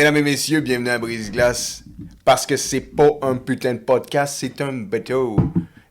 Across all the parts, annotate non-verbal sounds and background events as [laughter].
Mesdames et messieurs, bienvenue à Brise Glace. Parce que c'est pas un putain de podcast, c'est un bateau.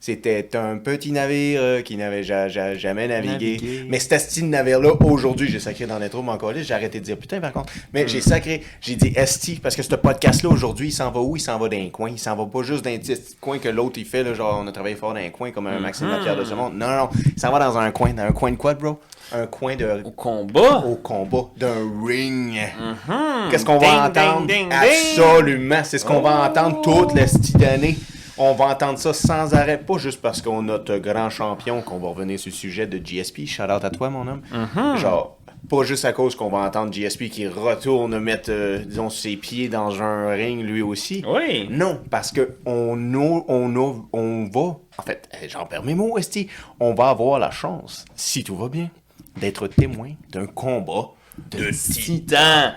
C'était un petit navire euh, qui n'avait ja- ja- jamais navigué. Navigué. Mais cet esti de navire-là, aujourd'hui, j'ai sacré dans l'intro, mais encore là, j'ai arrêté de dire putain par contre. Mais j'ai sacré, j'ai dit esti, parce que ce podcast-là, aujourd'hui, il s'en va où? Il s'en va dans un coin. Il s'en va pas juste dans un petit coin que l'autre, il fait, là, genre, on a travaillé fort dans un coin comme un Maxime Lapierre de ce monde. Non, non, non. Il s'en va dans un coin. Dans un coin de quoi, bro? Un coin de Au combat. au combat d'un ring. Mhm. Qu'est-ce qu'on va entendre? ding, ding, ding. Absolument. C'est ce qu'on va Oh. entendre toute la d'année. On va entendre ça sans arrêt, pas juste parce qu'on a notre grand champion, qu'on va revenir sur le sujet de GSP. Shout out à toi, mon homme. Mhm. Genre, pas juste à cause qu'on va entendre GSP qui retourne mettre, euh, disons, ses pieds dans un ring lui aussi. Oui. Non, parce que on, a- on, a- on va, en fait, euh, j'en perds mes mots, Esti, on va avoir la chance, si tout va bien, d'être témoin d'un combat de titans. Titan.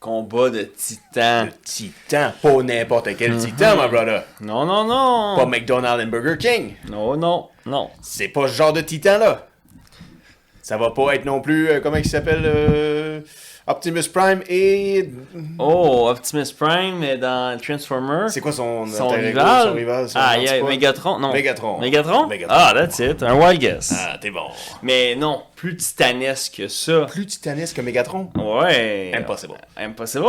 Combat de titan. De titans. Pas n'importe quel titan, my brother. Non, non, non. Pas McDonald's and Burger King. Non, non, non. C'est pas ce genre de titan-là. Ça va pas être non plus, euh, comment il s'appelle, euh, Optimus Prime et... Oh, Optimus Prime est dans Transformer. C'est quoi son, son rival? son rival son ah, nom, il y c'est a pas- Megatron. Non. Megatron. Megatron? Megatron. Ah, that's it. Un wild guess. Ah, t'es bon. Mais non, plus titanesque que ça. Plus titanesque que Megatron? Ouais. Impossible. Impossible.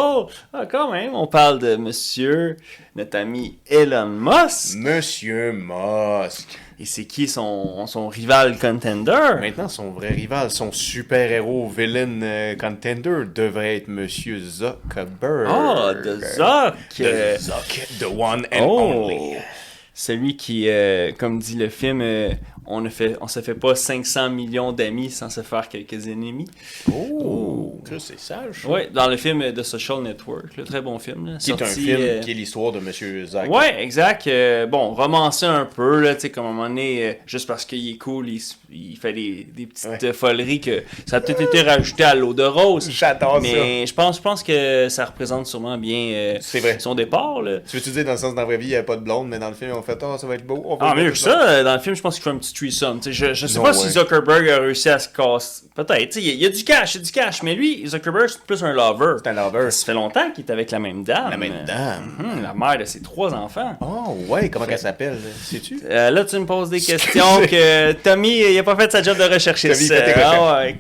Ah, quand même. On parle de monsieur, notre ami Elon Musk. Monsieur Musk. Et c'est qui son, son rival contender? Maintenant, son vrai rival, son super-héros villain euh, contender devrait être Monsieur Zuckerberg. Ah, de Zuck. The Zuck, the one and Oh. only. Celui qui, euh, comme dit le film, euh, on ne fait, on se fait pas 500 millions d'amis sans se faire quelques ennemis. Oh, que c'est sage. Ouais, dans le film The Social Network, le très bon film. Là, Qui est un film euh, qui est l'histoire de Monsieur Zuck. Ouais, exact. Euh, bon, romancer un peu, là, tu sais, comme à un moment donné, euh, juste parce qu'il est cool, il, s- il fait des, des petites Ouais. euh, foleries que ça a peut-être été rajouté à l'eau de rose. J'adore Mais je pense, je pense que ça représente sûrement bien euh, vrai. son départ, là. Tu veux-tu dire dans le sens dans la vraie vie, il n'y avait pas de blonde, mais dans le film, on fait Ah, ça va être beau. on va Ah, mieux que ça, euh, dans le film, je pense qu'il fait un petit threesome. Tu sais, Je, je sais Non, pas ouais. si Zuckerberg a réussi à se casser. Peut-être. Il y, a- il y a du cash, il y a du cash. Mais lui, Zuckerberg, c'est plus un lover. C'est un lover. Ça fait longtemps qu'il est avec la même dame. La même dame. Hum, la mère de ses trois enfants. Oh, ouais, comment elle s'appelle Sais-tu? Euh, là, tu me poses des questions que Tommy, il a pas fait sa job de fais tes Ah ouais,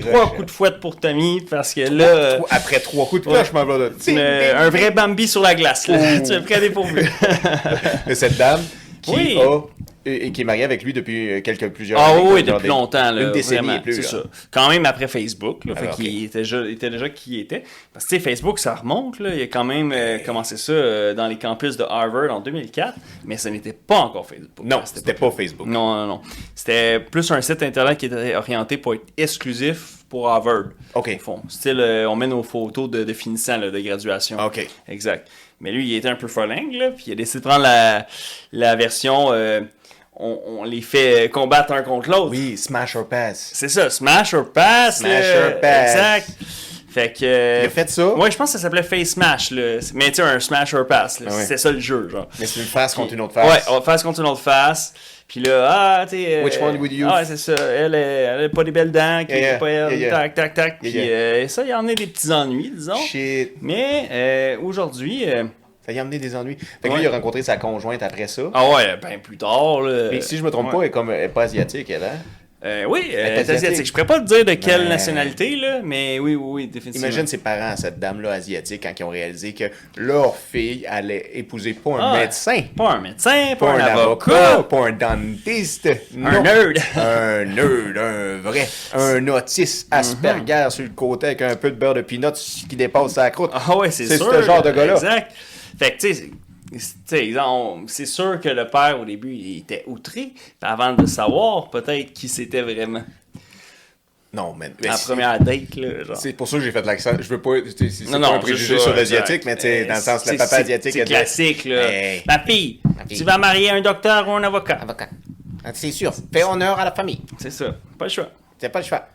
Trois coups de fouette pour Tommy parce que là, euh, Après trois coups de cloche, ma brother. euh, un vrai Bambi sur la glace. Là. [laughs] tu es prêt dépourvu. Et cette dame qui Oui. a et, et qui est mariée avec lui depuis euh, quelques plusieurs Ah années. oui, genre depuis des- longtemps. Là, Une décennie vraiment, et plus. C'est ça. Quand même après Facebook. Là, fait Ah, qu'il ok. était, déjà, il était déjà qui il était. Parce que Facebook, ça remonte. Là. Il a quand même euh, commencé ça euh, dans les campus de Harvard en 2004. Mais ce n'était pas encore Facebook. Non, c'était pas Facebook. Non, non, non. C'était plus un site internet qui était orienté pour être exclusif pour Harvard. Ok. Au fond. Style, euh, on met nos photos de, de finissant là, de graduation. Ok. Exact. Mais lui, il était un peu folingue, là, puis il a décidé de prendre la, la version euh, on, on les fait combattre un contre l'autre. Oui, Smash or Pass. C'est ça, Smash or Pass. Smash là, or Pass. Exact. Fait que. euh, Il a fait ça, Ouais, je pense que ça s'appelait Face Smash, là. Mais tu sais, un Smash or Pass. Ah ouais. C'était ça le jeu, genre. mais c'est une face contre une autre Ouais, face. on va face contre une autre face. Puis là, ah, tu sais. euh, Which one would you- Ah, c'est ça. Elle, elle a pas des belles dents, qui Yeah, yeah, est pas elle. yeah, yeah. Tac, tac, tac. Puis euh, ça, il y en a des petits ennuis, disons. Shit. Mais euh, aujourd'hui. Ça a amené des ennuis. Fait que Ouais. lui, il a rencontré sa conjointe après ça. Ah ouais, ben plus tard. Là, Mais si je me trompe Ouais. pas, elle est, comme, elle est pas asiatique, elle, hein? Euh, oui, Elle est asiatique. asiatique. Je pourrais pas te dire de quelle Ben- nationalité, là, mais oui, oui, oui, définitivement. Imagine ses parents, cette dame-là asiatique, quand ils ont réalisé que leur fille allait épouser pas un Ah, médecin, Pas un médecin, pas, pas un avocat, avocat, pas un dentiste, un nerd. [laughs] un nerd, un vrai, un autiste Asperger sur le côté avec un peu de beurre de peanuts qui dépasse sa croûte. Ah ouais, c'est C'est sûr. ce genre de gars-là. Exact. Fait que, tu sais, c'est- sûr que le père, au début, il était outré, avant de savoir peut-être qui c'était vraiment. Non, mais, mais La c'est- première date, là, genre. c'est pour ça que j'ai fait l'accent. Je veux pas, c'est Non, pas non, un préjugé ça, sur l'asiatique, mais tu sais, Euh, dans le sens, le papa asiatique. C'est classique, là. Hey. Ma fille, fille. tu vas marier un docteur ou un avocat? Avocat. Ah, C'est sûr, fais honneur à la famille. C'est ça, pas le choix. C'est pas le choix.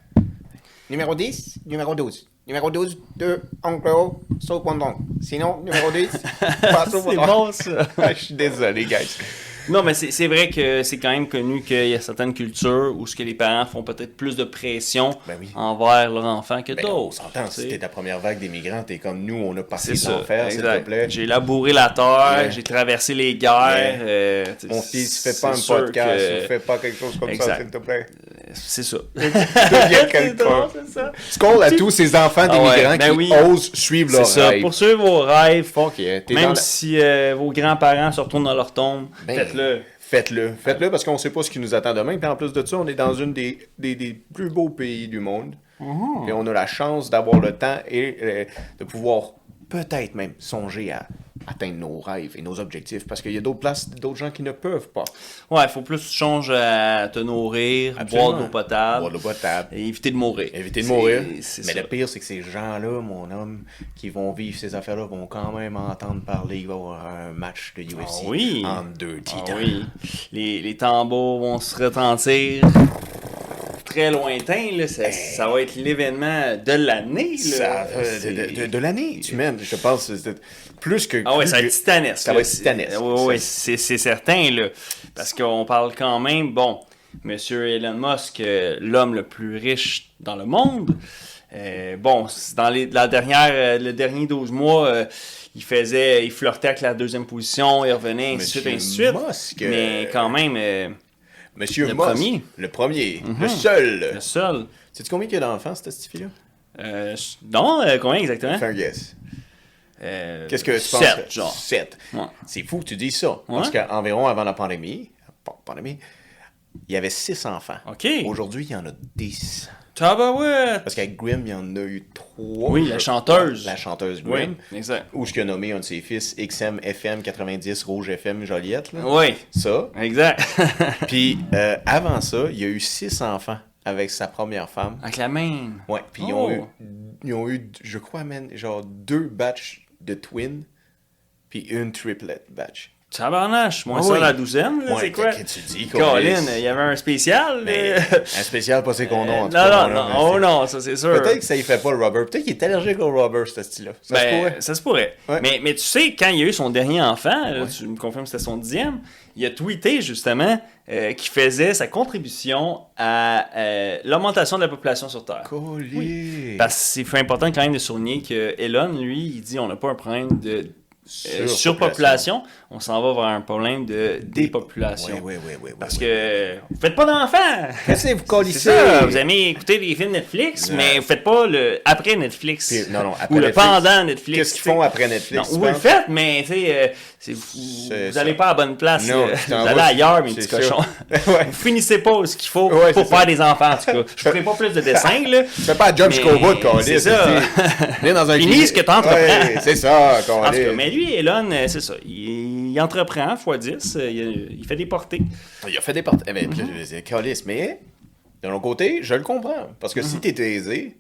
Numéro 10, numéro 12. Numéro 12, de oncle O, saut pendant. Sinon, numéro 10, [laughs] pas saut C'est pendant. bon, ça. [laughs] Je suis désolé, guys. Non, mais c'est c'est vrai que c'est quand même connu qu'il y a certaines cultures où ce que les parents font peut-être plus de pression Ben oui. envers leur enfant que Ben, on d'autres. s'entend, tu sais. si t'es ta première vague des migrants, t'es comme nous, on a passé C'est ça. l'enfer, s'il te plaît. J'ai labouré la terre, Ouais. j'ai traversé les guerres. Ouais. euh, Mon fils, c'est fais pas un podcast, que- fais pas quelque chose comme ça, s'il te plaît. C'est ça. [laughs] Deviens quelqu'un. drôle, c'est ça. Skull à tous ces enfants Ah ouais, d'immigrants ben qui oui. osent suivre C'est leur ça. rêve. Poursuivre vos rêves. Fuck yeah, t'es dans Même la- si euh, vos grands-parents se retournent dans leur tombe, Ben, faites-le. Faites-le. Faites-le parce qu'on sait pas ce qui nous attend demain. Puis en plus de ça, on est dans une des, des, des plus beaux pays du monde. Mhm. Puis on a la chance d'avoir le temps et euh, de pouvoir peut-être même songer à atteindre nos rêves et nos objectifs. Parce qu'il y a d'autres places, d'autres gens qui ne peuvent pas. Ouais, il faut plus que tu changes à te nourrir, Absolument. boire de l'eau potable, Boire de l'eau potable. et éviter de mourir. Éviter de mourir. Mais ça. le pire, c'est que ces gens-là, mon homme, qui vont vivre ces affaires-là, vont quand même entendre parler. Il va y avoir un match de UFC Ah oui. entre deux Ah titans. oui, les, les tambours vont se retentir très lointain. Là. Ça, ça va être l'événement de l'année. là. Ça, C'est- de, de- de l'année, tu mènes, je pense, plus que. Ah ouais, ça va être titanesque. Ça là. va être titanesque. Ouais, Ça- c'est c'est certain, là. Parce qu'on parle quand même, bon, Monsieur Elon Musk, euh, l'homme le plus riche dans le monde. euh, bon, dans les, la dernière, euh, le dernier 12 mois, euh, il faisait, il flirtait avec la deuxième position, il revenait, ainsi de suite, ainsi de suite. Mais quand même, Monsieur Le Musk, premier. Le premier. Mhm. Le seul. le seul. Sais-tu combien il y a d'enfants, cette fille-là? Euh, non, euh, combien exactement? Fais un guess. Euh, Qu'est-ce que tu penses? sept, genre. 7. Ouais. C'est fou que tu dises ça. Parce qu'environ avant la pandémie, pandémie, il y avait 6 enfants. OK. Aujourd'hui, il y en a 10. Tabarouette! Parce qu'avec Grimm, il y en a eu 3. Oui, la chanteuse. La chanteuse Oui, Grimm. exact. Ou ce qu'il a nommé un de ses fils, XM FM 90 Rouge FM Joliette. là. Oui, Ça. exact. [laughs] Puis euh, avant ça, il y a eu 6 enfants avec sa première femme. Avec la main. Ouais, puis ils, Oh. ont eu, ils ont eu, je crois, man, genre deux batchs de twins, puis une triplet batch. Tabarnache, moins Ah ça oui. la douzaine, Ouais, c'est quoi? qu'est-ce que tu dis, Colin, il y avait un spécial. Mais là. [laughs] un spécial pas ses condoms, en Euh, tout non, cas, non, mais non, oh non, ça c'est sûr. Peut-être que ça y fait pas le rubber. Peut-être qu'il est allergique au rubber, ce style-là. Ça se Ben, pourrait. ça se pourrait. Ouais. Mais, mais tu sais, quand il y a eu son dernier enfant, là, Ouais. tu me confirmes que c'était son dixième, il a tweeté justement euh, qu'il faisait sa contribution à euh, l'augmentation de la population sur Terre. Collier. Parce que c'est fait important quand même de souligner que Elon, lui, il dit on n'a pas un problème de euh, Surpopulation. surpopulation, on s'en va vers un problème de dépopulation. Oui, oui, oui, oui. Parce que vous faites pas d'enfants! Qu'est-ce que vous ça, vous aimez écouter des films Netflix, mais vous faites pas le après Netflix. Puis- non, non, après Ou le pendant Netflix. Qu'est-ce qu'ils tu font après Netflix? Non, tu vous le faites, mais tu sais, euh, vous, C'est vous ça. allez pas à la bonne place. Non, euh, tu vous allez ailleurs, mes petits cochons. [laughs] [laughs] Ouais. Vous finissez pas ce qu'il faut Ouais, pour faire ça. des enfants, en tout cas. Je ferai pas plus de dessins, là. [laughs] Fais pas un job jusqu'au bout, Colis. c'est ça. Viens dans un Finis ce que t'entreprends. C'est ça, cas, mais lui, Elon, euh, c'est ça. Il, il entreprend x10, euh, il, il fait des portées. Il a fait des portes. Eh je disais, Colis, mais de l'autre côté, je le comprends. Parce que si Mhm. t'es aisé,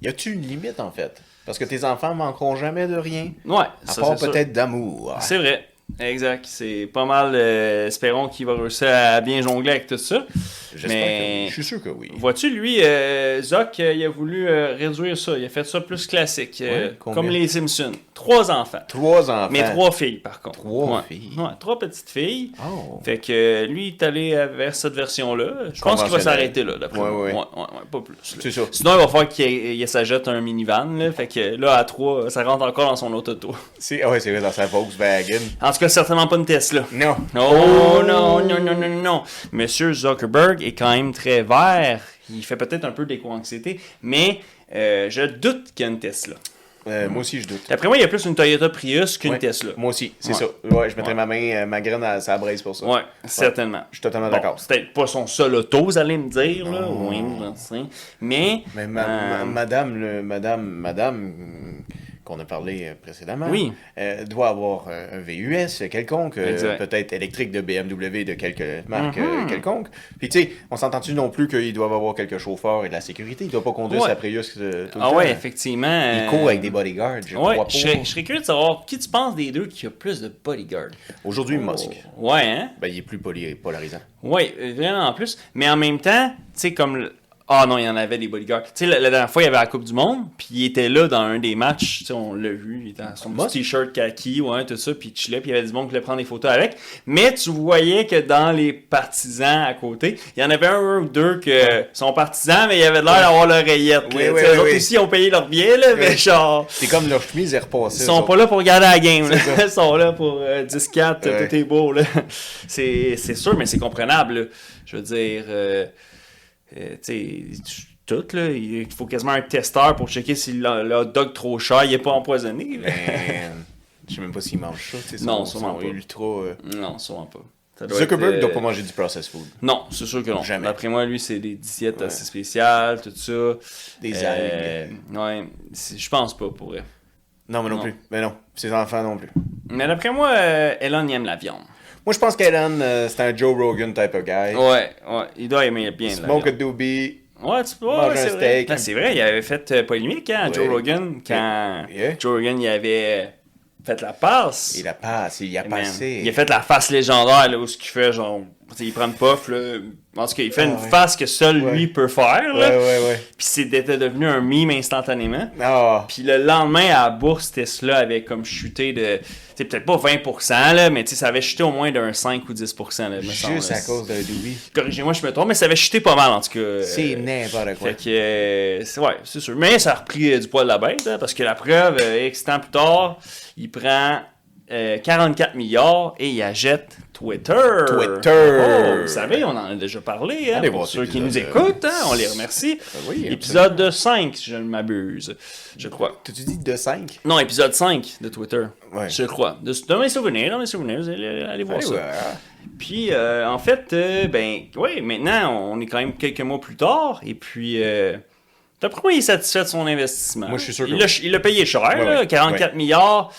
y a-tu une limite, en fait? Parce que tes enfants manqueront jamais de rien. Ouais, À ça, part peut-être d'amour. C'est vrai. Exact. C'est pas mal. euh, espérons qu'il va réussir à bien jongler avec tout ça. Mais- que oui. Je suis sûr que oui. Vois-tu, lui, euh, Zoc, euh, il a voulu euh, réduire ça. Il a fait ça plus classique. euh, comme les Simpsons. Trois enfants. Trois enfants. Mais trois filles, par contre. Trois Ouais. filles. Ouais, trois petites filles. Oh. Fait que lui, il est allé vers cette version-là. Je pense qu'il va s'arrêter là, d'après Ouais, moi. pas plus. C'est ça. Sinon, il va falloir qu'il il s'ajoute un minivan. Là. Fait que là, à trois, ça rentre encore dans son auto. [laughs] C'est... Ah ouais, c'est vrai, dans sa Volkswagen. En tout cas, certainement pas une Tesla. Non. Oh non, non, non, non, non. Monsieur Zuckerberg est quand même très vert. Il fait peut-être un peu d'éco-anxiété, mais euh, je doute qu'il y a une Tesla. Euh, moi aussi, je doute. D'après moi, il y a plus une Toyota Prius qu'une Ouais. Tesla. Moi aussi, c'est Ouais. ça. Ouais, je mettrais Ouais. ma main, euh, ma graine à sa braise pour ça. Ouais, certainement. Je suis totalement Bon, d'accord. c'est peut-être pas son seul auto, vous allez me dire, là. Oui, je sais. Mais. Mais ma- euh, ma- madame, le, madame, madame, qu'on a parlé euh, précédemment, Oui. euh, doit avoir euh, un VUS quelconque, euh, peut-être électrique de BMW de quelque marque euh, quelconque. Puis tu sais, on s'entend-tu non plus qu'ils doivent avoir quelques chauffeurs et de la sécurité? Ils doivent pas conduire Ouais. sa Prius euh, tout le Ah temps. ouais, effectivement. Ils courent avec des bodyguards, je Ouais, crois pas. je serais, je serais curieux de savoir qui tu penses des deux qui a plus de bodyguards. Aujourd'hui, Musk, Ouais, hein? ben, il est plus polarisant. Oui, vraiment en plus. Mais en même temps, tu sais, comme Ah non, il y en avait des bodyguards. Tu sais, la, la dernière fois, il y avait la Coupe du Monde, puis il était là dans un des matchs. Tu sais, on l'a vu. Il était dans son petit t-shirt kaki, ouais, tout ça, puis il chillait, puis il y avait du monde qui voulait prendre des photos avec. Mais tu voyais que dans les partisans à côté, il y en avait un ou deux que sont partisans, mais il y avait l'air d'avoir l'oreillette. Oui, oui, sais, oui, autres aussi ont payé leur billet, là, mais genre. C'est comme leur chemise est repassée. Ils sont pas là pour regarder la game. là. Ils sont là pour euh, 10-4, Ouais. tout est beau. là. [laughs] C'est c'est sûr, mais c'est comprenable. là. Je veux dire, euh, euh, tu sais, tout, là. Il faut quasiment un testeur pour checker si le, le hot dog trop cher, il est pas empoisonné. Man, Je sais même pas s'ils mangent ça. Non, sûrement pas. ultra. euh, Non, sûrement pas. Ça doit Zuckerberg être, doit euh, pas manger du processed food. Non, c'est sûr que non. Jamais. D'après moi, lui, c'est des diètes Ouais. assez spéciales, tout ça. Des Euh, algues. Ouais, je pense pas pour vrai. Non, mais non, non. plus. Mais non, ses enfants non plus. Mais d'après moi, euh, Elon il aime la viande. Moi, je pense qu'Ellen, euh, c'est un Joe Rogan type of guy. Ouais, ouais, il doit aimer bien Smoke a doobie. Ouais, tu ouais, un c'est vrai. steak. Ben, c'est vrai, il avait fait euh, polémique hein, Ouais. Joe Rogan quand Yeah. Joe Rogan il avait fait la passe. Il a passe, il a man, passé. Il a fait la face légendaire là, où ce qu'il fait, genre, il prend une puff, là. En tout cas, il fait Ah, une ouais. face que seul Ouais. lui peut faire, là. ouais. Puis c'était devenu un meme instantanément. Ah, Puis le lendemain, à la bourse, Tesla avait comme chuté de. Tu peut-être pas 20%, là, mais tu ça avait chuté au moins d'un 5 ou 10%. Là, juste là. à cause d'un doobie. Corrigez-moi, je me trompe, mais ça avait chuté pas mal, en tout cas. C'est Euh, n'importe quoi. Fait que, euh, c'est- ouais, c'est sûr. Mais ça a repris euh, du poil de la bête, hein, parce que la preuve, X temps plus tard, il prend euh, 44 milliards et il achète Twitter. Twitter. Oh, vous savez, on en a déjà parlé. Hein, Allez pour voir ceux qui nous écoutent, hein, on les remercie. [laughs] oui, épisode 5, si je ne m'abuse. Je crois. T'as-tu dit de 5? Non, épisode 5 de Twitter. Ouais. Je crois. De, de mes souvenirs, dans mes souvenirs, vous allez, allez voir Allez, ça. ouais. Puis, euh, en fait, euh, ben, oui, maintenant, on est quand même quelques mois plus tard, et puis, euh, d'après moi, il est satisfait de son investissement? Moi, je suis sûr que il l'a, oui. payé cher, Ouais, là, ouais, 44 milliards.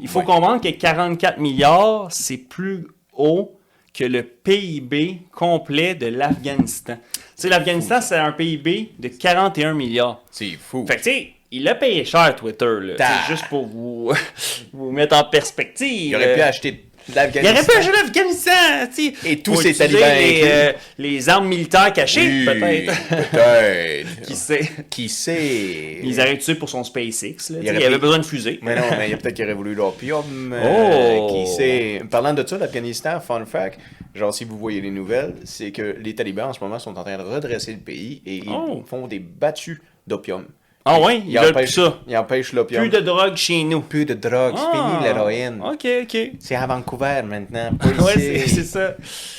Il faut Ouais. comprendre que 44 milliards, c'est plus haut que le PIB complet de l'Afghanistan. Tu sais, l'Afghanistan, c'est un PIB de 41 milliards. C'est fou. Fait que, tu sais, il a payé cher, Twitter, là. Juste pour vous, [laughs] vous mettre en perspective. Il aurait pu Euh, acheter de il aurait pu acheter l'Afghanistan, tu sais. Et tous ces talibans Les, euh, les armes militaires cachées, Oui, peut-être. Peut-être. [laughs] Qui sait? Qui sait? Ils auraient tué pour son SpaceX, là. Il, avait besoin de fusées. Mais non, mais il y a peut-être qu'il aurait voulu l'opium. euh, Oh! Qui sait? Parlant de ça, l'Afghanistan, fun fact, genre si vous voyez les nouvelles, c'est que les talibans en ce moment sont en train de redresser le pays et ils Oh! font des battues d'opium. Ah ouais, ils veulent plus ça. ils empêchent l'opium. Plus de drogue chez nous. Plus de drogue, c'est Ah, fini l'héroïne. Ok, ok. C'est à Vancouver maintenant. [laughs] Ouais, c'est ça.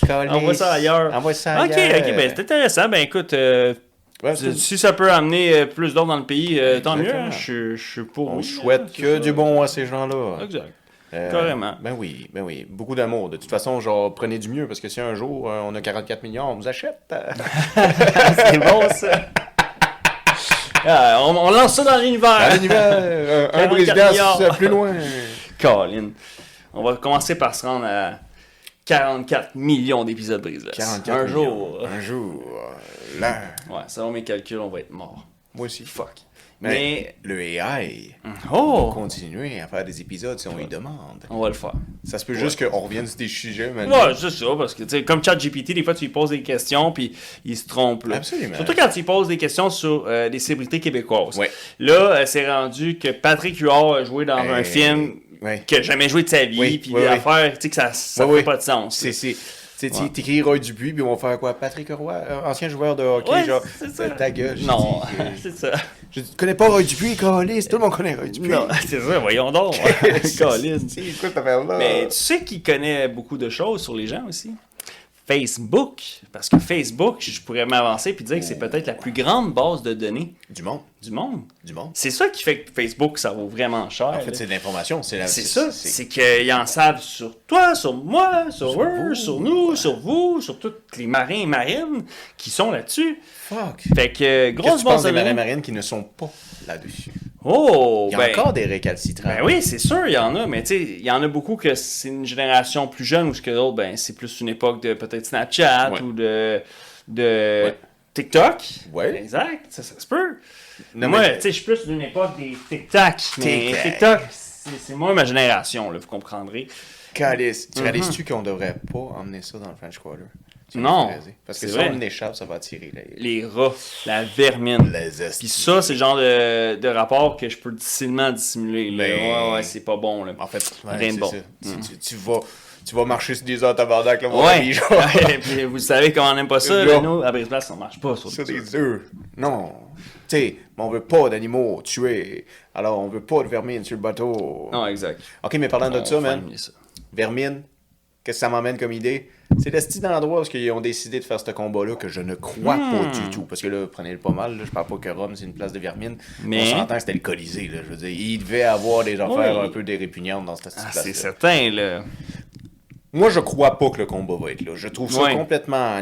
Calisse. Envoie ça ailleurs. Envoie ça Ok, ailleurs. ok, ben c'est intéressant. Ben écoute, euh, Ouais, si, ça peut amener euh, plus d'ordre dans le pays, euh, tant mieux. Hein. Je je suis pour. On oui, souhaite hein, que ça. du bon à ces gens-là. Exact. Euh, Carrément. Ben oui, ben oui. Beaucoup d'amour. De toute façon, genre, prenez du mieux parce que si un jour euh, on a 44 millions, on vous achète. [laughs] [laughs] c'est bon ça. Ah, on, on lance ça dans l'univers. Dans l'univers, euh, [laughs] un 44 brise-glace plus loin. [laughs] Colin. On va commencer par se rendre à 44 millions d'épisodes brise 44 Un millions. jour. Un jour. Là. Ouais, selon mes calculs, on va être mort. Moi aussi. Fuck. Mais, Mais. le AI va Oh! continuer à faire des épisodes si on lui demande. On va le faire. Ça se peut juste qu'on revienne sur des sujets maintenant. Ouais, c'est ça, parce que, tu sais, comme ChatGPT, des fois, tu lui poses des questions, puis il se trompe, là. Absolument. Surtout quand tu lui poses des questions sur euh, des célébrités québécoises. Ouais. Là, euh, c'est rendu que Patrick Huard a joué dans un Euh, film ouais. qu'il n'a jamais joué de sa vie, puis oui. l'affaire, tu sais, que ça, ça fait oui. pas de sens. C'est, Ouais. t'écris Roy Dupuis, puis on va faire quoi? Patrick Roy, euh, ancien joueur de hockey, Ouais, genre, c'est ça. euh, ta gueule. Non, euh, [laughs] c'est ça. je dis, tu connais pas Roy Dupuis, Calis? Tout le monde connaît Roy Dupuis. Non, [laughs] c'est ça, voyons donc. [laughs] Affaire-là? Mais tu sais qu'il connaît beaucoup de choses sur les gens aussi? Facebook, parce que Facebook, je pourrais m'avancer puis dire que c'est peut-être la plus grande base de données Du monde. du monde. Du monde. C'est ça qui fait que Facebook, ça vaut vraiment cher. En fait, c'est de l'information. C'est, la, C'est ça, c'est qu'ils en savent sur toi, sur moi, sur, Sur eux, vous. sur nous, sur vous, sur tous les marins et marines qui sont là-dessus. Fuck. Fait que euh, Qu'est-ce grosse base de des marins données. marines qui ne sont pas là-dessus? Oh, Il y a ben, encore des récalcitrants. ben oui, c'est sûr, il y en a, mais tu sais, il y en a beaucoup que c'est une génération plus jeune ou ce que d'autres, ben c'est plus une époque de peut-être Snapchat Ouais. ou de, de Ouais. TikTok. Ouais. Exact, ça, ça se peut. Non, Moi, tu sais, je suis plus d'une époque des TikTok. Mais TikTok. C'est moi ma génération, là, vous comprendrez. Calice. Tu réalises-tu qu'on devrait pas emmener ça dans le French Quarter? Non. Parce que si on l'échappe, ça va attirer les... Les rats, la vermine. Les Puis ça, c'est le genre de, de rapport que je peux difficilement dissimuler. là. Ben- Ouais, ouais, c'est pas bon. Là. En fait, ouais, Rien de bon. ça. Tu, tu- tu vas, tu vas marcher sur des heures tabarnak, là, mon Ouais. ami, genre. [laughs] Puis vous savez comment on n'aime pas ça, là, nous, à Brise-Place, ça marche pas sur Sur des œufs. Non. Tu sais, mais on veut pas d'animaux tués. Alors, on veut pas de vermine sur le bateau. Non, exact. Ok, mais parlant de ça, man, ça. vermine, qu'est-ce que ça m'emmène comme idée? C'est le style d'endroit où ils ont décidé de faire ce combat-là que je ne crois Hmm. pas du tout. Parce que là, prenez-le pas mal, là, je parle pas que Rome, c'est une place de vermine. Mais- On s'entend que c'était le Colisée, là, je veux dire. Il devait avoir des affaires Oui. un peu des répugnantes dans cette Ah, place c'est certain, là. Moi, je crois pas que le combat va être là. Je trouve ça Ouais. complètement.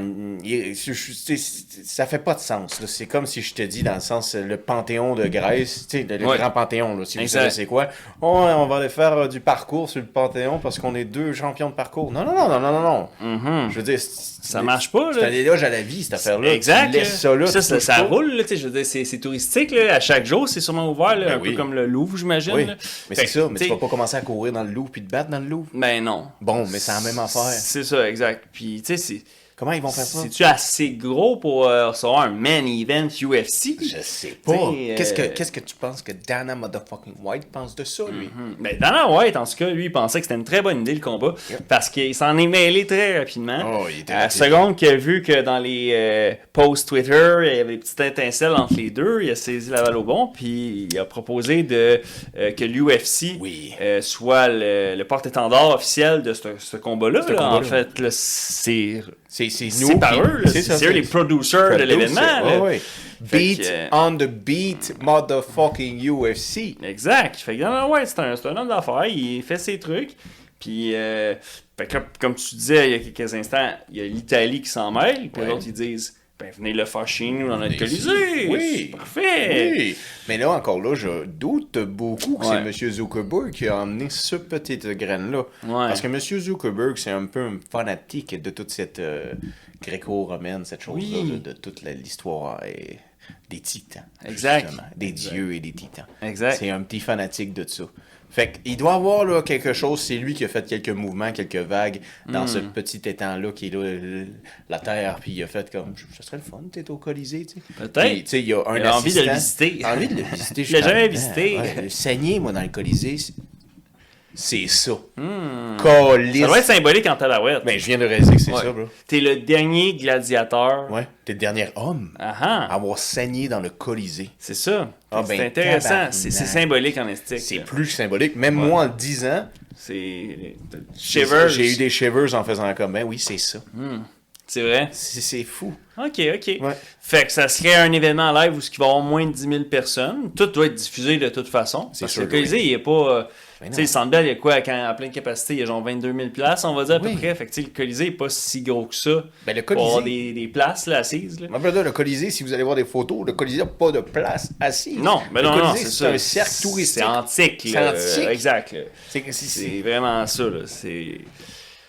Ça fait pas de sens. C'est comme si je te dis, dans le sens, le Panthéon de Grèce, tu sais, le, le Ouais. grand Panthéon, là, si vous Exact. savez c'est quoi. Oh, on va aller faire euh, du parcours sur le Panthéon parce qu'on est deux champions de parcours. Non, non, non, non, non, non, non. Mhm. Je veux dire, Ça marche pas, C'est là. un éloge à la vie, cette affaire-là. Exact. Tu ça là. ça, roule, là, je veux dire, c'est c'est touristique, là. À chaque jour, c'est sûrement ouvert, là, Ben un oui. peu comme le Louvre, j'imagine. Oui, mais c'est ça. Mais tu vas pas commencer à courir dans le Louvre puis te battre dans le Louvre. Ben non. Bon, mais c'est la même affaire. C'est ça, exact. Puis, tu sais, c'est. Comment ils vont faire ça? C'est-tu assez gros pour euh, recevoir un main event UFC? Je sais pas. T'sais, Qu'est-ce que, euh, qu'est-ce que tu penses que Dana Motherfucking White pense de ça, lui? Hmm. Ben, Dana White, en tout cas, lui, il pensait que c'était une très bonne idée, le combat, Yep. parce qu'il s'en est mêlé très rapidement. Oh, il était à la rapide. seconde qu'il a vu que dans les euh, posts Twitter, il y avait des petites étincelles entre les deux, il a saisi la balle au bon, puis il a proposé de, euh, que l'UFC Oui. euh, soit le, le porte-étendard officiel de ce, ce combat-là. Là. En fait, c'est C'est, nous. c'est par eux, c'est eux les producers de l'événement. Ouais, ouais. Beat que, euh, on the beat, motherfucking UFC. Exact. Fait que Dana White, c'est un, c'est un homme d'affaires, il fait ses trucs. Puis, euh, fait que comme, comme tu disais il y a quelques instants, il y a l'Italie qui s'en mêle, puis Ouais. les autres ils disent ben venez le faire chez nous dans notre. Colisée. Oui. C'est Parfait. Oui. Mais là, encore là, je doute beaucoup que Ouais. c'est M. Zuckerberg qui a emmené ce petite graine-là. Ouais. Parce que M. Zuckerberg, c'est un peu un fanatique de toute cette euh, gréco-romaine, cette chose-là, Oui. de, de toute l'histoire et des titans. Exact. justement. Des Exact. dieux et des titans. Exact. C'est un petit fanatique de ça. Fait qu'il doit avoir là, quelque chose, c'est lui qui a fait quelques mouvements, quelques vagues dans Hmm. ce petit étang-là qui est là, le- la terre, puis il a fait comme, ce serait le fun, t'es au Colisée, tu sais. Peut-être. Puis, tu sais, il y a un Il a envie de le visiter. envie de le visiter. [laughs] Je l'ai jamais visité. ouais, le saigner, moi, dans le Colisée, c'est- c'est ça. Calice. Ça doit être symbolique en tabarouette. Ben, je viens de réaliser que c'est Ouais. ça, bro. T'es le dernier gladiateur. Ouais, t'es le dernier homme Ah ah. à avoir saigné dans le Colisée. C'est ça. Ah, c'est ben, intéressant. tabarnak. C'est c'est symbolique en esthétique. C'est plus que symbolique. Même moi, en 10 ans, C'est. Shivers. j'ai eu des shivers en faisant comme, ben oui, c'est ça. Hmm. C'est vrai? C'est fou. Ok, ok. Ouais. Fait que ça serait un événement live où il va y avoir moins de 10 000 personnes. Tout doit être diffusé de toute façon. C'est Parce sûr le que. Colisée, il est pas. euh, Ben tu sais, le Centre Bell, il y a quoi quand, à pleine capacité Il y a genre 22 000 places, on va dire à Oui. peu près. Fait que le Colisée n'est pas si gros que ça. Ben, le Pour avoir Colisée. des, des places là, assises. Là. Brother, le Colisée, si vous allez voir des photos, le Colisée n'a pas de place assise. Non, mais le non, non, Colisée, c'est un cercle touristique. C'est antique. C'est antique. Exact. C'est vraiment ça. C'est.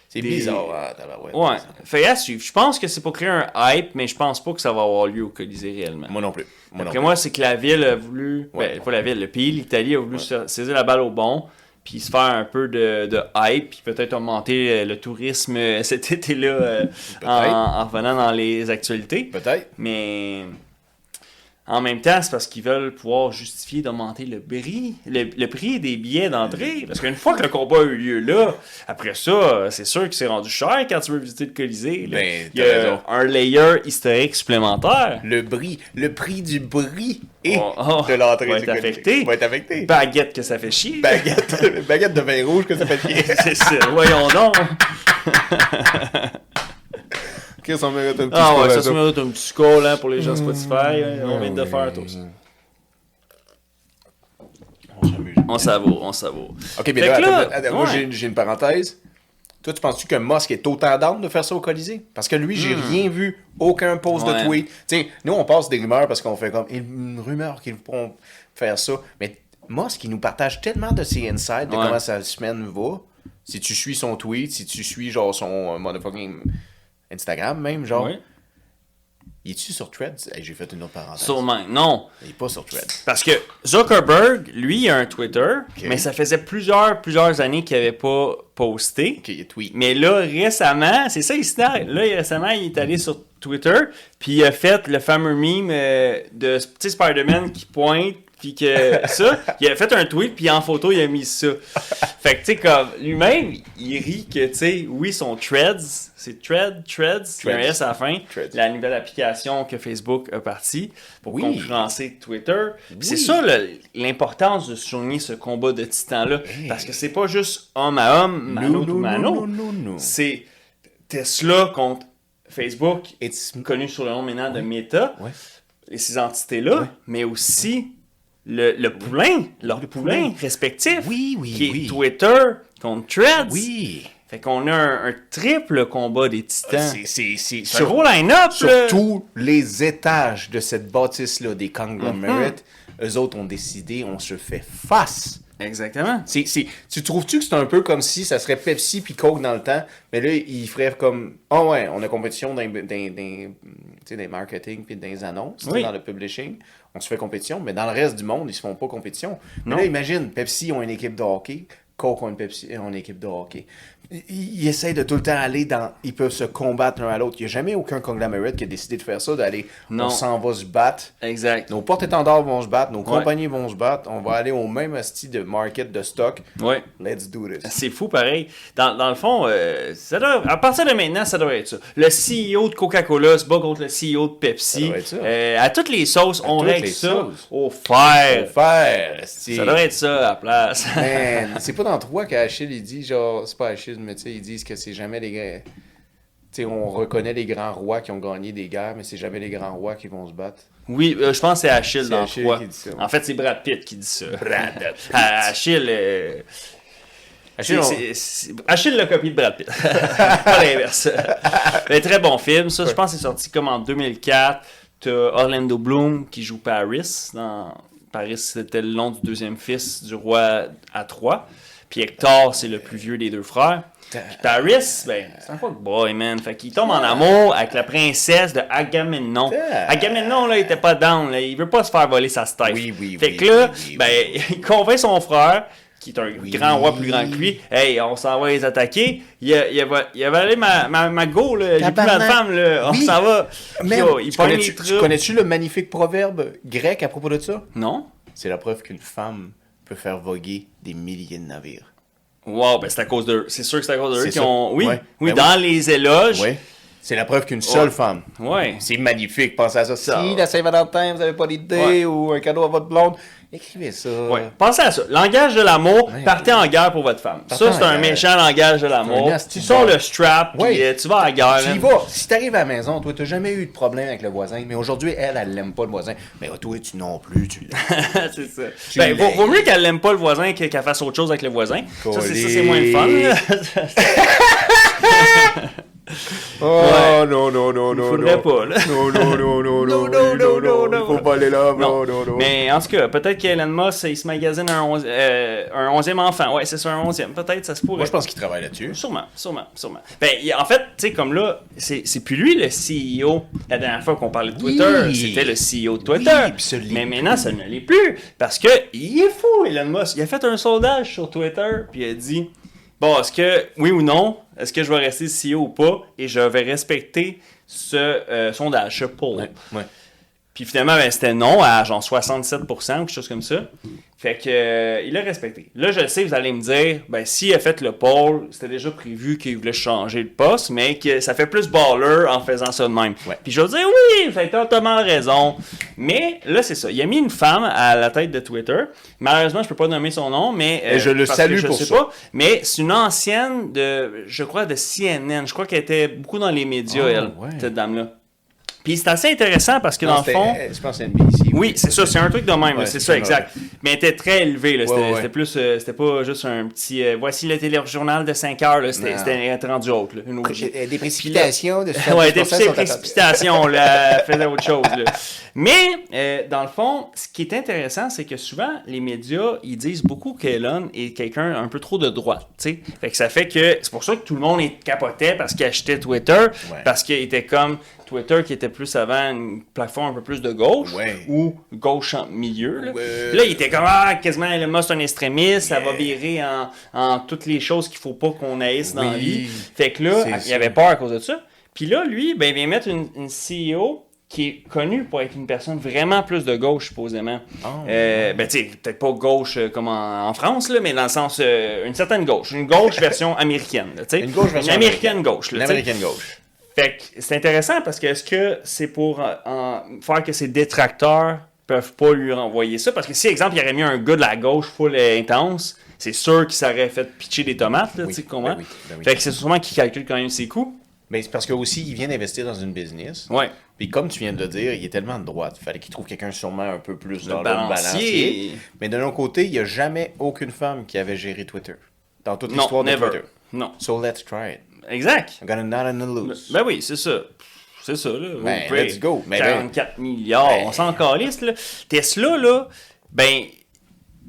C'est des- bizarre. Ah, tabarouette. Ouais. Fait à suivre. Je pense que c'est pour créer un hype, mais je pense pas que ça va avoir lieu au Colisée réellement. Moi non plus. Moi Après moi, c'est que la ville a voulu. Ouais. ben, pas la ville, le pays, l'Italie a voulu sa- saisir la balle au bon, puis se faire un peu de, de hype, puis peut-être augmenter euh, le tourisme euh, [laughs] cet été-là euh, en, en revenant dans les actualités. Peut-être. Mais en même temps, c'est parce qu'ils veulent pouvoir justifier d'augmenter le prix, le, le prix des billets d'entrée. Parce qu'une fois que le combat a eu lieu là, après ça, c'est sûr que c'est rendu cher quand tu veux visiter le Colisée. là. Ben, Il y a raison. un layer historique supplémentaire. Le bris, le prix du bris et Oh, oh, de l'entrée va être affecté. va être affecté. Baguette que ça fait chier. Baguette, [laughs] baguette de vin rouge que ça fait chier. [laughs] c'est ça, voyons donc. [laughs] Qu'est-ce qu'on mérite un petit Ah ouais, ça se mérite un petit score là, pour les gens Spotify. hein. On vient de faire tous. On s'amuse. On savoure, on savoure. Ok, mais là, que là, attends, attends, moi ouais. j'ai- j'ai une parenthèse. Toi, tu penses-tu que Musk est autant down de faire ça au Colisée? Parce que lui, j'ai rien vu, aucun post. Ouais. de tweet. Tu sais, nous, on passe des rumeurs parce qu'on fait comme une rumeur qu'ils pourront faire ça. Mais Musk, il nous partage tellement de ses insights, de Ouais. comment sa semaine va. Si tu suis son tweet, si tu suis genre son euh, motherfucking Instagram même, genre, Oui. Il est-tu sur Threads? Hey, J'ai fait une autre parenthèse. Sûrement. Non. Il est pas sur Threads. Parce que Zuckerberg, lui, il a un Twitter, mais ça faisait plusieurs, plusieurs années qu'il n'avait pas posté. Ok, il tweet. Mais là, récemment, c'est ça l'histoire. Là, récemment, il est allé sur Twitter, puis il a fait le fameux meme euh, de petit Spider-Man qui pointe, puis que ça, il a fait un tweet, puis en photo, il a mis ça. Fait que, tu sais, comme lui-même, il rit que, tu sais, oui, son Threads, c'est Thread, Threads, a un. S à la fin, Threads. la nouvelle application que Facebook a partie pour Oui. concurrencer Twitter. C'est ça l'importance de souligner ce combat de titans-là, parce que c'est pas juste homme à homme, mano to mano. non, non. C'est Tesla contre Facebook, It's... connu sous le nom maintenant de Meta, et ces entités-là, mais aussi le, le poulain, leur Le poulain, poulain. respectif, Oui, oui, qui est. Twitter contre Threads. Oui. Fait qu'on a un, un triple combat des titans. C'est, c'est, c'est gros line-up, sur tous les étages de cette bâtisse-là des conglomerates, Mhm. eux autres ont décidé, on se fait face. Exactement. C'est, c'est, tu trouves-tu que c'est un peu comme si ça serait Pepsi puis Coke dans le temps, mais là, ils feraient comme, ah ouais, on a compétition dans, dans, dans, tu sais, dans les marketing puis dans les annonces, Oui. dans le publishing, on se fait compétition, mais dans le reste du monde, ils se font pas compétition. Mais Non. là, imagine, Pepsi ont une équipe de hockey, Coke ont une, Pepsi, ont une équipe de hockey. Ils, ils essayent de tout le temps aller dans, ils peuvent se combattre l'un à l'autre. Il n'y a jamais aucun conglomerate qui a décidé de faire ça, d'aller, Non. on s'en va se battre. Exact. Nos porte-étendards vont se battre, nos compagnies vont se battre, on va aller au même style de market de stock. Ouais. Let's do this. C'est fou, pareil. Dans, dans le fond, euh, ça doit- à partir de maintenant, ça devrait être ça. Le CEO de Coca-Cola se bat contre le CEO de Pepsi. Ça doit être ça. Euh, à toutes les sauces, on toutes règle ça sauces. au fer. faire, esti. Ça devrait être ça à la place. Man, c'est pas dans trois qu'Achille il dit, genre, c'est pas Achille, mais tu sais, ils disent que c'est jamais les gars. Tu sais, on reconnaît les grands rois qui ont gagné des guerres, mais c'est jamais les grands rois qui vont se battre. oui, euh, je pense que c'est Achille dans Achille 3. qui dit ça. En fait, c'est Brad Pitt qui dit ça. [laughs] Brad Pitt. Ah, Achille, euh, Achille, c'est- c'est- Achille l'a copié de Brad Pitt. [laughs] pas l'inverse. [laughs] Un très bon film. Ça, je pense que c'est sorti comme en 2004. T'as Orlando Bloom qui joue Paris. Dans... Paris, c'était le nom du deuxième fils du roi à Troie. Puis Hector, c'est le plus vieux des deux frères. Puis Paris, ben, c'est un fuckboy, man. Fait qu'il tombe en amour avec la princesse de Agamemnon. Ah. Agamemnon, là, il était pas down. Là. Il veut pas se faire voler sa stèle. Oui, oui, Fait que là, oui, oui, ben, [laughs] il convainc son frère, qui est un Oui. grand roi plus grand que lui, hey, on s'en va les attaquer. Il il a, il a volé ma, ma, ma go, là. J'ai plus ma femme, là. On Oui. s'en va. Man, Yo, il tu connais-tu le magnifique proverbe grec à propos de ça? Non? C'est la preuve qu'une femme peut faire voguer des milliers de navires. Wow, ben c'est à cause d'eux. C'est sûr que c'est à cause d'eux qui ont. Oui, Ouais. oui, Ben dans les éloges. Ouais. C'est la preuve qu'une seule Ouais. femme. Ouais. C'est magnifique, pensez à ça. Ça. Si la Saint-Valentin, vous n'avez pas d'idée Ouais. ou un cadeau à votre blonde, écrivez ça. Ouais. Pensez à ça. Langage de l'amour, Ouais. partez en guerre pour votre femme. Partez ça, c'est un guerre. méchant langage de l'amour. Tu sors le strap, puis euh, tu vas à la guerre. Tu y man. vas. Si t'arrives à la maison, toi, t'as jamais eu de problème avec le voisin, mais aujourd'hui, elle, elle l'aime pas le voisin. Mais toi, tu non plus, tu l'aimes. [laughs] c'est ça. Tu Ben, vaut, mieux qu'elle l'aime pas le voisin que- qu'elle fasse autre chose avec le voisin. Ça, c'est, ça, c'est moins le fun. [laughs] Oh Ouais. non, non, non, non, faudrait non. pas, là. Non, non, non, non, [laughs] non, non, non, non, non. Faut pas aller là, Non. non, non, non. Mais en tout cas, peut-être qu'Elon Musk, il se magasine un, onze- euh, un onzième enfant. Ouais, c'est ça, un onzième. Peut-être, ça se pourrait. Moi, je pense qu'il travaille là-dessus. Sûrement, sûrement, sûrement. Ben, en fait, tu sais, comme là, c'est c'est plus lui le CEO. La dernière fois qu'on parlait de Twitter, Oui. c'était le CEO de Twitter. Oui, Mais maintenant, ça ne l'est plus. Parce que il est fou, Elon Musk. Il a fait un sondage sur Twitter, puis il a dit Bon, est-ce que, oui ou non, est-ce que je vais rester CEO ou pas? Et je vais respecter ce euh, sondage, ce poll. Ouais. Puis finalement, ben, c'était non à genre 67% ou quelque chose comme ça. Fait que euh, il a respecté. Là, je le sais, vous allez me dire, ben s'il a fait le poll, c'était déjà prévu qu'il voulait changer le poste, mais que ça fait plus baller en faisant ça de même. Ouais. Puis je vais dire oui, fait totalement raison. Mais là, c'est ça. Il a mis une femme à la tête de Twitter. Malheureusement, je peux pas nommer son nom, mais euh, je le que salue je pour sais ça. pas. Mais c'est une ancienne de, je crois, de CNN. Je crois qu'elle était beaucoup dans les médias, Oh, elle, ouais. cette dame-là. Puis c'est assez intéressant parce que dans le fond. euh, Je pense NBC. Oui, c'est ça, c'est un truc de même, Ouais, c'est ça, exact. Mais elle était très là. C'était, Ouais, c'était plus, euh, c'était pas juste un petit, euh, voici le téléjournal de 5 heures, là. C'était, rendu haute, là. Une. Euh, Des précipitations de [laughs] ouais, des 70% petites sont précipitations, là, faisait autre [laughs] chose, là. Mais, euh, dans le fond, ce qui est intéressant, c'est que souvent, les médias, ils disent beaucoup qu'Elon est quelqu'un un peu trop de droite, tu sais. Fait que ça fait que, c'est pour ça que tout le monde est capotait parce qu'il achetait Twitter, parce qu'il était comme Twitter qui était plus avant une plateforme un peu plus de gauche Ouais. ou gauche en milieu. Là, Ouais. Puis là il était comme ah, quasiment Musk c'est un extrémiste, ça va virer en, en toutes les choses qu'il faut pas qu'on haïsse dans la vie. Fait que là, il ça. avait peur à cause de ça. Puis là, lui, ben, il vient mettre une, une CEO qui est connue pour être une personne vraiment plus de gauche, supposément. Oh. Euh, ben, tu sais, peut-être pas gauche euh, comme en, en France, là, mais dans le sens, euh, une certaine gauche. Une gauche [laughs] version américaine, tu sais. Une gauche version américaine gauche, là. L'américaine gauche. Fait que c'est intéressant parce que est-ce que c'est pour euh, en- faire que ses détracteurs peuvent pas lui renvoyer ça? Parce que si, exemple, il aurait mis un gars de la gauche full euh, intense, c'est sûr qu'il s'aurait fait pitcher des tomates, là, Oui, tu sais comment? ben oui, ben oui. Fait que c'est sûrement qu'il calcule quand même ses coûts. Mais c'est parce que aussi, il vient d'investir dans une business. Ouais. Puis comme tu viens de le dire, il est tellement de droite. Il fallait qu'il trouve quelqu'un sûrement un peu plus dans le balancier. balancier. Mais de l'autre côté, il n'y a jamais aucune femme qui avait géré Twitter. Dans toute l'histoire de never. Twitter. Non. So let's try it. Exact. I'm gonna not lose. Ben oui, c'est ça. C'est ça, là. Ben, let's go. Ben, 44 milliards. Ben. On s'en calisse, là. Tesla, là, ben,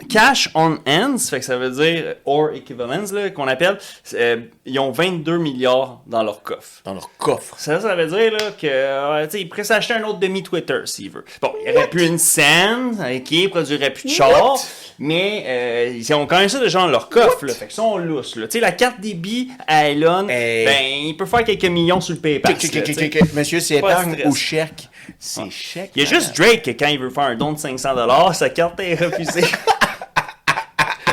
cash on hands, fait que ça veut dire or equivalence, là, qu'on appelle, euh, ils ont 22 milliards dans leur coffre. Dans leur coffre. Ça, ça veut dire là, que euh, tu sais, il pourrait s'acheter un autre demi-Twitter s'il veut. Bon, il n'y aurait plus une scène, ok, il produirait plus de char, mais euh, ils ont quand même ça déjà dans leur coffre. Là, fait qu'ils sont lousses. là. Tu sais, la carte débit à Elon, Hey. ben, il peut faire quelques millions sur le PayPal. Monsieur, c'est Pas de épargne ou chèque? C'est chèque. Il y a juste Drake que quand il veut faire un don de 500$, sa carte est refusée. [laughs]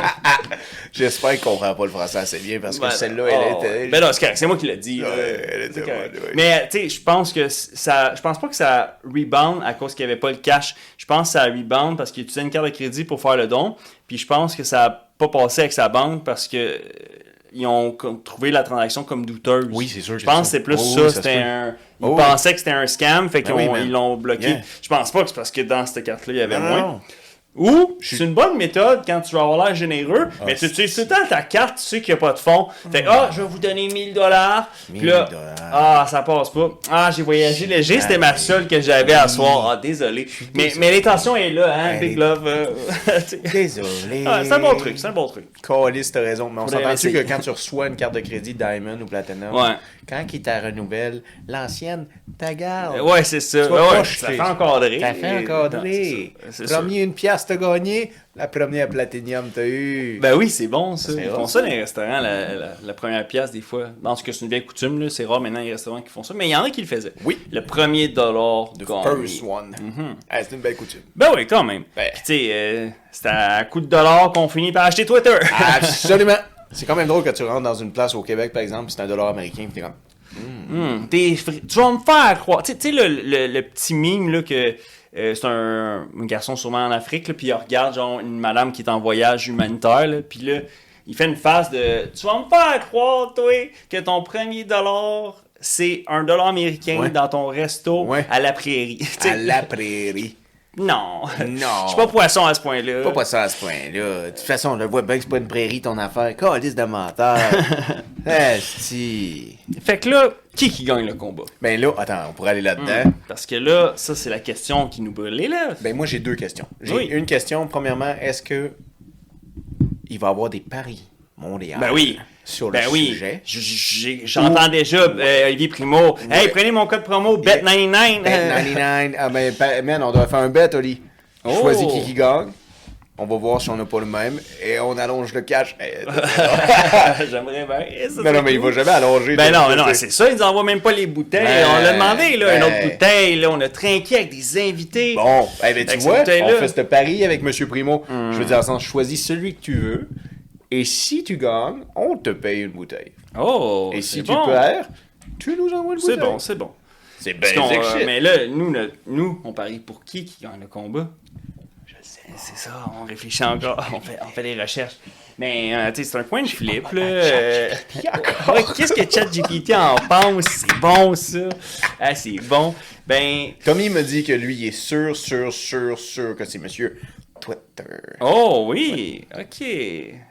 [laughs] J'espère qu'il comprend pas le français assez bien parce que Ben, celle-là, oh, elle était. Ben non, c'est correct, c'est moi qui l'ai dit. Ouais, là. elle était C'est correct. bonne, ouais. Mais tu sais, je pense que ça. Je pense pas que ça rebound à cause qu'il n'y avait pas le cash. Je pense que ça rebound parce qu'il utilisait une carte de crédit pour faire le don. Puis je pense que ça a pas passé avec sa banque parce que euh, ils ont trouvé la transaction comme douteuse. Oui, c'est sûr Je pense que c'est plus ça. Oh, ça. oui, ça se c'était un. Ils Oh, oui. pensaient que c'était un scam, fait qu'ils Ben oui, ont- man. ils l'ont bloqué. Yeah. Je pense pas que c'est parce que dans cette carte-là, il y avait Non, non, moins. non. Ou, c'est une bonne méthode quand tu vas avoir l'air généreux, mais tu c'est- utilises tout le temps ta carte, tu sais qu'il n'y a pas de fond. Fait que, ah, je vais vous donner 1000 dollars. Puis 1000 là, ah, ça passe pas. Ah, j'ai voyagé léger, c'était ma seule que j'avais à soir. Ah, désolé. Mais, mais l'intention est là, hein, Big Love. euh, sais. [laughs] Désolé. Ah, c'est un bon truc, c'est un bon truc. Calis, t'as raison. Mais on s'entend-tu que quand tu reçois une carte de crédit Diamond ou Platinum, Ouais. quand ils t'a renouvelle, l'ancienne, t'as garde. Ouais, c'est ça. Tu vas Ouais, pas ça fait encadrer. T'as fait encadrer. c'est ça, c'est. Premier, une pièce t'as gagné. La première Platinum t'as eu. Ben oui, c'est bon ça. Ils font ça dans les restaurants, la, la- la première pièce des fois. Dans ce que c'est une vieille coutume, là, c'est rare maintenant les restaurants qui font ça, mais il y en a qui le faisaient. Oui. Le premier dollar gagné. first one. Ah, c'est une belle coutume. Ben oui, quand même. Ben. Puis tu sais, euh, c'est à coup de dollars qu'on finit par acheter Twitter. Absolument. C'est quand même drôle que tu rentres dans une place au Québec, par exemple, c'est un dollar américain, pis t'es comme. Hum, t'es fri- Tu vas me faire croire. Tu sais- tu sais, le, le- le petit mime là, que. Euh, c'est un, un garçon sûrement en Afrique, là, puis il regarde genre une madame qui est en voyage humanitaire, là, puis là, il fait une face de Tu vas me faire croire, toi, que ton premier dollar, c'est un dollar américain Ouais. dans ton resto Ouais. à la prairie. [laughs] À la prairie. Non. Non. [laughs] Je suis pas poisson à ce point-là. Pas pas ça à ce point-là. De toute façon, on le voit bien que c'est pas une prairie ton affaire. Calice de menteur. [laughs] Esti. Fait que là, qui qui gagne le combat? Ben là, attends, on pourrait aller là-dedans. Parce que là, ça, c'est la question qui nous brûle les lèvres. Ben moi, j'ai deux questions. J'ai Oui. une question. Premièrement, est-ce que il va y avoir des paris? Mondiaux Ben oui. sur le Ben oui. sujet? J'entends déjà euh, Olivier Primo. Hey, prenez mon code promo BET99. Bet 99. Ah ben, man, on doit faire un bet, Oli. Oh. Choisis qui qui gagne. On va voir si on n'a pas le même. Et on allonge le cash. [laughs] J'aimerais bien. [laughs] Ça, non, mais il va jamais allonger. Ben non, mais non, c'est ça, ils nous envoient même pas les bouteilles. Ben, on l'a demandé, là, une ben. autre bouteille. Là, on a trinqué avec des invités. Bon, eh ben, tu vois, on fait ce pari avec M. Primo. Hmm. Je veux dire, en sens, choisis celui que tu veux. Et si tu gagnes, on te paye une bouteille. Oh, Et si tu bon. perds, tu nous envoies une bouteille. C'est bon, c'est bon. C'est bien euh, mais là, nous, le- nous, on parie pour qui qui gagne le combat? Je sais, c'est ça, on réfléchit encore, on fait, on fait des recherches. Mais, euh, tu sais, c'est un point de flip, là. euh, ouais, Qu'est-ce que ChatGPT en pense? C'est bon, ça. Ah, c'est bon. Ben, Tommy me dit que lui, il est sûr, sûr, sûr, sûr que c'est monsieur Twitter. oh oui, ok.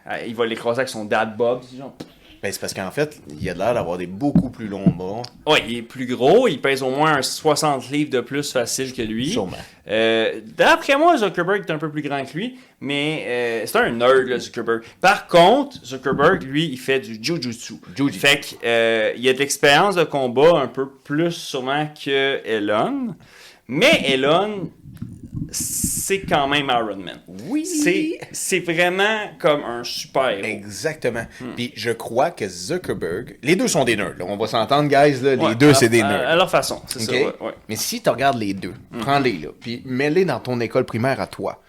Ah, il va l'écraser avec son dad Bob, genre. Ben, c'est parce qu'en fait, il a l'air d'avoir des beaucoup plus longs bras. Ouais, il est plus gros, il pèse au moins un 60 livres de plus facile que lui. Sûrement. Euh, D'après moi, Zuckerberg est un peu plus grand que lui, mais euh, c'est un nerd, là, Zuckerberg. Par contre, Zuckerberg, lui, il fait du jujutsu. Jujutsu. Fait qu'il euh, il a de l'expérience de combat un peu plus sûrement que Elon. Mais Elon, c'est quand même Iron Man. Oui. C'est- vraiment comme un super héros. Exactement. Hmm. Puis je crois que Zuckerberg. Les deux sont des nerds, là. On va s'entendre, guys, là. Les Ouais, deux, c'est des nerds. À leur façon, c'est ça. OK? ouais, ouais. Mais si tu regardes les deux, Hmm. prends-les là, puis mets-les dans ton école primaire à toi,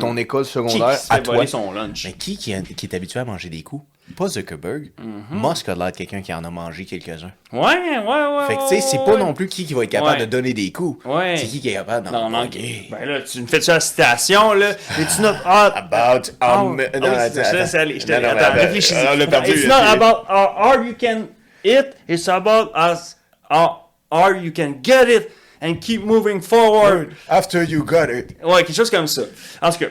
ton école Qui secondaire se à toi. son lunch? Mais qui, qui, qui est habitué à manger des coups? Pas Zuckerberg. Mhm. Musk a l'air de quelqu'un qui en a mangé quelques-uns. Ouais, ouais, ouais. Fait que, tu sais, c'est pas non plus qui qui va être capable Ouais. de donner des coups. Ouais. C'est qui qui est capable d'en manquer. Ben là, tu me fais-tu la citation, là? Es-tu not [laughs] hard... About... Ah, um, ah non, attends, c'est ça, attends. réfléchis. on l'a perdu. It's not about how hard you can hit, it's about as how hard you can get it and keep moving forward. After you got it. Ouais, quelque chose comme ça. En tout cas,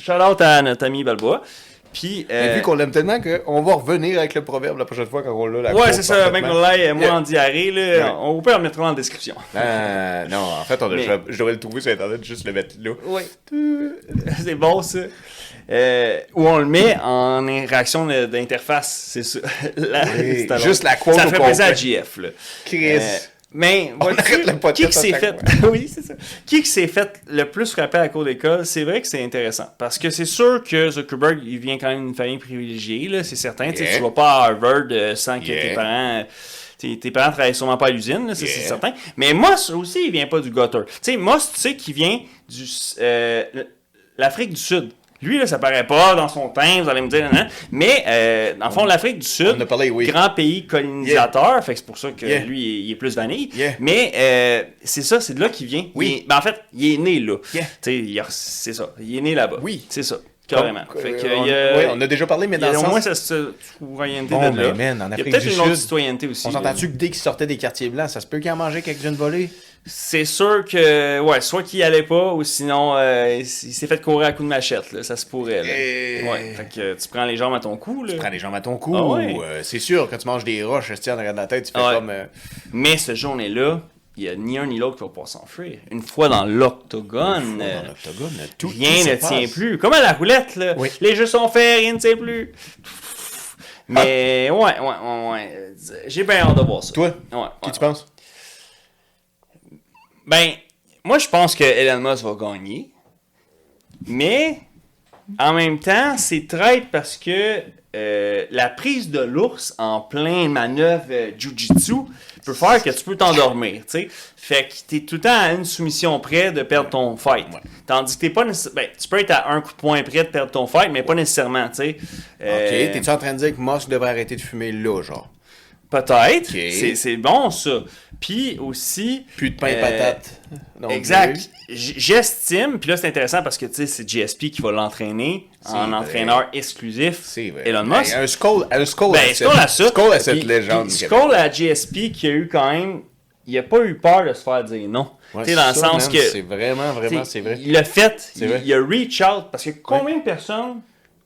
shout out à notre ami Balboa. Puis, euh, vu qu'on l'aime tellement qu'on va revenir avec le proverbe la prochaine fois quand on l'a ouais, c'est ça, mec, parfaitement. là, moi Yeah. en diarrhée, là, on peut le mettre en description. Ah, non, en fait, on a- Mais- je, devrais le trouver sur Internet, juste le mettre là. Oui. [laughs] c'est bon, ça. Euh, où on le met en réaction d'interface, c'est ça. [laughs] La- Oui, c'est juste la quote Ça fait plaisir à. GF, là. Chris. Mais qui que s'est à fait chaque [laughs] oui c'est ça. Qui s'est fait le plus frapper à la cour d'école c'est vrai que c'est intéressant. Parce que c'est sûr que Zuckerberg il vient quand même d'une famille privilégiée là c'est certain. Tu Yeah. tu vas pas à Harvard euh, sans que tes parents tes, tes parents travaillent sûrement pas à l'usine c'est Yeah. certain. Mais Moss aussi il vient pas du gutter. Tu sais Moss tu sais qui vient du euh, l'Afrique du Sud lui, là, ça paraît pas dans son teint, vous allez me dire, hein, mais euh, dans le fond, l'Afrique du Sud, On parlé, oui. grand pays colonisateur, fait que c'est pour ça que Yeah. lui, il est- il est plus vanille. Yeah. Mais euh, c'est ça, c'est de là qu'il vient. Oui. Il ben, en fait, il est né là. C'est ça. Il est né là-bas. Oui. C'est ça, carrément. Comme- fait que, euh, a, ouais, on a déjà parlé, mais dans le au sens... moins cette citoyenneté Bon, de là. mais man, en il y a peut-être une autre citoyenneté aussi. On s'entend-tu que dès qu'il sortait des quartiers blancs, ça se peut qu'il en mangeait quelques-unes volées? C'est sûr que, ouais, soit qu'il y allait pas, ou sinon, euh, il s'est fait courir à coups de machette, là, ça se pourrait, là. Ouais, fait que tu prends les jambes à ton cou, là. Tu prends les jambes à ton cou, Ah ouais. euh, c'est sûr, quand tu manges des roches, tu en de la tête, tu fais Ouais. comme... euh, Mais cette journée-là, il y a ni un ni l'autre qui va pouvoir s'enfuir. Une fois dans l'octogone, tout, rien tout ne passe. tient plus. Comme à la roulette, là. Oui. Les jeux sont faits, rien ne tient plus. Mais ouais, ouais, ouais, ouais. J'ai bien hâte de voir ça. Toi, Ouais, qui ouais. tu penses? Ben, moi, je pense que Elon Musk va gagner. Mais, en même temps, c'est traite parce que euh, la prise de l'ours en plein manœuvre euh, jujitsu peut faire que tu peux t'endormir, tu sais. Fait que t'es tout le temps à une soumission près de perdre ton fight. Tandis que t'es pas. Ben, tu peux être à un coup de poing près de perdre ton fight, mais pas nécessairement, tu sais. Euh, Ok, t'es-tu en train de dire que Musk devrait arrêter de fumer là, genre? Peut-être. C'est bon, ça. Puis aussi... Plus de pain et euh, patates. non Exact. J'estime, puis là c'est intéressant parce que tu sais, c'est GSP qui va l'entraîner en vrai. entraîneur exclusif. C'est vrai. Elon Musk. Hey, un skull, un skull ben, à Skull a ça. Skull à cette Puis- légende. Skull à GSP qui a eu quand même. Il a pas eu peur de se faire dire non. Ouais, tu sais, dans le sens que. C'est vraiment, vraiment, c'est vrai. L'a fait, il, vrai. il a reach out, parce que combien de personnes,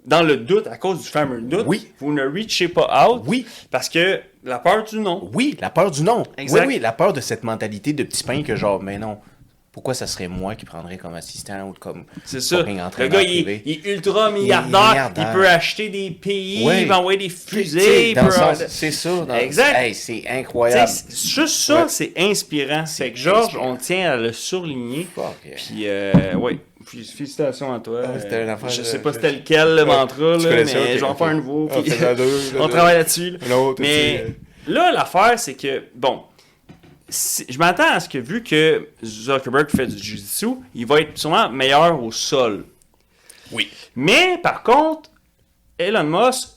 dans le doute, à cause du fameux doute, Oui. vous ne reachez pas out, Oui. parce que la peur du non. Oui, la peur du non. Exact. Oui, oui, la peur de cette mentalité de petit pain que genre, mais non, pourquoi ça serait moi qui prendrais comme assistant ou comme C'est ça. Le gars, il, il est ultra milliardaire. Il, milliardaire. peut acheter des pays, il peut envoyer des fusées. il peut- C'est ça. dans- Exact. Hey, c'est incroyable. c'est- juste ça, Ouais. c'est inspirant. Fait que Georges, on tient à le surligner. Puis, euh, ouais. Félicitations à toi. Ah, c'était une je sais pas c'était lequel le mantra, là, mais j'en fais un nouveau. Ah, puis deux, [laughs] on travaille là-dessus. là. Mais sais, là, l'affaire, c'est que, bon, si- je m'attends à ce que, vu que Zuckerberg fait du jiu-jitsu, il va être sûrement meilleur au sol. Oui. Mais par contre, Elon Musk,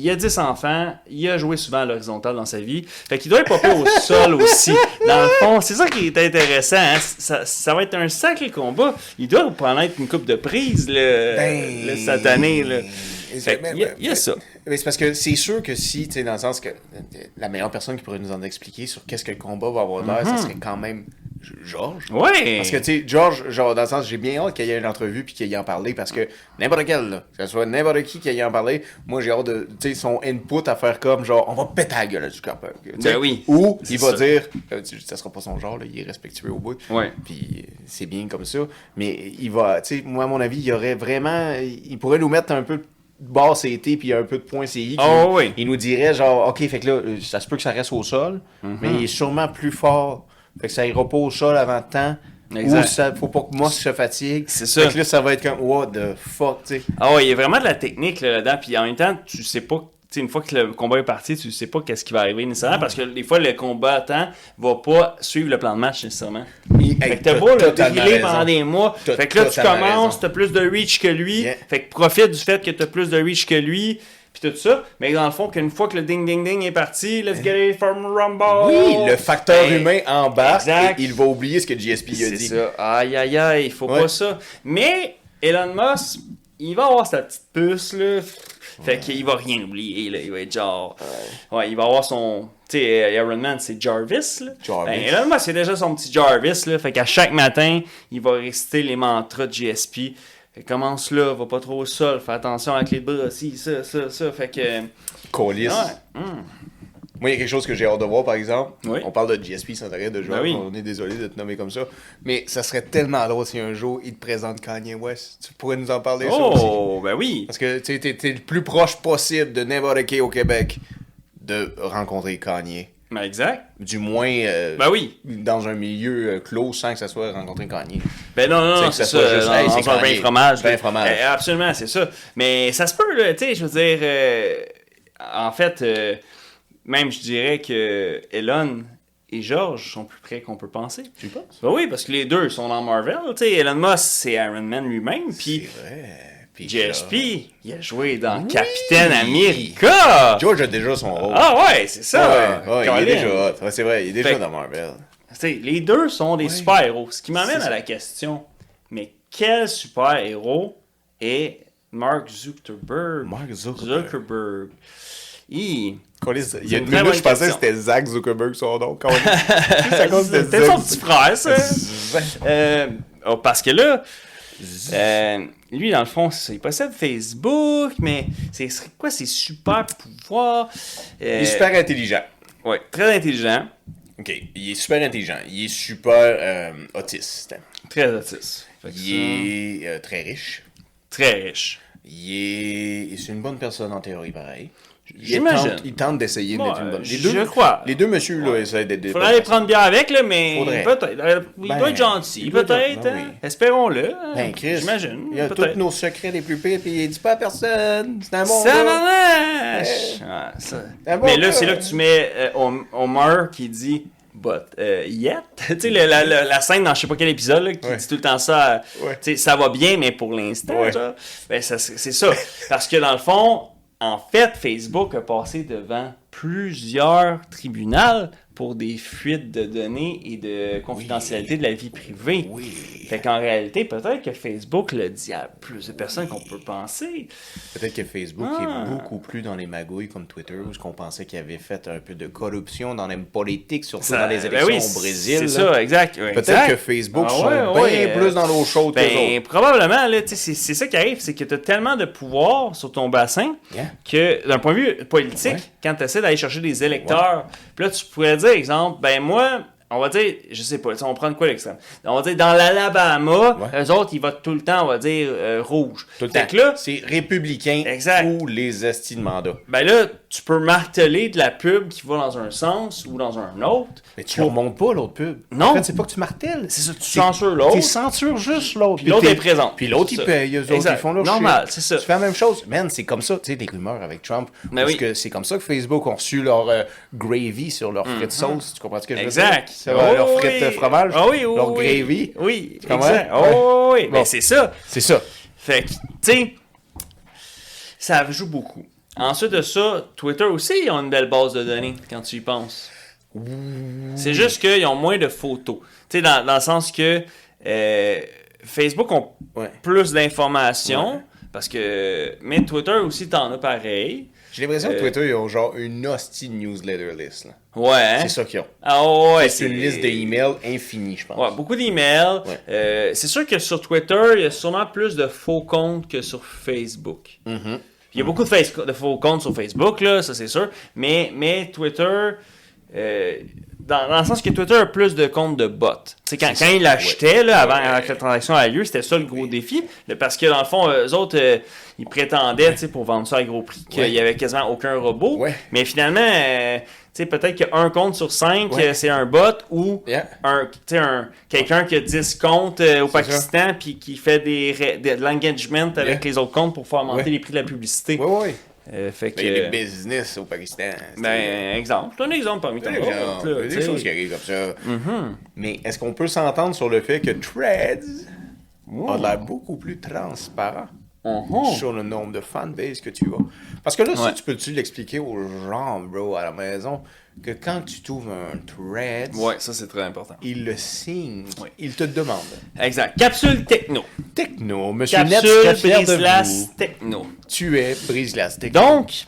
il a 10 enfants, il a joué souvent à l'horizontale dans sa vie. Fait qu'il doit être pas au [laughs] sol aussi. Dans le fond, c'est ça qui est intéressant. hein. Ça, ça va être un sacré combat. Il doit prendre être une coupe de prise, le, Ben, le satané. Là. Fait mais- y a- il y a ça. Mais c'est parce que c'est sûr que si, tu sais, dans le sens que euh, la meilleure personne qui pourrait nous en expliquer sur qu'est-ce que le combat va avoir l'air, Mhm. ça serait quand même Georges. Ouais. Parce que, tu sais, George, genre, dans le sens, j'ai bien hâte qu'il y ait une entrevue puis qu'il y ait en parlé parce que n'importe quel, là, que ce soit n'importe qui qui ait en parlé, moi, j'ai hâte de, tu sais, son input à faire comme, genre, on va péter la gueule du sais. Ben oui. Ou il va ça. dire, euh, ça sera pas son genre, là, il est respectueux au bout. Ouais. Puis c'est bien comme ça. Mais il va, tu sais, moi, à mon avis, il y aurait vraiment, il pourrait nous mettre un peu de barre CT puis un peu de point CI. Oh, nous- oui. Il nous dirait, genre, OK, fait que là, ça se peut que ça reste au sol, Mhm. mais il est sûrement plus fort. Fait que ça ira pas au sol avant le temps. Exact. Ou ça, faut pas que moi se fatigue. C'est ça. Fait que là, ça va être comme, what the fuck, tu sais. Ah ouais, il y a vraiment de la technique là, là-dedans. Puis en même temps, tu sais pas. tu sais, une fois que le combat est parti, tu sais pas qu'est-ce qui va arriver nécessairement parce que des fois le combattant va pas suivre le plan de match nécessairement. Fait que t'as beau le défiler pendant des mois. Fait que là, tu commences, t'as plus de reach que lui. Yeah. Fait que profite du fait que t'as plus de reach que lui. Puis tout ça. Mais dans le fond, qu'une fois que le ding ding ding est parti, let's get it from Rumble. Oui, le facteur Ben, humain embarque et il va oublier ce que JSP a C'est dit. ça. Aïe, aïe, aïe, il faut Ouais. pas ça. Mais Elon Musk, il va avoir sa petite puce, là. Fait qu'il va rien oublier, là. Il va être genre. Ouais, il va avoir son. Tu sais, Iron Man, c'est Jarvis, là. Jarvis. Ben, Elon Musk, c'est déjà son petit Jarvis, là. Fait qu'à chaque matin, il va réciter les mantras de GSP. Fait commence là, va pas trop au sol, fais attention clé de bras, si, ça, ça, ça. Fait que. Colis. Ouais. hum. Moi, il y a quelque chose que j'ai hâte de voir, par exemple. Oui. On parle de GSP sans arrêt de jouer. Ben oui. On est désolé de te nommer comme ça. Mais ça serait tellement drôle si un jour il te présente Kanye West. Tu pourrais nous en parler ça aussi. Oh, ben oui. Parce que tu t'es le plus proche possible de n'importe qui au Québec de rencontrer Kanye. Ben exact. Du moins euh, Ben oui. dans un milieu euh, clos sans que ça soit rencontrer Kanye. Ben non, non, C'est non, que c'est ça juste, hey, c'est un pain fromage. Pain fromage. Eh, absolument, c'est ça. Mais ça se peut, là, tu sais, je veux dire, euh, en fait, même je dirais que Elon et George sont plus près qu'on peut penser. Tu penses? Ben oui, parce que les deux sont dans Marvel, tu sais. Elon Musk, c'est Iron Man lui-même, puis GSP, il a joué dans Oui. Capitaine America. George a déjà son rôle. Ah ouais, c'est ça. ouais, ouais, il est déjà hot. Ouais, c'est vrai, il est déjà Fait- dans Marvel. Les deux sont des super-héros. Ce qui m'amène à la question, mais quel super-héros est Mark Zuckerberg? Mark Zuckerberg. Colis, Il y a une une minute, je pensais que c'était Zach Zuckerberg son nom. [laughs] Cause de C'était son petit frère, ça. Euh, oh, parce que là, euh, lui, dans le fond, il possède Facebook, mais c'est quoi ses super pouvoirs? Euh, Il est super intelligent. Ouais, très intelligent, Ok, il est super intelligent. Il est super euh, autiste. très autiste. Ça, Il est euh, très riche. Très riche. Il est. C'est une bonne personne en théorie, pareil. Il J'imagine. tente, il tente d'essayer d'être une bonne. Les je deux, crois. Les deux messieurs, là, Ouais. essaient d'être des. Faudrait aller prendre bière avec, là, mais peut-être. Euh, Il Ben, doit être gentil, il peut-être. hein. oui. Espérons-le. Ben, Chris, J'imagine. Il a tous nos secrets les plus pires, puis il dit pas à personne. C'est un bon Ça marche! Ça- bon Mais là, c'est là que tu mets euh, Homer qui dit But euh, yet? [laughs] tu sais, la, la- la- la scène dans je sais pas quel épisode là, qui Ouais. dit tout le temps ça, Ouais. tu sais, ça va bien, mais pour l'instant, Ouais. ben, c'est ça. Parce que dans le fond, en fait, Facebook a passé devant plusieurs tribunaux pour des fuites de données et de confidentialité de la vie privée. Oui. Fait qu'en réalité, peut-être que Facebook le dit à plus de personnes qu'on peut penser. Peut-être que Facebook Ah. est beaucoup plus dans les magouilles comme Twitter, où ce qu'on pensait qu'il avait fait un peu de corruption dans les politiques, surtout Ça- dans les ben élections au Brésil. C'est ça, exact. Peut-être que Facebook Ah sont ouais, bien ouais, plus dans l'eau chaude que Ben, autres. probablement, c'est c'est ça qui arrive, c'est que tu as tellement de pouvoir sur ton bassin Yeah. que, d'un point de vue politique, Ouais. quand tu essaies d'aller chercher des électeurs, puis là, tu pourrais dire, exemple, ben moi, on va dire, je sais pas, on prend de quoi l'extrême? On va dire, dans l'Alabama, Ouais. eux autres, ils votent tout le temps, on va dire, euh, rouge. Tout le Fait temps. que là, c'est républicain Exact. ou les estis de mandat. ben là, tu peux marteler de la pub qui va dans un sens ou dans un autre. Mais tu leur montres pas l'autre pub. Non. En fait, c'est pas que tu martèles. C'est ça, tu censures l'autre. Tu censures juste l'autre. Puis l'autre est présent. Puis l'autre, il paye. Eux autres, Exact. ils font leur Normal, c'est ça. Tu fais la même chose. Man, c'est comme ça. Tu sais, des rumeurs avec Trump. Ben parce oui. que c'est comme ça que Facebook ont reçu leur euh, gravy sur leur frites sauce. Tu comprends ce que je veux dire? Exact. Ça va, leur Oh, frites oui. euh, fromage. Ah oui, oui, Leur oui. gravy. Oui, comprends? exact. Oh oui, Bon. ben c'est ça. C'est ça. Fait que, tu sais, ça joue beaucoup. Ensuite de ça, Twitter aussi, ils ont une belle base de données quand tu y penses. C'est juste qu'ils ont moins de photos. Tu sais, dans, dans le sens que euh, Facebook ont Ouais. plus d'informations, Ouais. parce que. Mais Twitter aussi, t'en as pareil. J'ai l'impression que Euh, Twitter, ils ont genre une hostie newsletter list. là. Ouais, hein? C'est ça qu'ils ont. Ah ouais, C'est une liste d'emails infinie, je pense. Ouais, beaucoup d'emails. Ouais. Euh, c'est sûr que sur Twitter, il y a sûrement plus de faux comptes que sur Facebook. Mhm. Il y a beaucoup de, face- de faux comptes sur Facebook, là, ça c'est sûr. Mais, mais Twitter, euh, dans, dans le sens que Twitter a plus de comptes de bots. Tu sais, quand, C'est quand ils l'achetaient, avant, Ouais. avant que la transaction ait lieu, c'était ça le gros défi. Parce que dans le fond, eux autres, euh, ils prétendaient, pour vendre ça à gros prix, qu'il Ouais. y avait quasiment aucun robot. Mais finalement, euh, peut-être qu'un compte sur cinq, euh, c'est un bot ou Yeah. un, quelqu'un qui a 10 comptes au Pakistan puis qui fait des, de l'engagement avec Yeah. les autres comptes pour faire monter les prix de la publicité. Euh, fait que, il y a des business au Pakistan. ben, exemple. C'est un exemple parmi tant d'autres. il y a des choses qui arrivent comme ça. Mhm. Mais est-ce qu'on peut s'entendre sur le fait que Threads a l'air beaucoup plus transparent? Mhm. sur le nombre de fanbase que tu as? Parce que là, ça, Ouais. tu peux-tu l'expliquer aux gens, bro, à la maison, que quand tu trouves un Threads, Ouais, ça c'est très important. il le signe, Ouais. il te demande. Exact. Capsule techno. Techno, monsieur Net, Capsule brise-glace vous. techno. Tu es brise-glace techno. Donc,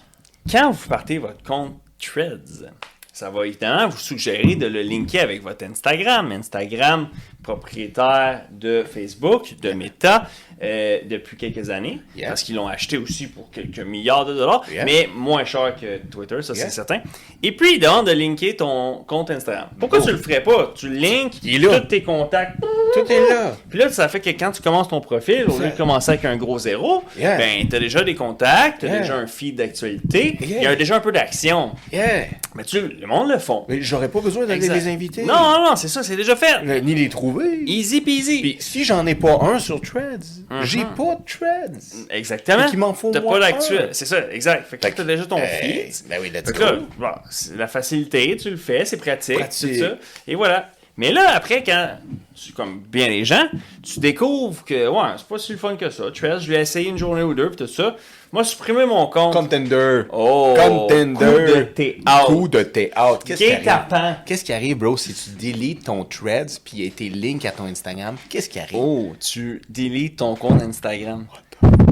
quand vous partez votre compte Threads, ça va évidemment vous suggérer de le linker avec votre Instagram. Instagram, propriétaire de Facebook, de Meta, euh, depuis quelques années, Yeah. parce qu'ils l'ont acheté aussi pour quelques milliards de dollars, Yeah. mais moins cher que Twitter, ça Yeah. c'est certain. Et puis, ils demandent de linker ton compte Instagram. Pourquoi Oh. tu le ferais pas? Tu le links, Il tous tes contacts, Tout est là. puis là, ça fait que quand tu commences ton profil, au lieu de commencer avec un gros zéro, ben, t'as déjà des contacts, t'as Yeah. déjà un feed d'actualité, il y a déjà un peu d'action. Yeah. Mais tu, le monde le font. Mais j'aurais pas besoin d'aller les inviter. Non, non, non, c'est ça, c'est déjà fait. Ni les trouver. Easy peasy. Puis si j'en ai pas un sur Threads, Mhm. j'ai pas de Threads. Exactement. Fait qu'il m'en faut T'as pas d'actuel. un. C'est ça, exact. Fait que t'as déjà ton feed. ben oui, let's go. là, bon, la facilité, tu le fais, c'est pratique, Pratique. tout ça. Et voilà. Mais là, après, quand, c'est comme bien les gens, tu découvres que, ouais, c'est pas si le fun que ça. Threads, je l'ai essayé une journée ou deux, puis tout ça. Moi, supprimer mon compte. Contender. Oh, Contender. coup de t'es out. Coup de t'es out. Qu'est-ce qui arrive? Qu'est-ce qui arrive, bro, si tu deletes ton Threads puis il y a tes links à ton Instagram? Qu'est-ce qui arrive? Oh, tu deletes ton compte Instagram.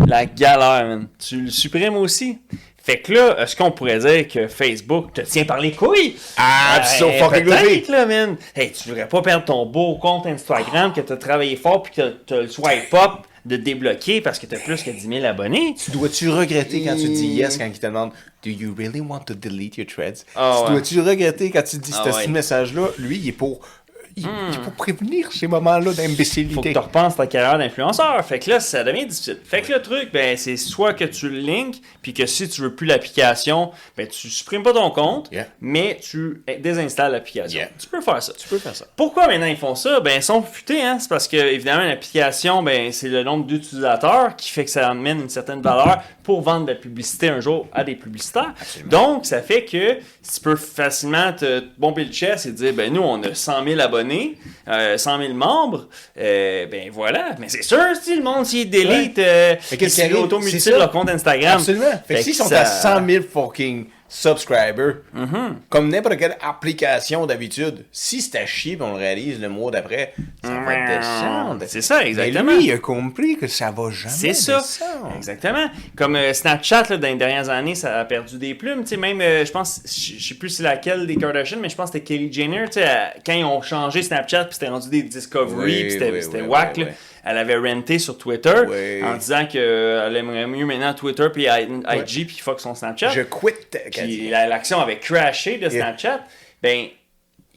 La galère, man. Tu le supprimes aussi. Fait que là, est-ce qu'on pourrait dire que Facebook te tient par les couilles? Ah, Euh, so fucking peut-être, logique. là, man. Hey, tu voudrais pas perdre ton beau compte Instagram que t'as travaillé fort puis que t'as le swipe up de débloquer parce que t'as plus que 10 000 abonnés? Tu dois-tu regretter quand tu dis yes quand il te demande Do you really want to delete your threads? Ah tu ouais. dois-tu regretter quand tu dis Ah ce ouais. message-là? Lui, il est pour. Il, il est pour prévenir ces moments-là Faut que d'imbécilité. tu repenses ta carrière d'influenceur. Fait que là, ça devient difficile. Fait que le truc, ben, c'est soit que tu le links, puis que si tu veux plus l'application, ben, tu supprimes pas ton compte, Yeah. mais tu désinstalles l'application. Yeah. Tu peux faire ça. Tu peux faire ça. Pourquoi maintenant ils font ça? Ben, ils sont futés, hein? C'est parce que, évidemment, l'application, ben, c'est le nombre d'utilisateurs qui fait que ça amène une certaine valeur pour vendre de la publicité un jour à des publicitaires. Absolument. Donc, ça fait que tu peux facilement te bomber le chest et dire, ben, nous, on a 100 000 abonnés, euh, 100 000 membres, euh, ben, voilà. Mais c'est sûr, si le monde, s'il délite, euh, Mais qu'est-ce qui s'ils arrive? C'est auto-mutilent ça. leur compte Instagram. Absolument. Fait, que s'ils sont ça- à 100 000 fucking subscribers, Mm-hmm. comme n'importe quelle application d'habitude, si c'est à chier et on le réalise le mois d'après, ça va descendre. C'est ça, exactement. Mais lui, il a compris que ça va jamais C'est ça. descendre. Exactement. Comme euh, Snapchat, là, dans les dernières années, ça a perdu des plumes. Sais, même, euh, je pense, je sais plus c'est laquelle des Kardashians, mais je pense que c'était Kelly Jenner. Sais, quand ils ont changé Snapchat, puis c'était rendu des Discovery, Oui, puis c'était oui, c'était oui, whack, oui, là. Oui. Elle avait renté sur Twitter Oui. en disant qu'elle aimerait mieux maintenant Twitter puis IG puis fuck son Snapchat. Je quitte. Puis l'action avait crashé de Snapchat. Ben,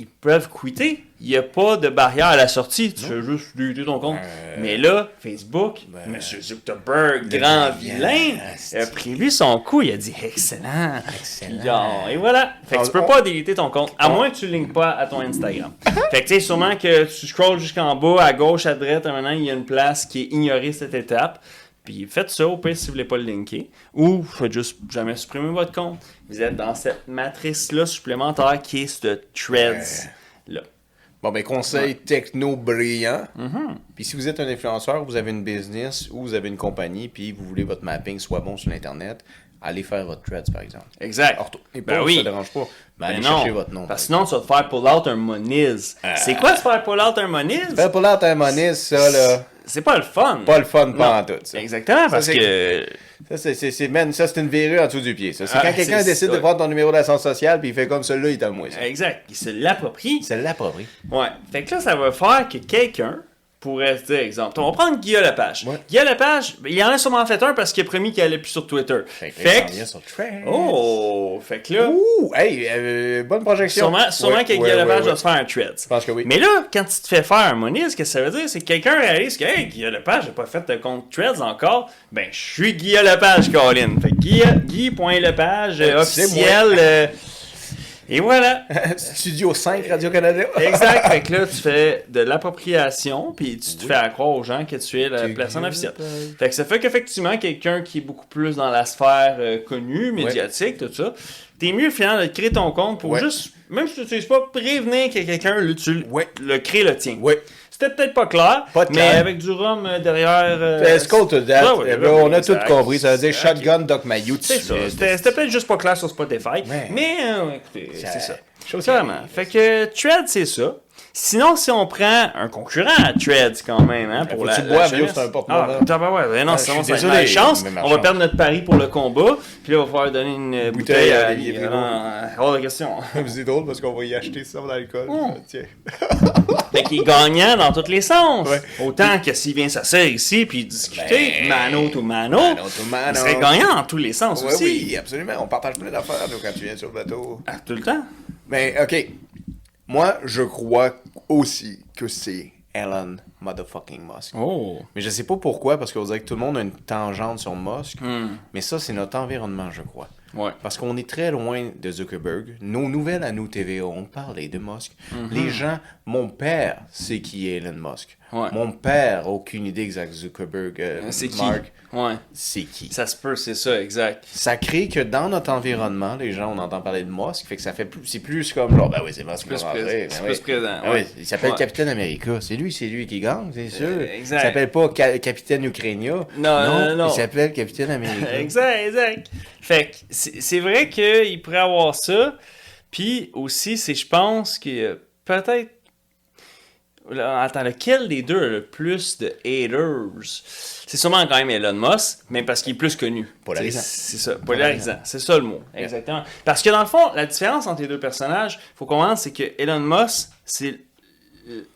ils peuvent quitter. Il n'y a pas de barrière à la sortie. Tu fais juste deleter ton compte. Mais là, Facebook, M. Zuckerberg, grand vilain, a prévu son coup. Il a dit excellent. Excellent. Là, et voilà. Fait que tu peux pas déliter ton compte, à moins que tu ne linkes pas à ton Instagram. [laughs] fait que tu sais, sûrement que tu scrolls jusqu'en bas, à gauche, à droite, maintenant, il y a une place qui est ignorée cette étape. Puis faites ça au pire si vous voulez pas le linker. Ou faites juste jamais supprimer votre compte. Vous êtes dans cette matrice-là supplémentaire qui est ce threads. Là. Bon, ben, conseil techno brillant. Mm-hmm. Puis si vous êtes un influenceur, vous avez une business ou vous avez une compagnie, puis vous voulez votre mapping soit bon sur l'Internet, allez faire votre threads, par exemple. Exact. Et Ben pas, oui. ça dérange pas. Mais Ben allez non, chercher votre nom. Parce que sinon, tu vas te faire pull out un moniz. C'est quoi se faire pull out un moniz? Fais pour là ta monnaie, ça, là. C'est pas le fun. Pas le fun pendant tout, ça. Exactement, parce que. Ça, c'est, man, ça, c'est une verrue en dessous du pied. Ça. C'est Ah, quand quelqu'un décide de prendre ton numéro d'assurance sociale puis il fait comme celui-là, il t'a moins. Exact. Il se l'approprie. C'est l'approprié. Ouais. Fait que là, ça va faire que quelqu'un pourrait se dire, exemple, on va prendre Guillaume Lepage. Ouais. Guillaume Lepage, il en a sûrement fait un parce qu'il a promis qu'il allait plus sur Twitter. Fait que, Fait sur. Oh! Fait que là, Ouh! Hey, euh, bonne projection. sûrement, sûrement Ouais, que Guillaume ouais, Lepage va se faire un threads. Je pense que oui. Mais là, quand tu te fais faire un money, ce que ça veut dire, c'est que quelqu'un réalise que, hey, Guillaume Lepage n'a pas fait de compte Threads encore. Ben, je suis Guillaume Lepage, Colin. Fait que Guy- Guy.lepage, euh, Ben, officiel. Et voilà. [laughs] Studio 5 Radio-Canada. [laughs] Exact. fait que là, tu fais de l'appropriation, puis tu te fais à croire aux gens que tu es la personne officielle. Fait que ça fait qu'effectivement, quelqu'un qui est beaucoup plus dans la sphère euh, connue, médiatique, tout ça, t'es mieux finalement de créer ton compte pour juste, même si tu n'utilises pas, prévenir que quelqu'un le crée le tien. Oui. C'était peut-être pas clair, Pas mais clair. avec du rhum euh, derrière. euh, Let's go to on a exact. tout compris. Ça veut dire. Shotgun Doc Mayou. C'est ça. C'était peut-être juste pas clair sur Spotify. Ouais. Mais euh, écoutez, c'est ça. Vraiment. Fait que Threads, c'est ça. Sinon, si on prend un concurrent à Threads quand même, hein, pour Faut la, la c'est un porte Ah, ben ouais, ben non, Ah, être désolé, chance. On va perdre notre pari pour le combat. Puis là, on va falloir donner une bouteille, à Olivier. Hors de question. [laughs] C'est drôle parce qu'on va y acheter ça d'alcool. Oh. Tiens. [laughs] Fait qu'il est gagnant dans tous les sens. Autant que s'il vient s'asseoir ici puis discuter, Ben, mano to mano, mano to mano. il serait gagnant dans tous les sens aussi. oui, absolument. On partage plein d'affaires quand tu viens sur le bateau. Ah, tout le temps. Mais, OK. Moi, je crois aussi que c'est Elon motherfucking Musk. Oh. Mais je sais pas pourquoi, parce qu'on dirait que tout le monde a une tangente sur Musk. Hmm. Mais ça, c'est notre environnement, je crois. Ouais. Parce qu'on est très loin de Zuckerberg. Nos nouvelles à nous TVA ont parlé de Musk. Les gens, mon père sait qui est Elon Musk. Ouais. Mon père aucune idée exacte Zuckerberg. euh, C'est qui? Mark, Ouais. c'est qui? Ça se peut, c'est ça, exact. Ça crée que dans notre environnement, les gens, on entend parler de Musk, fait que ça fait plus, c'est plus comme genre, ben oui, c'est. Plus rentrer, ben C'est oui. plus présent, Ben ouais. oui, il s'appelle. Capitaine America. C'est lui, c'est lui qui gagne, c'est sûr. exact. Il s'appelle pas Ca- Capitaine Ukrainia. Non, non, non. Il s'appelle Capitaine America. [laughs] Exact, exact. Fait que c'est vrai qu'il pourrait avoir ça. Puis aussi, c'est je pense que euh, peut-être. Attends, lequel des deux a le plus de haters? C'est sûrement quand même Elon Musk, mais parce qu'il est plus connu. Polarisant. C'est ça, polarisant. C'est ça le mot, exactement. Parce que dans le fond, la différence entre les deux personnages, faut comprendre, c'est que Elon Musk, c'est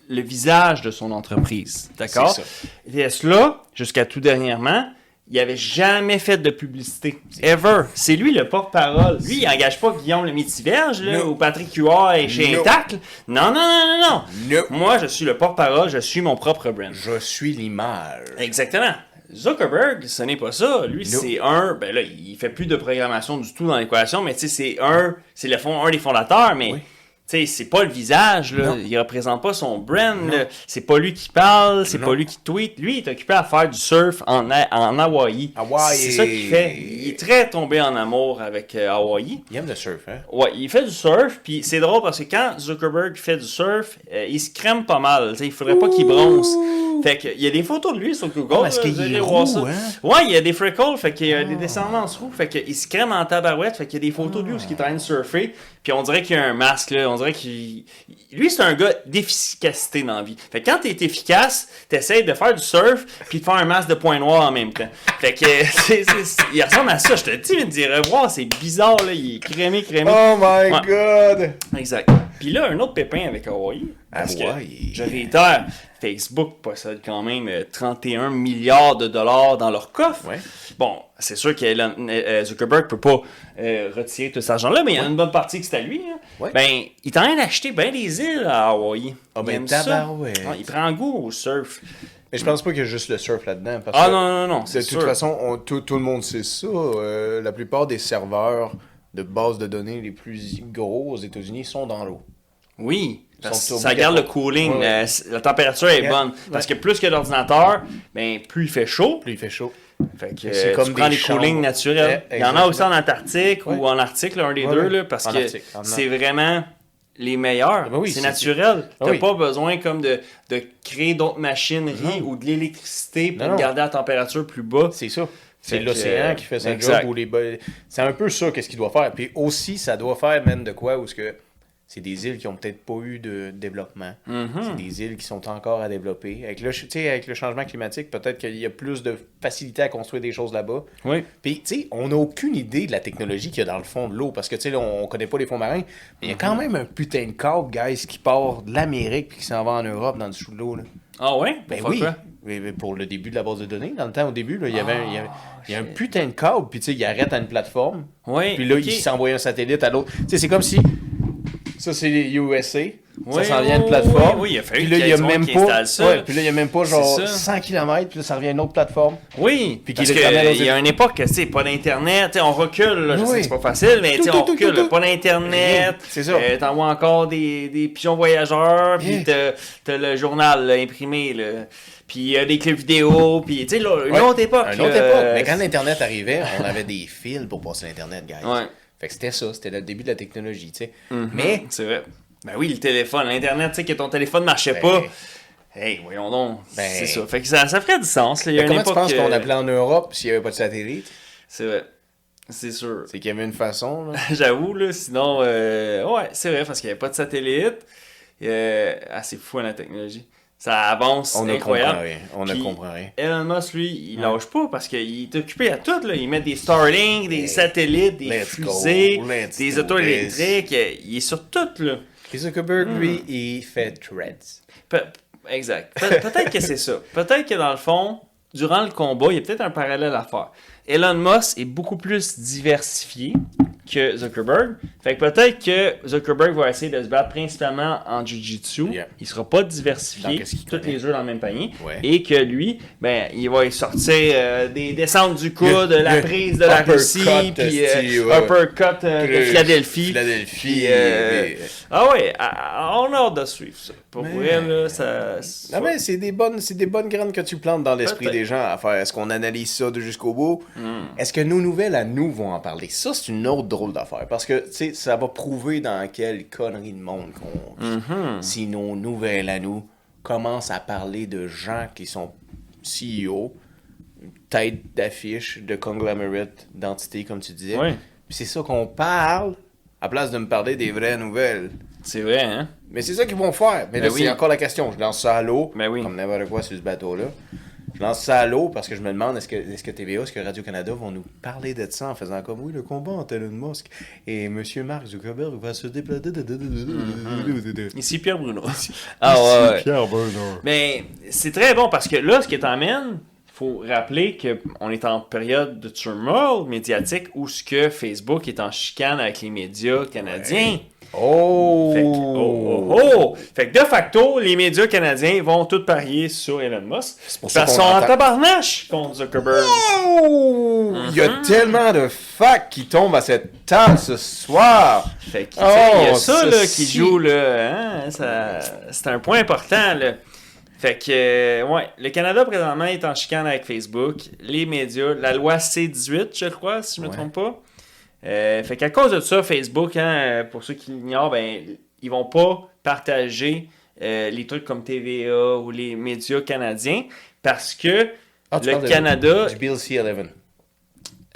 le- visage de son entreprise. D'accord? C'est ça. Tesla, jusqu'à tout dernièrement, il avait jamais fait de publicité. Ever. C'est lui le porte-parole. Lui, il engage pas Guillaume le Métiverge, là, No. ou Patrick Huard et chez No. Intact. Non, non, non, non, non. No. Moi, je suis le porte-parole, je suis mon propre brand. Je suis l'image. Exactement. Zuckerberg, ce n'est pas ça. Lui, c'est un. Ben là, il fait plus de programmation du tout dans l'équation, mais tu sais, c'est un. C'est le fond, un des fondateurs, mais. Oui. Sais, c'est pas le visage, là. Il représente pas son brand. C'est pas lui qui parle, c'est pas lui qui tweet. Lui, il est occupé à faire du surf en, en Hawaï. Hawaï. C'est ça qu'il fait. Il est très tombé en amour avec euh, Hawaï. Il aime le surf, hein? Ouais, il fait du surf, puis c'est drôle parce que quand Zuckerberg fait du surf, euh, il se crème pas mal. tu sais, Il faudrait pas qu'il bronze. Fait que, il y a des photos de lui sur Google. parce là, qu'il est roux, ça. hein? Ouais, il y a des freckles, fait qu'il y a des descendances roux, fait qu'il se crème en tabarouette, fait qu'il y a des photos de lui où il est en train de surfer, puis on dirait qu'il y a un masque, là, on dirait qu'il... Lui, c'est un gars d'efficacité dans la vie. Fait que quand t'es efficace, t'essayes de faire du surf, puis de faire un masque de points noirs en même temps. Fait que, [laughs] c'est- il ressemble à ça, je te dis, mais d'y revoir, c'est bizarre, là, il est crémé, crémé. Oh my Ouais. god! Exact. Puis là, un autre pépin avec Hawaii. Parce Hawaï. que, je réitère, Facebook possède quand même euh, 31 milliards de dollars dans leur coffre. Ouais. Bon, c'est sûr que euh, Zuckerberg peut pas euh, retirer tout cet argent-là, mais il y a une bonne partie que c'est à lui. hein. Ouais. Ben, il est en train d'acheter bien des îles à Hawaï. Ah, Il ben, ça. il prend goût au surf. Mais je pense pas qu'il y a juste le surf là-dedans. Ah non, non, non, De c'est toute sûr. façon, on- tout, tout le monde sait ça. euh, la plupart des serveurs de base de données les plus gros aux États-Unis sont dans l'eau. Oui, parce ça garde le cooling, Ouais, ouais. euh, la température est bonne. Parce que plus que l'ordinateur, ben, plus il fait chaud, Plus il fait chaud. Fait que C'est euh, comme tu prends des les coolings naturels. Eh, Il y en a aussi en Antarctique ou en Arctique, là, un des deux, là, parce En que c'est vraiment les meilleurs. Ben oui, c'est naturel. Ah T'as oui. pas besoin comme de, de créer d'autres machineries ou de l'électricité pour Non, garder la température plus bas. C'est ça. C'est l'océan euh, qui fait sa job ou les C'est un peu ça qu'est-ce qu'il doit faire. Puis aussi, ça doit faire même de quoi où ce que c'est des îles qui ont peut-être pas eu de développement. Mhm. C'est des îles qui sont encore à développer. Avec le, avec le changement climatique, peut-être qu'il y a plus de facilité à construire des choses là-bas. Oui. Puis, tu sais, on n'a aucune idée de la technologie qu'il y a dans le fond de l'eau. Parce que, tu sais, là, on connaît pas les fonds marins. Mais il y a quand même un putain de câble, guys, qui part de l'Amérique puis qui s'en va en Europe dans le dessous de l'eau. là. Ah ouais? Ben oui. Mais- Pour le début de la base de données, dans le temps, au début, là, il y avait, un- il y avait- il y a un putain de câble. Puis, tu sais, il arrête à une plateforme. Oui. Puis là, il s'envoie un satellite à l'autre. Tu sais, c'est comme si. Ça, c'est les USA. ça s'en vient de plateforme. oui, oui, il a fallu Puis là, il y a même qui pas. installe ça. ouais, puis là, il y a même pas genre C'est ça. 100 km. Puis là, ça revient à une autre plateforme. Oui, Puis parce qu'il y a une époque, tu sais, pas d'internet, on recule, là, je Oui. sais que c'est pas facile, mais tu sais, Tout, on recule, tout, là, tout. pas d'internet. C'est ça. euh, t'envoies encore des, des pigeons voyageurs, puis Yeah. t'as, t'as le journal là, imprimé, là, puis euh, des clips vidéo, puis tu sais, là, une Ouais. autre époque. Une autre époque. Mais quand l'Internet arrivait, on avait des fils pour passer l'Internet, guys. Ouais. Fait que c'était ça. C'était le début de la technologie, tu sais. Mhm, Mais. C'est vrai. Ben oui, le téléphone, l'internet, tu sais, que ton téléphone marchait Ben, pas. Hey, voyons donc. Ben, c'est ça. Fait que ça, ça ferait du sens, là. Il y a une comment tu penses qu'on euh, appelait en Europe s'il n'y avait pas de satellite? C'est vrai. C'est sûr. C'est qu'il y avait une façon, là. [laughs] J'avoue, là, sinon, euh, ouais, c'est vrai, parce qu'il n'y avait pas de satellite. Euh, ah, c'est fou, hein, la technologie. Ça avance, On ne comprend incroyable. rien. On ne comprend rien. Elon Musk, lui, il lâche pas parce qu'il est occupé à tout. Là. Il met des Starlink, des Hey, satellites, des go, fusées, des autos électriques. Il est sur tout. Là. Chris Zuckerberg, lui, Hmm. il fait threads. Pe- exact. Pe- peut-être que c'est ça. Peut-être que dans le fond, durant le combat, il y a peut-être un parallèle à faire. Elon Musk est beaucoup plus diversifié que Zuckerberg. Fait que peut-être que Zuckerberg va essayer de se battre principalement en Jiu-Jitsu. Yeah. Il sera pas diversifié, tous les œufs dans le même panier. Ouais. Et que lui, ben, il va sortir euh, des descentes du coude, Le- la prise de la Russie, puis euh, ouais. uppercut euh, de Philadelphie. Philadelphie. Puis, euh, mais- Ah ouais, on a hâte de suivre ça. Pour Mais- vrai, là, ça... Non, mais c'est des bonnes, c'est des bonnes graines que tu plantes dans l'esprit des gens à faire. Est-ce qu'on analyse ça de jusqu'au bout? Hmm. Est-ce que nos nouvelles à nous vont en parler? Ça, c'est une autre drôle d'affaire. Parce que, tu sais, ça va prouver dans quelle connerie de monde qu'on vit. Mhm. Si nos nouvelles à nous commencent à parler de gens qui sont CEO, tête d'affiche, de conglomerate, d'entités, comme tu disais. Puis c'est ça qu'on parle, à place de me parler des vraies nouvelles. C'est vrai, hein? Mais c'est ça qu'ils vont faire. Mais Ben là, oui. c'est encore la question. Je lance ça à l'eau, Ben oui. comme n'importe quoi sur ce bateau-là. Je lance ça à l'eau parce que je me demande est-ce que, est-ce que TVA, est-ce que Radio-Canada vont nous parler de ça en faisant comme oui, le combat entre Elon Musk et M. Mark Zuckerberg va se déplacer. Ici, Pierre Bruno. ah ouais, ouais. Pierre Bernard. Mais c'est très bon parce que là, ce qui t'emmène, faut rappeler qu'on est en période de turmoil médiatique où ce que Facebook est en chicane avec les médias canadiens. Oh! Fait que, oh, oh, oh! Fait que de facto, les médias canadiens vont tous parier sur Elon Musk. pour ça Parce qu'on qu'ils sont en tabarnache contre Zuckerberg. Oh! Il y a Mhm. tellement de facts qui tombent à cette table ce soir. Fait que, il y a Oh, ça là, qui joue, là. Hein? Ça, c'est un point important, là. Fait que, euh, ouais, le Canada présentement est en chicane avec Facebook, les médias, la loi C18, je crois, si je me Ouais. trompe pas. Euh, fait qu'à cause de ça, Facebook, hein, euh, pour ceux qui l'ignorent, ben, ils vont pas partager euh, les trucs comme TVA ou les médias canadiens parce que Ah, le Canada. Du Bill C11.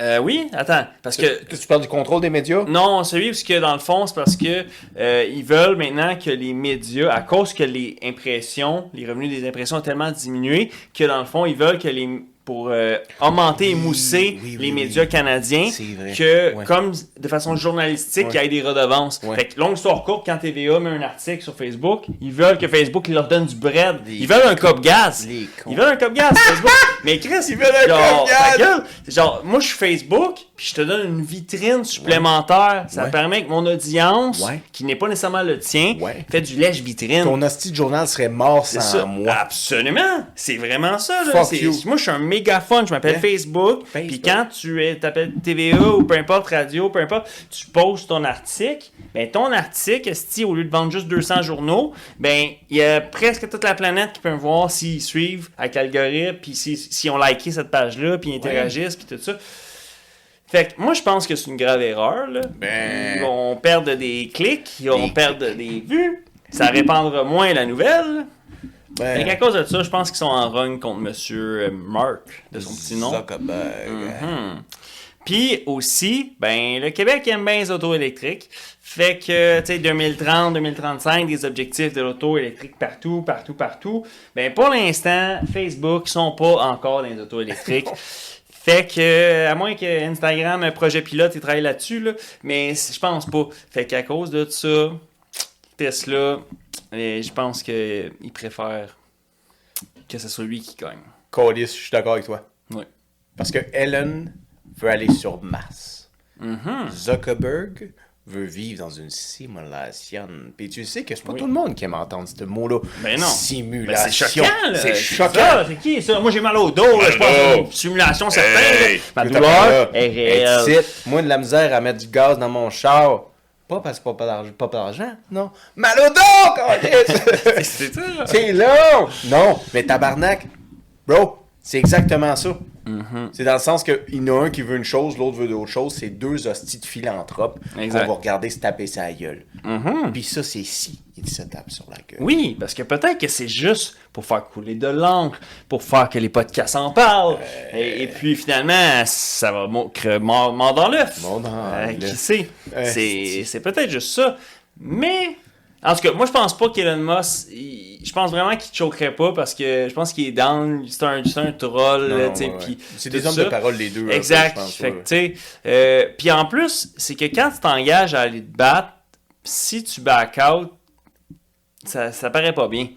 Euh, oui, attends, parce que Tu, tu parles du contrôle des médias? non, celui parce que dans le fond, c'est parce que euh, ils veulent maintenant que les médias, à cause que les impressions, les revenus des impressions ont tellement diminué, que dans le fond, ils veulent que les pour euh, augmenter et Oui, mousser oui, oui, les médias canadiens, que Ouais. comme de façon journalistique, Ouais. il y ait des redevances. Ouais. Fait que longue histoire courte, quand TVA met un article sur Facebook, ils veulent que Facebook leur donne du bread. Les Ils veulent un cop gaz. Ils veulent un cop gaz, Facebook. [laughs] Mais Chris, Ils veulent un genre, cop gaz. gueule, genre, moi je suis Facebook, puis je te donne une vitrine supplémentaire. Ça Ouais. permet que mon audience, Ouais. qui n'est pas nécessairement le tien, fait du lèche-vitrine. Ton hostie de journal serait mort sans ça. moi. Absolument. C'est vraiment ça. Là. Fuck C'est- you. Moi, je suis un méga fan. Je m'appelle. Facebook. Facebook. Puis quand tu es- t'appelles TVA ou peu importe, radio, peu importe, tu poses ton article. Ben, ton article, esti, au lieu de vendre juste 200 journaux, ben, il y a presque toute la planète qui peut me voir s'ils suivent avec l'algorithme, puis s'ils si, ont liké cette page-là, puis ils interagissent, puis tout ça. Fait que moi, je pense que c'est une grave erreur. Là. Ben. Ils vont perdre des clics, ils vont Des perdre des vues. Ça répandra moins la nouvelle. Ben, Fait qu'à cause de ça, je pense qu'ils sont en run contre Monsieur euh, Mark, de son petit nom. Zuckerberg. Mhm. Puis aussi, ben, le Québec aime bien les autos électriques. Fait que, tu sais, 2030, 2035, des objectifs de l'auto électrique partout, partout, partout. Ben, pour l'instant, Facebook sont pas encore dans les autos électriques. [laughs] Fait que, à moins que Instagram, un projet pilote, il travaille là-dessus, là, mais je pense pas. Fait qu'à cause de ça, Tesla, je pense qu'il préfère que ce soit lui qui gagne. Codis, je suis d'accord avec toi. Oui. Parce que Ellen veut aller sur Mars. Mhm. Zuckerberg veut vivre dans une simulation. Puis tu sais que c'est pas tout le monde qui aime entendre ce mot-là. Ben non. Simulation. Ben, c'est choquant, là. C'est choquant. C'est qui, ça? Moi, j'ai mal au dos, là. Je pense que c'est une simulation certaine. Hey. Ma douleur est réelle. Moi, de la misère à mettre du gaz dans mon char. Pas parce que pas d'argent, pas d'argent, non. Mal au dos. [laughs] C'est ça. C'est long! Non, mais tabarnak, bro, c'est exactement ça. Mm-hmm. C'est dans le sens qu'il y en a un qui veut une chose, l'autre veut d'autre chose. C'est deux hosties de philanthropes qu'on va regarder se taper sa gueule. Mhm. Puis ça, c'est si il se tape sur la gueule. Oui, parce que peut-être que c'est juste pour faire couler de l'encre, pour faire que les podcasts en parlent. Et, et puis finalement, ça va créer mort, mort dans l'œuf. Mort dans Euh, l'œuf. Qui sait? Euh, C'est c'est peut-être juste ça. Mais, en tout cas, moi je pense pas qu'Elon Musk, il- je pense vraiment qu'il choquerait pas parce que je pense qu'il est down, c'est un, c'est un troll. Ouais, ouais. C'est des hommes ça. de parole, les deux. peu, Exact. je pense, Fait sais, euh, puis en plus, c'est que quand tu t'engages à aller te battre, si tu back out, ça, ça paraît pas bien.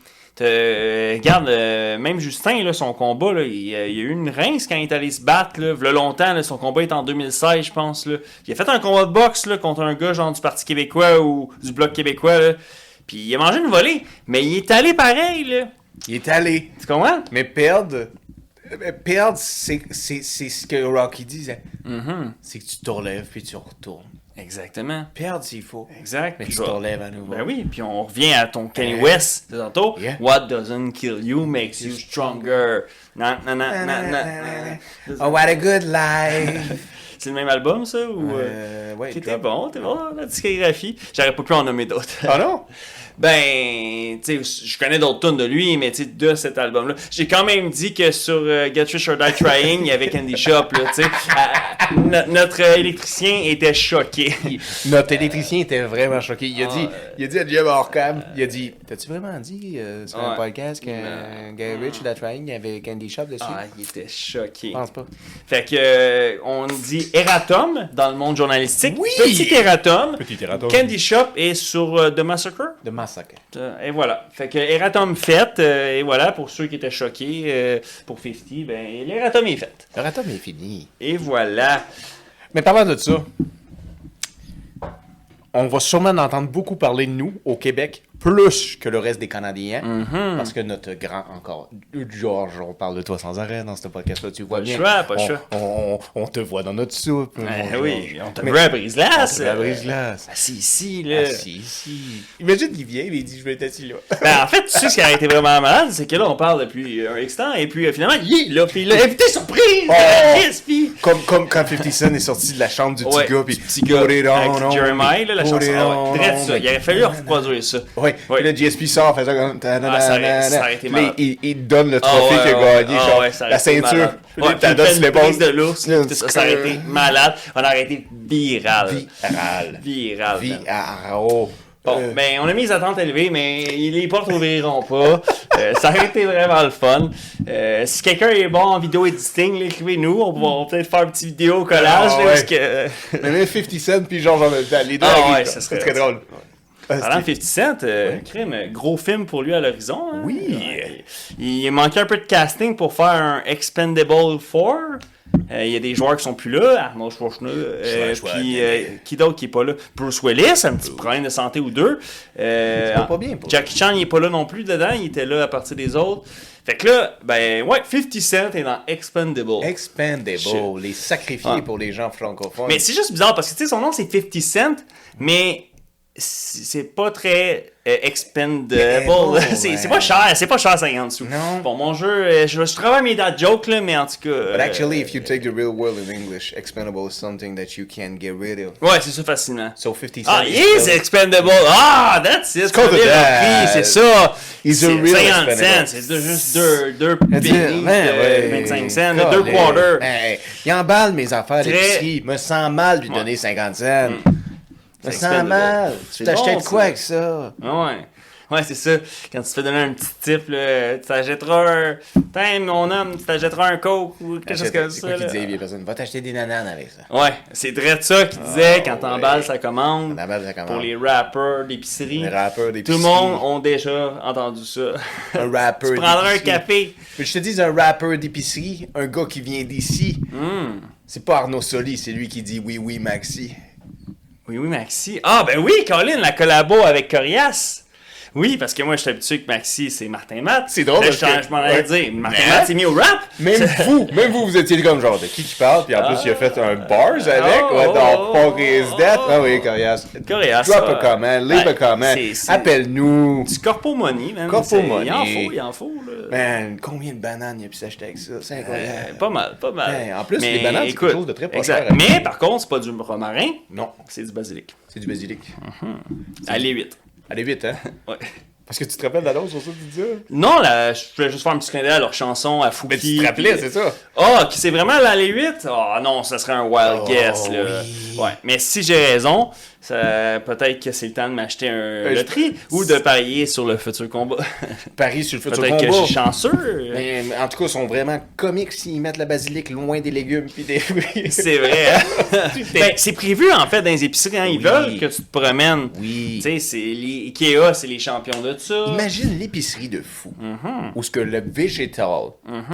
Euh, regarde, euh, même Justin, là, son combat, là, il, euh, il y a eu une rince quand il est allé se battre. Là, v'là longtemps, là, son combat est en 2016, je pense. Là. Il a fait un combat de boxe là, contre un gars genre du Parti québécois ou du Bloc québécois. Là. Puis il a mangé une volée, mais il est allé pareil. Là. Il est allé. Tu comprends? Mais perdre, euh, perdre, c'est ce que Rocky disait. Mhm. C'est que tu te relèves puis tu retournes. Exactement. Perdre s'il faut. Exact. Mais Puis tu te relèves à nouveau. Ben oui, puis on revient à ton Kanye Euh, West de tantôt. yeah. What doesn't kill you makes you stronger. Non, non, non, non, non. Oh, what a good life. [laughs] C'est le même album, ça? Ou, euh, Euh, ouais, T'es bon, t'es bon, la discographie. J'aurais pas pu en nommer d'autres. Ah non? [laughs] Ben, tu sais, je connais d'autres tunes de lui, mais tu sais, de cet album-là. J'ai quand même dit que sur euh, Get Rich or Die Trying, il y avait Candy Shop, là, tu sais. No- notre euh, électricien était choqué. [laughs] Notre électricien était vraiment choqué. Il a Ah, dit, euh, il a dit à Jim Orcam, il a dit, t'as-tu vraiment dit euh, sur un podcast que Gary Rich ou la Trying, il y avait Candy Shop dessus? Ah, il était choqué. Je pense pas. Fait que, euh, on dit erratum dans le monde journalistique. Oui! Petit erratum. Petit erratum. Candy Shop est sur euh, The Massacre. De massacre. Euh, Et voilà. Fait que erratum fait. euh, et voilà, pour ceux qui étaient choqués, euh, pour 50, ben, l'erratum est fait. Le ratum est fini. Et voilà. Mais parlant de ça, on va sûrement en entendre beaucoup parler de nous au Québec, plus que le reste des Canadiens. Mhm. Parce que notre grand, encore, George, on parle de toi sans arrêt dans ce podcast-là, tu vois Pas le bien. choix, pas on, choix. On, on te voit dans notre soupe. mon Eh George. oui, on te à brise-glace. On te à brise-glace. Assis ici, là. Ah, si, si. Imagine qu'il vient et il dit Je vais être assis là. [laughs] Ben, en fait, tu sais ce qui a été vraiment malade, c'est que là, on parle depuis un instant, et puis euh, finalement, il est là, puis il a invité surprise! Oh! Yes, puis- Comme, comme quand 50 Cent est sorti de la chambre du petit Ouais, gars, puis petit gars avec Jeremiah, là, la chanson. Ah ça. Il aurait fallu reproduire ça. Ouais, Ouais. puis le GSP sort, fait ça comme. Ah, ça aurait- ça aurait été Puis là, il, il donne le trophée ouais, qu'il a ouais, gagné, ah genre ouais, ça la ceinture. Puis Ouais, puis donné belle l'épaule. prise de l'ours, ça, aurait été malade. On aurait été viral. Viral. Viral. Viral. Bon, Euh, ben, on a mis les attentes élevées, mais les portes ouvriront pas. Euh, ça aurait été vraiment le fun. Euh, si quelqu'un est bon en vidéo editing, écrivez-nous. On va peut-être faire une petite vidéo au collage. Ah, ouais. parce que... Mais même 50 Cent, puis genre, genre, les deux Ah, ouais, ça serait- très drôle. Ah, Parlant de c'était- 50 Cent, euh, crime, gros film pour lui à l'horizon. hein. Oui. Il, il manquait un peu de casting pour faire un Expendable 4. Euh, Il y a des joueurs qui sont plus là, Arnold Schwarzenegger, euh, puis euh, qui d'autre qui est pas là? Bruce Willis, un petit problème de santé ou deux. Euh, va pas bien pour Jackie Chan, il est pas là non plus dedans, il était là à partir des autres. Fait que là, ben ouais, 50 Cent est dans Expendable. Expandable, Shit. les sacrifiés Ah. pour les gens francophones. Mais c'est juste bizarre parce que tu sais, son nom c'est 50 Cent, mais c'est pas très euh, expendable. Bon, [laughs] c'est ouais. pas cher, c'est pas cher 50 sous. Non. Bon, mon jeu, euh, je, je travaille mes dad jokes, là, mais en tout cas. But euh, actually, if you take the real world in English, expendable is something that you can get rid of. Ouais, c'est ça facilement. So 50 Ah, cents he is expendable! Ah, that's it! C'est ça! He's C'est a real 50 expendable. cents, c'est juste deux, deux That's it, pennies, man, de ouais. 25 cents, de God, deux quarters. hey, il emballe mes affaires d'épicerie. Me sens mal de lui Ouais. donner 50 cents. Me C'est sens expendable. mal. Tu C'est t'achetais bon, quoi ça. avec ça? Ah Ouais. Ouais, c'est ça. Quand tu te fais donner un petit tip, là, tu t'achèteras un. Tiens, mon homme, tu t'achèteras un coke ou quelque chose comme C'est ça. dit, vieille personne? Va t'acheter des nananes avec ça. Ouais, c'est vrai ça qu'il disait quand t'emballes ouais. sa commande. Ça commence. Pour les rappers d'épicerie. Les rappeurs Tout d'épicerie. le monde ont déjà entendu ça. Un [laughs] rappeur tu prendras un d'épicerie. café. Mais je te dis, un rappeur d'épicerie, un gars qui vient d'ici, Hmm. c'est pas Arnaud Soli, c'est lui qui dit oui, oui, Maxi. Oui, oui, Maxi. Ah, ben oui, Colin, la collabo avec Corias. Oui, parce que moi, je suis habitué que Maxi, c'est Martin Matt. C'est drôle Là, parce je que- je m'en allais ouais. dire. Martin Matt s'est mis au rap. Même [laughs] vous, même vous, vous étiez comme genre de qui qui parle, puis en plus, il a fait un bars avec, oh, ouais, dans oh, Fuck is That. oh. Ah oui, Corias. Corias. Drop a comment, leave a comment, c'est- c'est- appelle-nous. Du corpo money, man. Corpo C'est- money. Il en faut, il en faut. Là. Man, combien de bananes il a pu s'acheter avec ça? C'est Euh, incroyable. pas mal, pas mal. Ouais, en plus, les bananes, c'est quelque chose de très pas cher. Mais par contre, c'est pas du romarin, Non, c'est du basilic. c'est du basilic. Allez, 8. Allez vite, hein? [laughs] Ouais. Parce que tu te rappelles d'annonce sur ça, tu dis? Non, là, je voulais juste faire un petit clin d'œil à leur chanson, à Fouki. Mais tu te rappelais, c'est ça? Ah, qui c'est vraiment l'allée 8? Ah non, ça serait un wild Oh, guess, là. oui. Ouais, mais si j'ai raison, ça- peut-être que c'est le temps de m'acheter un Euh, loterie ou de parier sur le futur combat. [laughs] Paris sur le futur peut-être que je combat. suis chanceux. Mais, mais en tout cas, ils sont vraiment comiques s'ils mettent la basilic loin des légumes puis des fruits. [laughs] C'est vrai. hein? [laughs] Ben, c'est prévu en fait dans les épiceries. hein? Ils Oui. veulent que tu te promènes. Oui. Tu sais, c'est les Ikea, c'est les champions de ça. Imagine l'épicerie de fou, Mhm. où ce que le végétal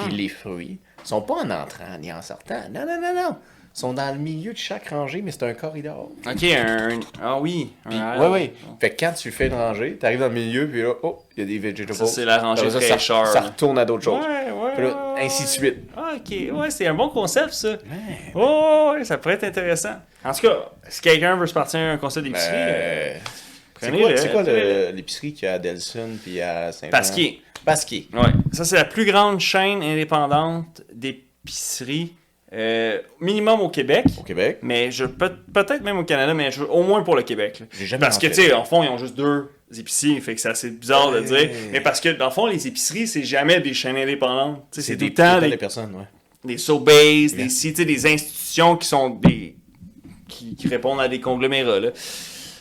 puis les fruits sont pas en entrant ni en sortant. Non, non, non, non. Ils sont dans le milieu de chaque rangée, mais c'est un corridor. Ok, un. Ah oui. Oui, oui. Fait que quand tu fais une rangée, t'arrives dans le milieu, puis là, oh, il y a des vegetables. Ça, c'est la rangée ça, Ça, ça retourne à d'autres Ouais, choses. ouais. Puis là, ouais, ainsi de ouais. suite. Ah, ok, ouais, c'est un bon concept ça. Oh, ouais, ça pourrait être intéressant. En tout cas, si quelqu'un veut se partir un concept d'épicerie, euh, Euh, c'est quoi, c'est quoi le- l'épicerie qu'il y a à Delson puis à Saint-Jean? Pasquier. Pasquier. Ouais, ça c'est la plus grande chaîne indépendante d'épicerie, euh, minimum au Québec. Au Québec. Mais je peut- peut-être même au Canada, mais je- au moins pour le Québec. là. J'ai jamais Parce que, tu sais, en fond, ils ont juste deux épiceries, fait que c'est assez bizarre de Ouais. dire. Mais parce que, dans le fond, les épiceries, c'est jamais des chaînes indépendantes. C'est tout le tout temps des des, personnes, ouais. des Sobeys, des des institutions qui sont des. qui, qui répondent à des conglomérats, là.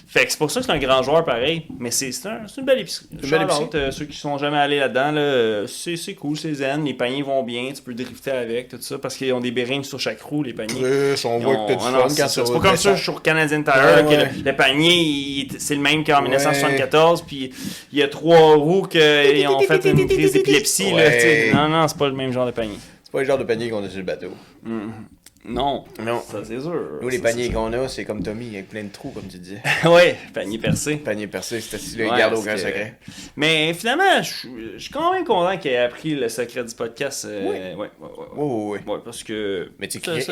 Fait que c'est pour ça que c'est un grand joueur pareil, mais c'est un- une belle épicerie. une belle euh, ceux qui sont jamais allés là-dedans, là, c'est cool, c'est zen, les paniers vont bien, tu peux drifter avec, tout ça, parce qu'ils ont des bérings sur chaque roue, les paniers. Plus, on Ils voit que t'as ah c'est pas comme ça sur Canadian Tire, Ouais, que ouais. le, le panier, c'est le même qu'en 1974, puis il y a trois roues qui ont fait une crise d'épilepsie. Non, non, c'est pas le même genre de panier. C'est pas le genre de panier qu'on a sur le bateau. Non, Non. ça c'est sûr. Nous, les Ça, paniers qu'on a, c'est comme Tommy, avec plein de trous, comme tu disais. [laughs] c'est- ouais, panier percé. Panier percé, là, il Ouais, garde aucun que- secret. Mais finalement, je suis- quand même content qu'il ait appris le secret du podcast. euh, Oui. ouais, ouais, ouais, ouais. Oui, oui. Ouais, parce que. Mais tu sais,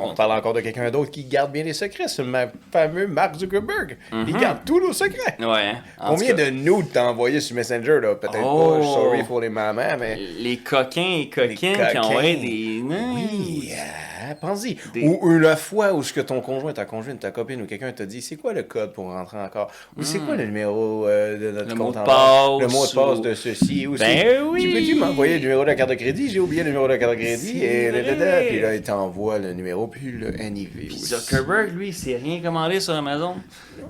on parle encore de quelqu'un d'autre qui garde bien les secrets, c'est le fameux Mark Zuckerberg. Il garde tous nos secrets. Ouais, hein. Mhm. En Combien de nudes t'as envoyé sur Messenger, là? Peut-être Oh. pas, sorry for les mamans, mais... Les coquins et coquins Les qui envoient des. Oui, euh, Des- Ou, ou la fois où ce que ton conjoint, ta conjointe, ta copine ou quelqu'un t'a dit, c'est quoi le code pour rentrer encore? Ou c'est quoi le numéro euh, de notre Hmm. Le compte mot en de banque? Le passe mot de passe ou- de ceci ou Ben oui. Tu peux-tu m'envoyer le numéro de la carte de crédit? J'ai oublié le numéro de la carte de crédit. Et da. vrai. Puis là, il t'envoie le numéro, puis le NIV Puis. Zuckerberg, lui, il s'est rien commandé sur Amazon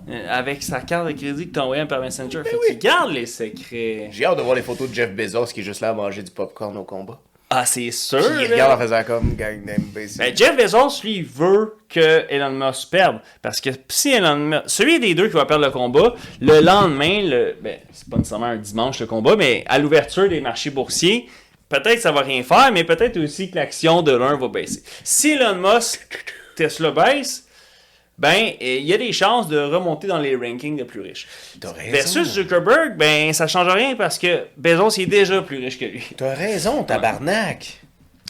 euh, avec sa carte de crédit que t'as envoyée par Messenger. fait oui. qu'il garde les secrets. J'ai hâte de voir les photos de Jeff Bezos qui est juste là à manger du popcorn au combat. Ah, c'est sûr. Puis il regarde en faisant comme gang. Ben, Jeff Bezos, lui, veut que Elon Musk perde. Parce que si Elon Musk. Celui des deux qui va perdre le combat, le lendemain, le, ben, c'est pas nécessairement un dimanche le combat, mais à l'ouverture des marchés boursiers, peut-être que ça va rien faire, mais peut-être aussi que l'action de l'un va baisser. Si Elon Musk, Tesla baisse, ben, euh, il y a des chances de remonter dans les rankings des plus riches. Versus Zuckerberg, ben, ça change rien parce que Bezos il est déjà plus riche que lui. T'as raison, tabarnak.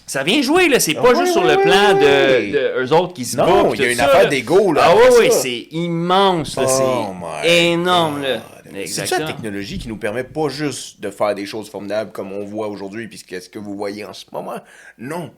Ça vient jouer, là. C'est pas juste sur le plan de, de eux autres qui se battent. Non, il y a une ça, affaire là. d'ego, là. Ah oui, oui, ça. c'est immense, là. Oh c'est énorme, là. C'est la Exactement. technologie qui nous permet pas juste de faire des choses formidables comme on voit aujourd'hui, puis qu'est-ce que vous voyez en ce moment. Non.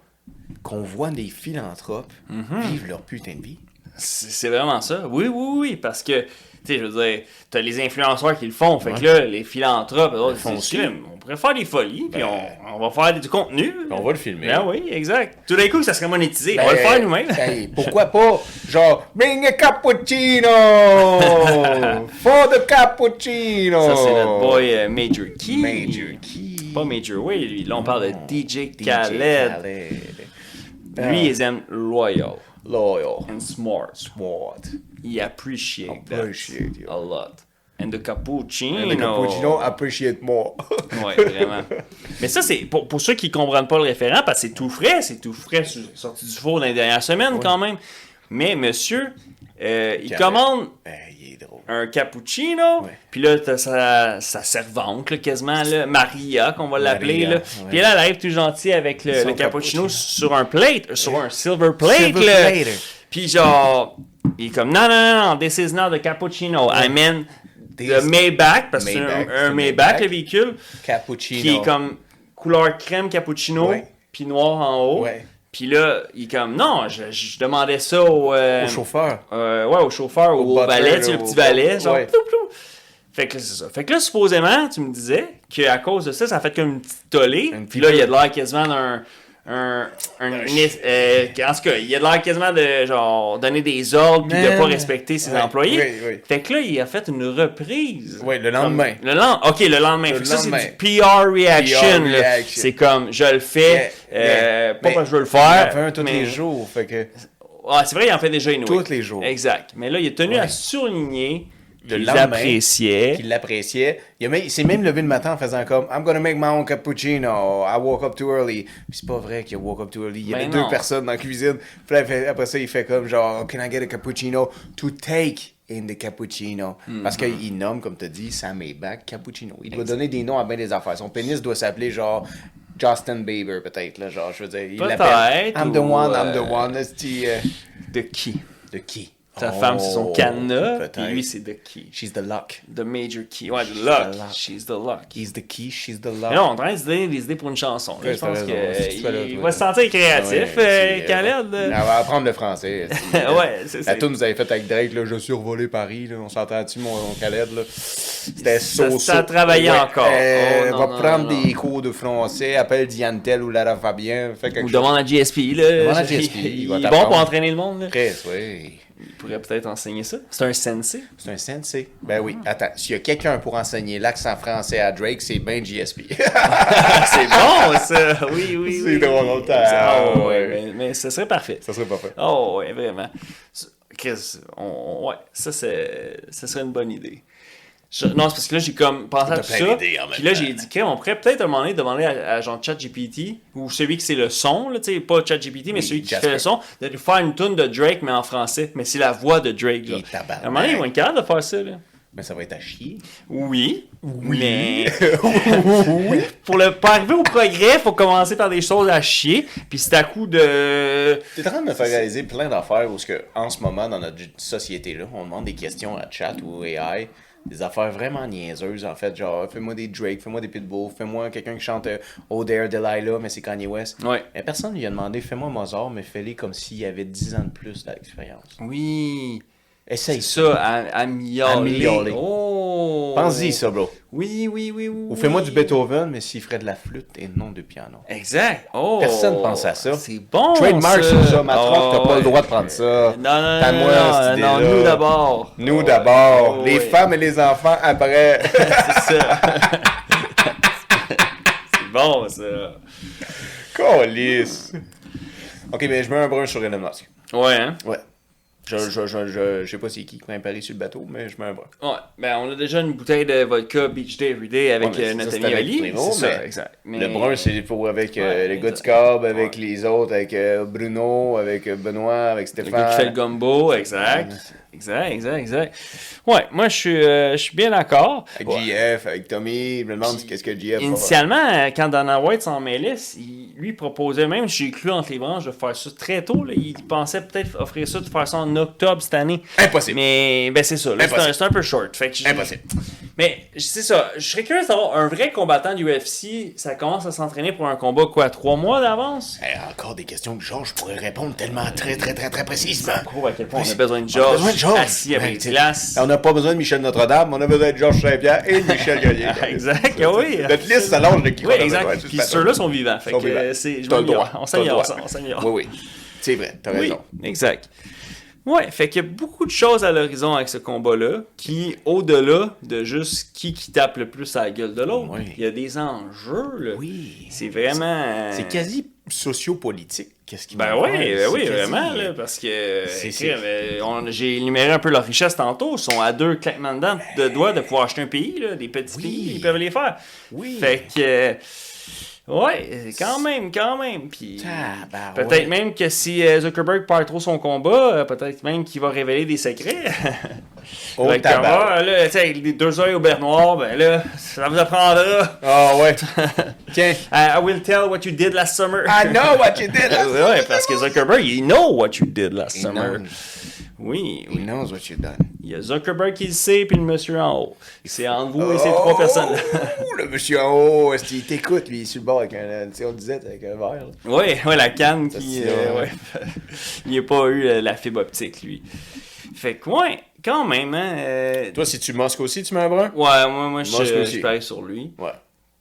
Qu'on voit des philanthropes Mm-hmm. vivre leur putain de vie. C'est vraiment ça. Oui, oui, oui, parce que, tu sais, je veux dire, t'as les influenceurs qui le font. Fait que là, les philanthropes, font ils disent, Crime, on pourrait faire des folies, puis Ben, on, on va faire du contenu. On va le filmer. Ben oui, exact. Tout d'un coup, ça serait monétisé. on va Ben, le faire nous-mêmes. ben, [laughs] pourquoi pas? Genre, bring a cappuccino! [laughs] For the cappuccino! Ça, c'est notre boy euh, Major Key. Major Key. Pas Major Way, lui. Là, on parle de DJ DJ Khaled. Khaled. Lui, ils aiment loyal Loyal. and smart. Smart. He appreciate, that Appreciate, yeah. a lot. And the cappuccino. And the cappuccino appreciate more. [laughs] Ouais, vraiment. Mais ça, c'est pour, pour ceux qui comprennent pas le référent, parce que c'est tout frais, c'est tout frais, sorti du four dans les dernières semaines quand même. Mais monsieur, euh, il commande drôle. Un cappuccino, Ouais. puis là, t'as sa, sa servante, là, quasiment, là, Maria, qu'on va l'appeler. Maria, là. ouais. Puis là, elle arrive tout gentil avec le, cappuccino cappuccino. sur un plate, euh, sur un silver plate. Silver là. plate. Puis genre, il est comme, non, non, non, non, this is not the cappuccino. I mean the Maybach, parce que c'est un, Maybach, un c'est un Maybach, Maybach. le véhicule Cappuccino. qui est comme couleur crème cappuccino, puis noir en haut. Ouais. Puis là, il est comme, non, je, je demandais ça au... euh, Au chauffeur. euh, ouais, au chauffeur Au au, valet, tu sais, le petit valet, genre... ouais. plou, plou. Fait que là, c'est ça. Fait que là, supposément, tu me disais qu'à cause de ça, ça a fait comme une petite tollée. Puis là, il y a de l'air quasiment d'un... Un, un, euh, en tout cas, il y a de l'air quasiment de genre donner des ordres puis de pas respecter ses Ouais, employés. oui, oui. Fait que là, il a fait une reprise. Ouais, le lendemain. Comme- le lendemain. Ok, le lendemain. Le Fait que ça, c'est du PR reaction. PR là. reaction. C'est comme, je le fais, euh, pas parce que je veux le Il en faire. fait un tous mais- les jours. Fait que c'est vrai, il en fait déjà une tous les jours. Exact. Mais là, il a tenu Ouais. à souligner Le qu'il lendemain, appréciait. Qu'il l'appréciait. Il, il s'est même levé le matin en faisant comme I'm gonna make my own cappuccino. I woke up too early. Puis c'est pas vrai qu'il woke up too early. Il y avait Ben deux personnes dans la cuisine. Puis après ça, il fait comme genre Can I get a cappuccino to take in the cappuccino? Mm-hmm. Parce qu'il nomme, comme tu dit, Sam Maybach cappuccino. Il doit donner des noms à bien des affaires. Son pénis doit s'appeler genre Justin Bieber, peut-être. Là, genre, je veux dire, il Peut-être, l'appelle I'm the one, I'm the euh, one. Euh, De qui? de qui? Sa Oh, femme, c'est son cadenas. peut-être. Puis lui, c'est de qui She's the luck. The Major Key. Ouais, the the luck. luck. She's the luck. He's the key, she's the Mais luck. là, on est en train de se donner des idées pour une chanson. Ouais, je pense qu'il va se sentir créatif, Ouais, euh, Khaled. euh. On va apprendre le français. [laughs] Ouais, c'est ça. La tune nous avait fait avec Drake, là, je revolé Paris, là, on s'entend-tu, mon, mon Khaled. C'était so, ça travaillait encore. Euh, Oh, non, va non, prendre non, non. des cours de français, appelle Diane Tell ou Lara Fabien, quelque Ou chose. demande à GSP. Là. Demande à GSP, [laughs] Il, est bon pour entraîner le monde. Là. Oui. Il pourrait peut-être enseigner ça. C'est un sensei. C'est un sensei. Ben oui. Attends, s'il y a quelqu'un pour enseigner l'accent français à Drake, c'est ben GSP. [laughs] c'est bon, ça. Oui, oui, C'est oui. drôle, t'as- Ah, ouais. ouais, mais, mais ce serait parfait. Ça serait pas fait. Oh, ouais, vraiment. Chris, on, on- ouais, ça, c'est, ça serait une bonne idée. Je- non, c'est parce que là, j'ai comme pensé à tout ça. Puis là, j'ai dit, Crème, on pourrait peut-être à un moment donné demander à, à genre ChatGPT, ou celui qui c'est le son, là, tu sais, pas ChatGPT, mais Oui, celui qui Jasper. fait le son, de lui faire une tune de Drake, mais en français. Mais c'est la voix de Drake. Là. À un moment donné, ils vont être capables de faire ça. Là. Mais ça va être à chier. Oui. Mais. [laughs] Pour le, pour arriver au progrès, faut commencer par des choses à chier. Puis c'est à coup de. T'es en train de me faire réaliser plein d'affaires où, ce que, en ce moment, dans notre société-là, on demande des questions à chat ou AI, des affaires vraiment niaiseuses, en fait. Genre, fais-moi des Drake, fais-moi des Pitbull, fais-moi quelqu'un qui chante euh, Oh There Delilah, mais c'est Kanye West. Ouais. Mais personne lui a demandé, fais-moi Mozart, mais fais-le comme s'il avait 10 ans de plus d'expérience. Oui. Essaye C'est ça. à- améliorer. Oh. Pense-y, ça, bro. Oui, oui, oui, oui. Ou fais-moi du Beethoven, mais s'il ferait de la flûte et non du piano. Exact. Oh. Personne pense à ça. C'est bon. Trademark sur ça, Matrock, t'as Oh, pas le droit ouais. de prendre ça. Non, non, non. Moi, non, non, nous d'abord. Nous Oh, d'abord, oh, les femmes et les enfants après. [laughs] C'est ça. [laughs] C'est bon, ça. Calice. Ok, mais je mets un brun sur Elon Musk. Ouais, hein? Ouais. Je, je, je, je, je sais pas c'est qui qui m'a sur le bateau, mais je mets un. Ouais, ben on a déjà une bouteille de vodka Beach Day Everyday avec Ouais, euh, notre ami Ali. Mais exact. Le brun, c'est pour avec euh, Ouais, les gars du avec Ouais. les autres, avec euh, Bruno, avec euh, Benoît, avec Le Stéphane. gars qui fait le gumbo, exact. Exact, exact, exact. Ouais, moi, je suis, euh, je suis bien d'accord. Avec Ouais. JF, avec Tommy, je me demande qu'est-ce que va Initialement, euh, quand Dana White s'en mêlait, il- lui proposait même, j'ai cru entre les branches de faire ça très tôt. là. Il pensait peut-être offrir ça, de faire ça en octobre cette année. Impossible. Mais ben c'est ça, c'est un, un peu short. Fait que Impossible. Mais c'est ça, je serais curieux d'avoir un vrai combattant du UFC. Ça commence à s'entraîner pour un combat, quoi, trois mois d'avance? Eh, encore des questions que Georges pourrait répondre tellement très, très, très, très précisément. Gros, à quel point on a besoin de Georges, assis avec Ben, glace. On n'a pas besoin de Michel Notre-Dame, on a besoin de Georges Saint-Pierre et de [laughs] Michel Grenier. Exact, oui. Notre liste s'allonge de qui Oui, exact. Puis ceux-là sont vivants. Fait Sont que vivants. je T'as le droit. On s'améliore, on s'améliore. Oui, oui. C'est vrai, t'as Oui, raison. exact. Ouais, fait qu'il y a beaucoup de choses à l'horizon avec ce combat-là, qui, au-delà de juste qui qui tape le plus à la gueule de l'autre, Oui. il y a des enjeux, là. Oui. C'est vraiment... C'est quasi sociopolitique. Qu'est-ce qui Ben oui, ben oui, vraiment, là, parce que euh, j'ai énuméré un peu leur richesse tantôt. Ils sont à deux claquements de doigts de pouvoir acheter un pays, là, des petits Oui. pays, ils peuvent les faire. Oui. Fait que, euh, ouais, quand même, quand même. Puis, peut-être même que si euh, Zuckerberg perd trop son combat, euh, peut-être même qu'il va révéler des secrets. [laughs] Oh, là, sais, les deux œils au beurre noir, ben là, ça vous apprendra. Ah ouais. [laughs] Tiens. I will tell what you did last summer. I know what you did. [laughs] ouais, parce que Zuckerberg, he know what you did last He summer. knows. Oui, He oui. knows what you done. Il y a Zuckerberg qui le sait, puis le monsieur en haut. C'est entre vous et ces trois personnes. Oh, [laughs] le monsieur en haut, est-ce qu'il t'écoute, lui, il est sur le bord avec un, tu sais, on disait, avec un verre. Oui, ouais, la canne qui. euh, ouais. [laughs] il n'a pas eu euh, la fibre optique, lui. Fait que, ouais, quand même, hein. euh, Toi, si tu masques aussi, tu mets un brun? Ouais, moi, moi je, je je, aussi. parie sur lui. Ouais.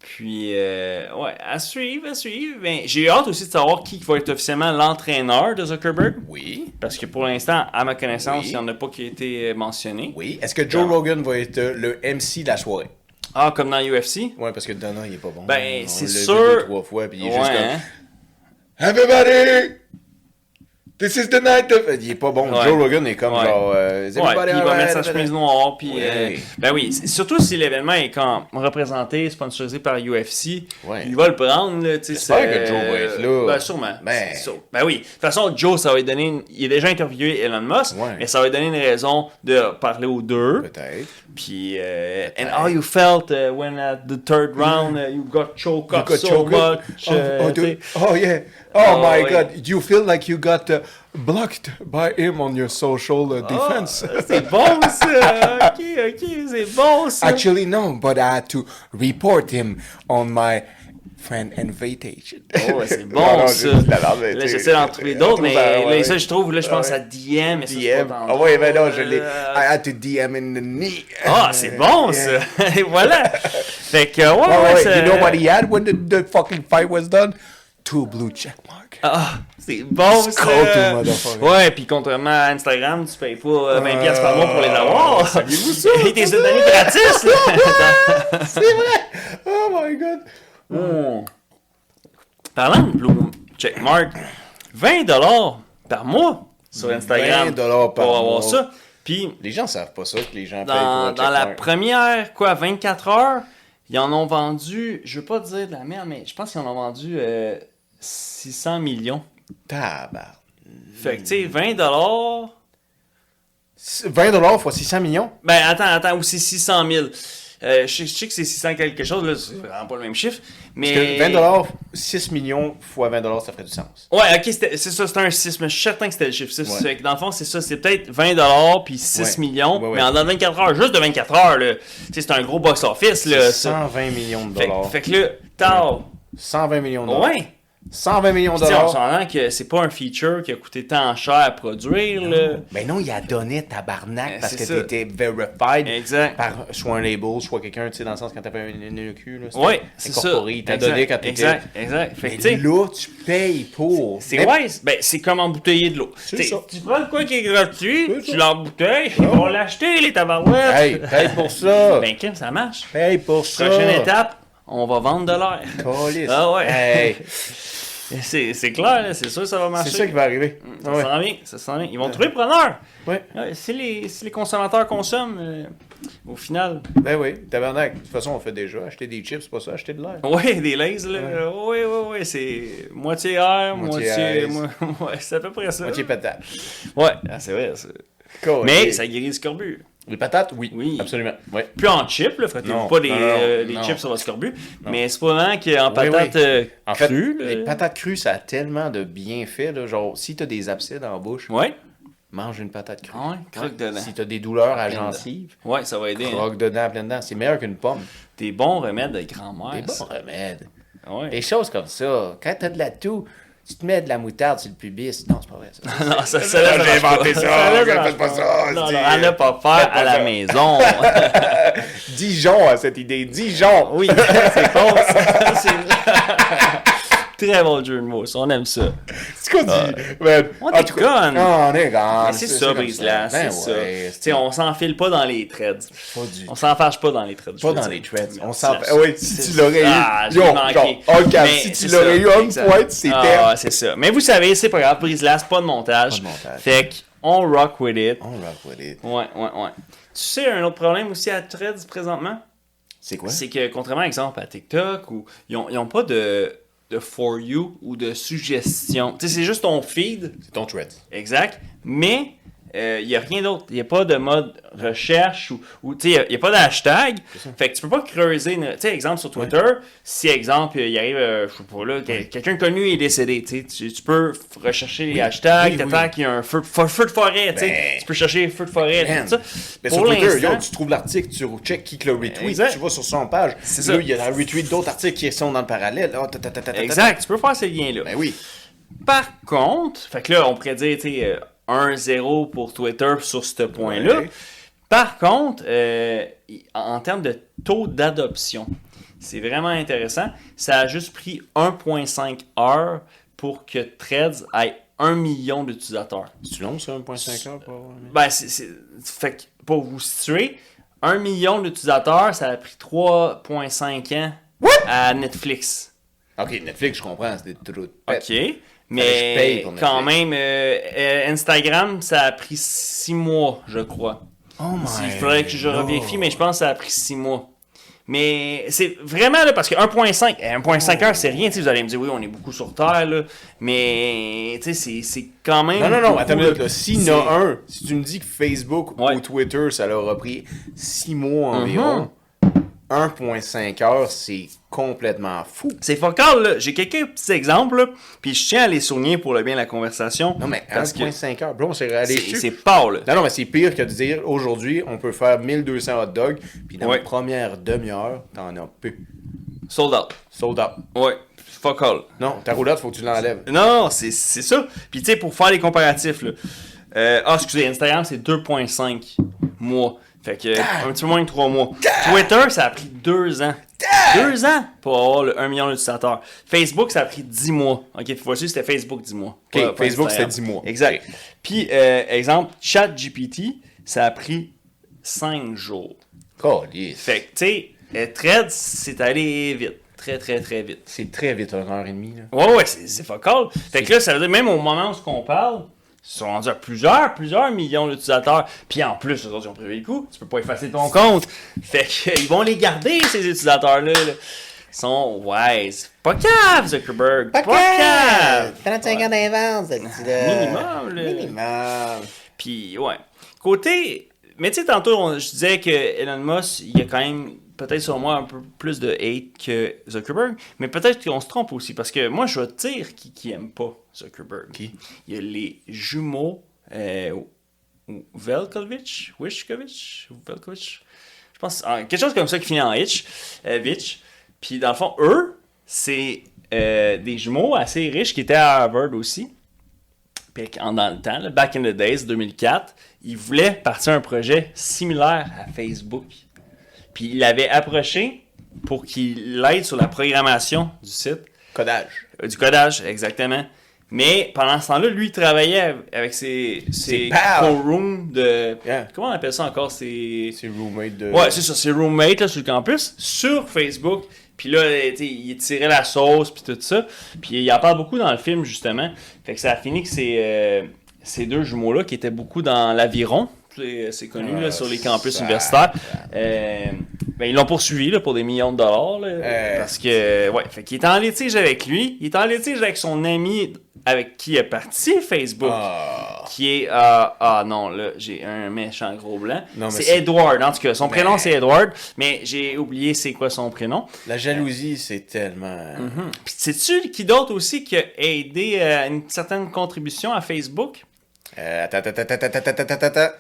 Puis, euh, ouais, à suivre, à suivre. Ben, j'ai hâte aussi de savoir qui va être officiellement l'entraîneur de Zuckerberg. Oui. Parce que pour l'instant, à ma connaissance, Oui. il n'y en a pas qui a été euh, mentionné. Oui. Est-ce que Joe Rogan va être euh, le MC de la soirée? Ah, comme dans UFC? Ouais, parce que Donna, il est pas bon. Ben, c'est sûr. deux, trois fois, puis il est Ouais, juste comme... hein? Everybody! This is the night of... Il est pas bon. Ouais. Joe Rogan est comme Ouais. genre... euh, Ouais, everybody puis il va mettre sa chemise noire, puis... Euh, ben oui, surtout si l'événement est quand représenté, sponsorisé par UFC, Ouais. il va le prendre. J'espère que Joe va être là. Ben sûrement. Ben. Sûr. Ben oui. De toute façon, Joe, ça va lui donner... une- Il a déjà interviewé Elon Musk, mais ça va lui donner une raison de parler aux deux. Peut-être. Puis, euh, and how you felt uh, when at the third round uh, you got choked up so choked up. much. Oh, uh, oh, oh, yeah. Oh, Oh, my ouais. God. You feel like you got uh, blocked by him on your social uh, defense? Ah, [laughs] c'est bon ça! ok, ok, c'est bon ça! Actually, no, but I had to report him on my friend invitation. Oh, ouais, c'est [laughs] bon Non, non, ça. mais Là, j'essaie d'en trouver d'autres, mais ça, là, ouais, ça, ouais. je trouve, là, je pense Ouais. à DM, mais ça, DM. Ah tantôt. ouais, mais non, je l'ai. Euh, I had to DM in the knee. Ah, c'est bon [laughs] Yeah. ça! Et voilà! Fait que, ouais, Oh, ouais, ça- you know what he had when the, the fucking fight was done? Two blue check marks. Ah, c'est bon ça! Ouais, puis contrairement à Instagram, tu payes pas euh, 20$ piastres par mois pour les avoir. [laughs] saviez-vous ça? Et tes données gratis, là! [laughs] C'est vrai! Oh my god! Hmm. Parlant de Blue Checkmark, 20$ par mois sur Instagram 20$ par pour avoir mois. ça. Puis Les gens savent pas ça, que les gens payent pour dans, un dans la checkmark. première, quoi, 24 heures, ils en ont vendu, je veux pas dire de la merde, mais je pense qu'ils en ont vendu euh, 600 millions. Tabarnak. Fait que, tu sais, 20$, 20$ fois 600 millions? ben attends, attends, ou c'est 600 000. Euh, je, sais- je sais que c'est 600 quelque chose, là, c'est vraiment pas le même chiffre. Mais... Parce que 20$, 6 millions fois 20$, ça ferait du sens. Ouais, ok, c'est ça, c'était un 6, mais je suis certain que c'était le chiffre 6. Ouais. Fait que dans le fond, c'est ça, c'est peut-être 20$ puis 6 Ouais. millions, Ouais, mais en dans 24 heures, juste de 24 heures, là. C'est un gros box-office, là. C'est ça. 120 millions de Fait, dollars. fait que là, t'as. 120 millions de dollars. Ouais! 120 millions de dollars. s'entend que c'est pas un feature qui a coûté tant cher à produire, là. Ben non, il a donné tabarnak parce que t'étais verified Exact. par soit un label, soit quelqu'un, tu sais, dans le sens quand t'as fait un NEQ, Ouais, c'est ça. incorporé, Il t'a donné quand t'étais... Exact, exact. Fait Mais là, tu payes pour. c'est Mais- ouais, ben, c'est comme embouteiller de l'eau. Tu prends le quoi qui est gratuit, tu l'embouteilles, ils vont l'acheter, les tabarouettes. Hey, paye pour ça. Ben, Kim, ça marche. paye pour ça. Prochaine étape, on va vendre de l'air. [laughs] Ah ouais. Hey, [laughs] C'est c'est clair, là, c'est sûr que ça va marcher. c'est ça qui va arriver. Ça Ouais. s'en vient, ça. Ils vont trouver preneur. Ouais. Ouais, si, les, si les consommateurs consomment, euh, au final. Ben oui, tabarnak. De toute façon, on fait déjà. Acheter des chips, c'est pas ça, acheter de l'air. [laughs] Ouais, des lays, là. Oui, oui, oui, c'est moitié air, Moitié moitié. ouais, c'est à peu près ça. Moitié patate. Ouais, ah, c'est vrai. Mais ça guérit le scorbut. Les patates, oui. Oui. Absolument. Ouais. Plus en chips, là, Non, pas des, non, non, euh, des chips sur le scorbut. Mais c'est pas vraiment qu'en Oui, patates oui. euh, En fait, crues, là. les patates crues, ça a tellement de bienfaits. Là, genre, si t'as des abcès en bouche, Ouais. mange une patate crue. Ah ouais, croque dedans. Si t'as des douleurs à gencives, Ouais, ça va aider. hein. croque dedans, plein dedans. C'est meilleur qu'une pomme. Des bons remèdes de grand-mère. Des bons ça. remèdes. Ouais. Des choses comme ça. Quand t'as de la toux, tu te mets de la moutarde sur le pubis. Non, c'est pas vrai ça. [laughs] non, ça, ça, J'ai ça marche inventé ça, là, marche pas ça, Non, c'est- non, à ne pas pas à la ça. maison. [laughs] Dijon a cette idée. Dijon! oui, [laughs] c'est ça. C'est- Très bon jeu de mots, ça, on aime ça. C'est quoi dit? Man, On en est tout cas- conne. Non, on est gone. Mais c'est ça, Brise-Glace, Ben c'est ouais, ça. Tu sais, on s'enfile pas dans les threads. Pas du On s'enfarge pas dans les threads. Pas dans les threads. On. Oui, si tu l'aurais eu. Ah, j'ai manqué. genre, oh, si tu l'aurais ça, eu exact. pointe, c'était. Ah, c'est ça. Mais vous savez, c'est pas grave, Brise-Glace, pas de montage. Pas de montage. Fait qu'on rock with it. On rock with it. Ouais, ouais, ouais. Tu sais, un autre problème aussi à Threads présentement, C'est quoi? c'est que contrairement, exemple, à TikTok, où ils ont, ils ont pas de, de for you ou de suggestions. Tu sais, c'est juste ton feed, C'est ton thread. exact, mais il n'y a rien d'autre. Il n'y a pas de mode recherche ou, ou tu sais, il n'y a, pas d'hashtag. Fait que tu peux pas creuser. Tu sais, exemple sur Twitter, si, exemple, il arrive, euh, je sais pas là, que- quelqu'un connu est décédé, tu tu, peux rechercher les hashtags, oui, qu'il y a un feu, feu- de forêt. Ben, Tu peux chercher feu de forêt, Man. tout ça. Mais Pour sur Twitter, yo, tu trouves l'article, tu check qui le retweet, Exact. tu vas sur son page. Là, il y a un retweet d'autres articles qui sont dans le parallèle. Oh, ta, ta, ta, ta, ta, ta. Exact, tu peux faire ces liens-là. Ben oui. Par contre, fait que là, on pourrait dire, tu sais, euh, 1-0 pour Twitter sur ce point-là. Ouais. Par contre, euh, en termes de taux d'adoption, c'est vraiment intéressant. Ça a juste pris 1,5 heures pour que Threads ait 1 million d'utilisateurs. Tu long, ça, 1.5 heures pour. Ben, c'est, c'est- fait que pour vous situer, 1 million d'utilisateurs, ça a pris 3,5 ans à Netflix. Ok, Netflix, je comprends, c'est des pète. OK. Mais quand même, euh, euh, Instagram, ça a pris 6 mois, je crois. Oh my Il faudrait que je revérifie, mais je pense que ça a pris 6 mois. Mais c'est vraiment là, parce que 1.5, eh, 1.5 heures, c'est rien. Vous allez me dire, oui, on est beaucoup sur Terre, là, mais c'est- quand même. Non, non, non, attends une minute. S'il y en a un, si tu me dis que Facebook Ouais. ou Twitter, ça leur a pris 6 mois environ, 1.5 heures, c'est complètement fou. C'est focal, là. J'ai quelques petits exemples, là, puis je tiens à les souligner pour le bien de la conversation. Non, mais parce que 1.5 heures, bro, c'est allé c'est pas, là. Non, non, mais c'est pire que de dire aujourd'hui, on peut faire 1200 hot dogs, puis dans Ouais. la première demi-heure, t'en as peu. Sold out. Sold out. Ouais, fuck all. Non, ta roulotte, faut que tu l'enlèves. Non, c'est c'est ça. Puis tu sais, pour faire les comparatifs, là. euh, ah, excusez, Instagram, c'est 2,5 mois. Fait que un petit peu moins de 3 mois. Twitter, ça a pris 2 ans. 2 ans? Pour avoir le 1 million d'utilisateurs. Facebook, ça a pris 10 mois. Ok, voici, c'était Facebook 10 mois. Ok, Pas- pas Facebook, c'était 10 mois. Exact. Puis, euh, exemple, ChatGPT, ça a pris 5 jours. Calice. Fait que, tu sais, euh, Threads, c'est allé vite. Très, très, très vite. C'est très vite, une heure et demie. Là. Ouais, ouais, c'est c'est focal. Fait que là, ça veut dire, même au moment où on parle, sont rendus à plusieurs, plusieurs millions d'utilisateurs. Puis en plus, eux autres, ils ont prévu le coup. Tu peux pas effacer ton compte. Fait qu'ils vont les garder, ces utilisateurs-là. là. Ils sont wise. Pas cave, Zuckerberg. Pas, cave. 35 ans d'avance. Minimum, là. Minimum. Puis, ouais. Côté. Mais tu sais, tantôt, on- je disais que Elon Musk, il y a quand même, peut-être sur moi, un peu plus de hate que Zuckerberg. Mais peut-être qu'on se trompe aussi. Parce que moi, je vais te dire qui, qui aime pas Zuckerberg. Qui? Il y a les jumeaux euh, Velkovich. Wishkovich ou Velkovich? Je pense. ah, quelque chose comme ça qui finit en Hitch. euh, Vitch. Puis, dans le fond, eux, c'est euh, des jumeaux assez riches qui étaient à Harvard aussi. Puis en- dans le temps, là, back in the days, 2004, ils voulaient partir un projet similaire à Facebook. Puis il l'avait approché pour qu'il l'aide sur la programmation du site, Codage. euh, du codage, exactement. Mais pendant ce temps-là, lui, il travaillait av- avec ses, ses co-rooms de... Yeah. Comment on appelle ça encore? C'est... C'est roommate de. Ouais, c'est ça, c'est roommate là, sur le campus, sur Facebook. Puis là, il tirait la sauce, puis tout ça. Puis il en parle beaucoup dans le film, justement. Fait que ça a fini que c'est euh, ces deux jumeaux-là qui étaient beaucoup dans l'aviron. C'est connu là, Ah, sur les campus ça- universitaires. Euh, ben, ils l'ont poursuivi là, pour des millions de dollars. là, Euh, parce que, ouais, fait qu'il est en litige avec lui. Il est en litige avec son ami avec qui est parti Facebook. Ah. Qui est. ah ah non, là, j'ai un méchant gros blanc. C'est Edward, en tout cas. Son prénom, Ben. c'est Edward, mais j'ai oublié c'est quoi son prénom. La jalousie, c'est tellement. Mhm. Puis sais-tu qui d'autre aussi qui a aidé euh, une certaine contribution à Facebook? Euh, attends, attends, attends, attends, attends, attends, attends.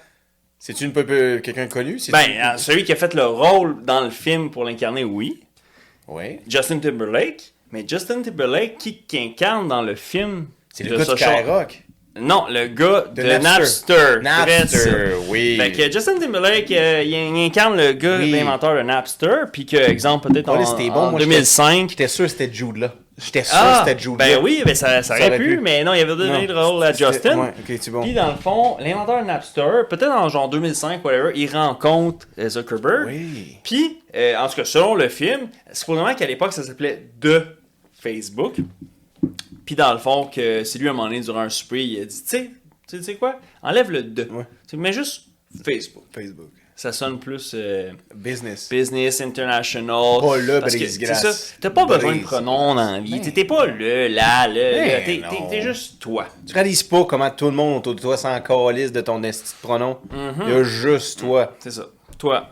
C'est-tu une peu quelqu'un connu? Ben, euh, celui qui a fait le rôle dans le film pour l'incarner, oui. Oui. Justin Timberlake. Mais Justin Timberlake, qui, qui incarne dans le film C'est le gars de Skyrock. Non, le gars de, De Napster. Napster. Oui. Fait que Justin Timberlake, euh, il, il incarne le gars, Oui. l'inventeur de Napster, puis que, exemple, peut-être en, Oh, bon, en moi, j'étais- 2005. J'étais sûr que c'était Jude là. J'étais sûr Ah, que c'était Jude ben oui, ben ça, ça aurait aurait pu, pu. mais non, il avait donné le rôle à Justin. Ouais, bon. Puis dans le fond, l'inventeur Napster, peut-être en genre 2005, whatever, il rencontre euh, Zuckerberg. Oui. Puis, euh, en tout cas, selon le film, supposément qu'à l'époque, ça s'appelait The Facebook. Puis dans le fond, que c'est lui à un moment donné, durant un souper, il a dit, tu sais, tu sais quoi, enlève le The. Ouais. Tu mets juste Facebook. Facebook. Ça sonne plus euh, Business. business, international. Pas le brise-glace. c'est ça, T'as pas besoin de pronoms dans la vie. Ben. T'es pas le, là, le, Ben. T'es- juste toi. Tu réalises pas comment tout le monde autour de toi s'en calisse de ton esti de pronom. Il y a juste toi. C'est ça. Toi.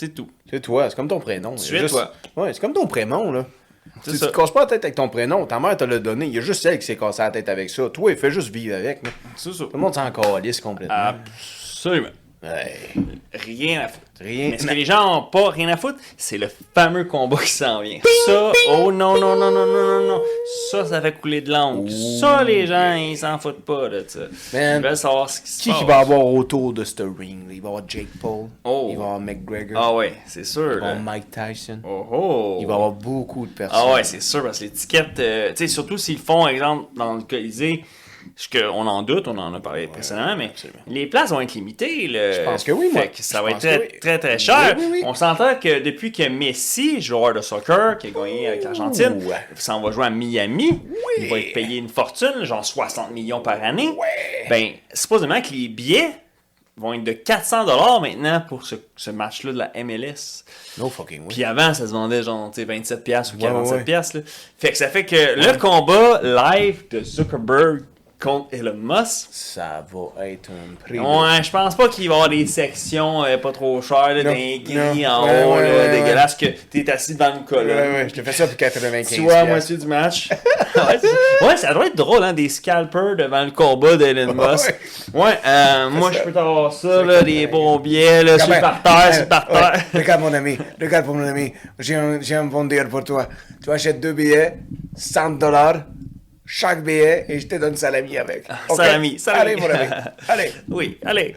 C'est tout. C'est toi, c'est comme ton prénom. Tu es juste- toi. Ouais, c'est comme ton prénom, là. Tu, te casses pas la tête avec ton prénom, ta mère te l'a donné. Il y a juste elle qui s'est cassé la tête avec ça. Toi, il fait juste vivre avec. là. C'est ça. Tout le monde s'en calisse complètement. Absolument. Rien à foutre. Rien. Mais ce que les gens ont pas rien à foutre, c'est le fameux combat qui s'en vient. Ça, oh non, non, non, non, non, non, non. Ça, ça fait couler de l'encre. Ça, les gens, ils s'en foutent pas de ça. Ils veulent savoir ce qui se Qui passe. qui va avoir autour de ce ring? Il va y avoir Jake Paul. Oh. Il va y avoir McGregor. Ah ouais, c'est sûr. Il va y avoir Mike Tyson. Oh oh. Il va y avoir beaucoup de personnes. Ah ouais, c'est sûr, parce que l'étiquette, euh, tu sais, surtout s'ils font, exemple, dans le Colisée, ce que on en doute, on en a parlé précédemment, mais absolument. les places vont être limitées. là. Je pense que oui, moi. Fait que ça Je va être très, oui. très, très cher. Oui, oui, oui. On s'entend que depuis que Messi, joueur de soccer, qui a gagné avec l'Argentine, s'en va jouer à Miami, il va être payé une fortune, genre 60 millions par année. Ben, supposément que les billets vont être de 400 dollars maintenant pour ce, ce match-là de la MLS. No fucking way. Puis avant, ça se vendait genre tu sais, 27$ piastres ou Ouais, 47$. ouais. là. Fait que ça fait que le combat live de Zuckerberg contre Elon Musk, Ça va être un prix. ouais, je pense pas qu'il va y avoir des sections euh, pas trop chères, des gris en Ouais, haut, ouais, là, ouais, dégueulasse, que t'es assis devant une Ouais, colonne. ouais, je te fais ça pour 95 Tu vois à moitié du match. [laughs] ouais, ouais, ça doit être drôle, hein, des scalpers devant le combat d'Elon Musk. Ouais, euh, moi je peux t'avoir ça, là, des bons billets, là, sur le parterre, sur le parterre. Regarde mon ami, regarde pour mon ami. J'ai un, j'ai un bon deal pour toi. Tu achètes deux billets, 100 dollars, chaque billet, et je te donne salami avec. Ok? salami, salami. Allez, mon ami. [laughs] Allez. Oui, allez.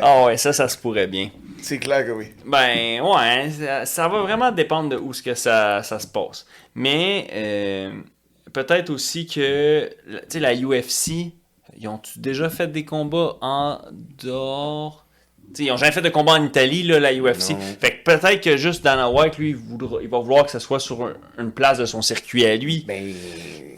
Ah ouais, ça, ça se pourrait bien. C'est clair que oui. Ben, ouais, ça, ça va vraiment dépendre de où ce que ça, ça se passe. Mais euh, peut-être aussi que, tu sais, la UFC, ils ont déjà fait des combats en dehors? Tu sais, ils ont jamais fait de combat en Italie, là, la UFC. Non. Fait que peut-être que juste Dana White, lui, il, voudra- il va vouloir que ce soit sur un- une place de son circuit à lui. Ben.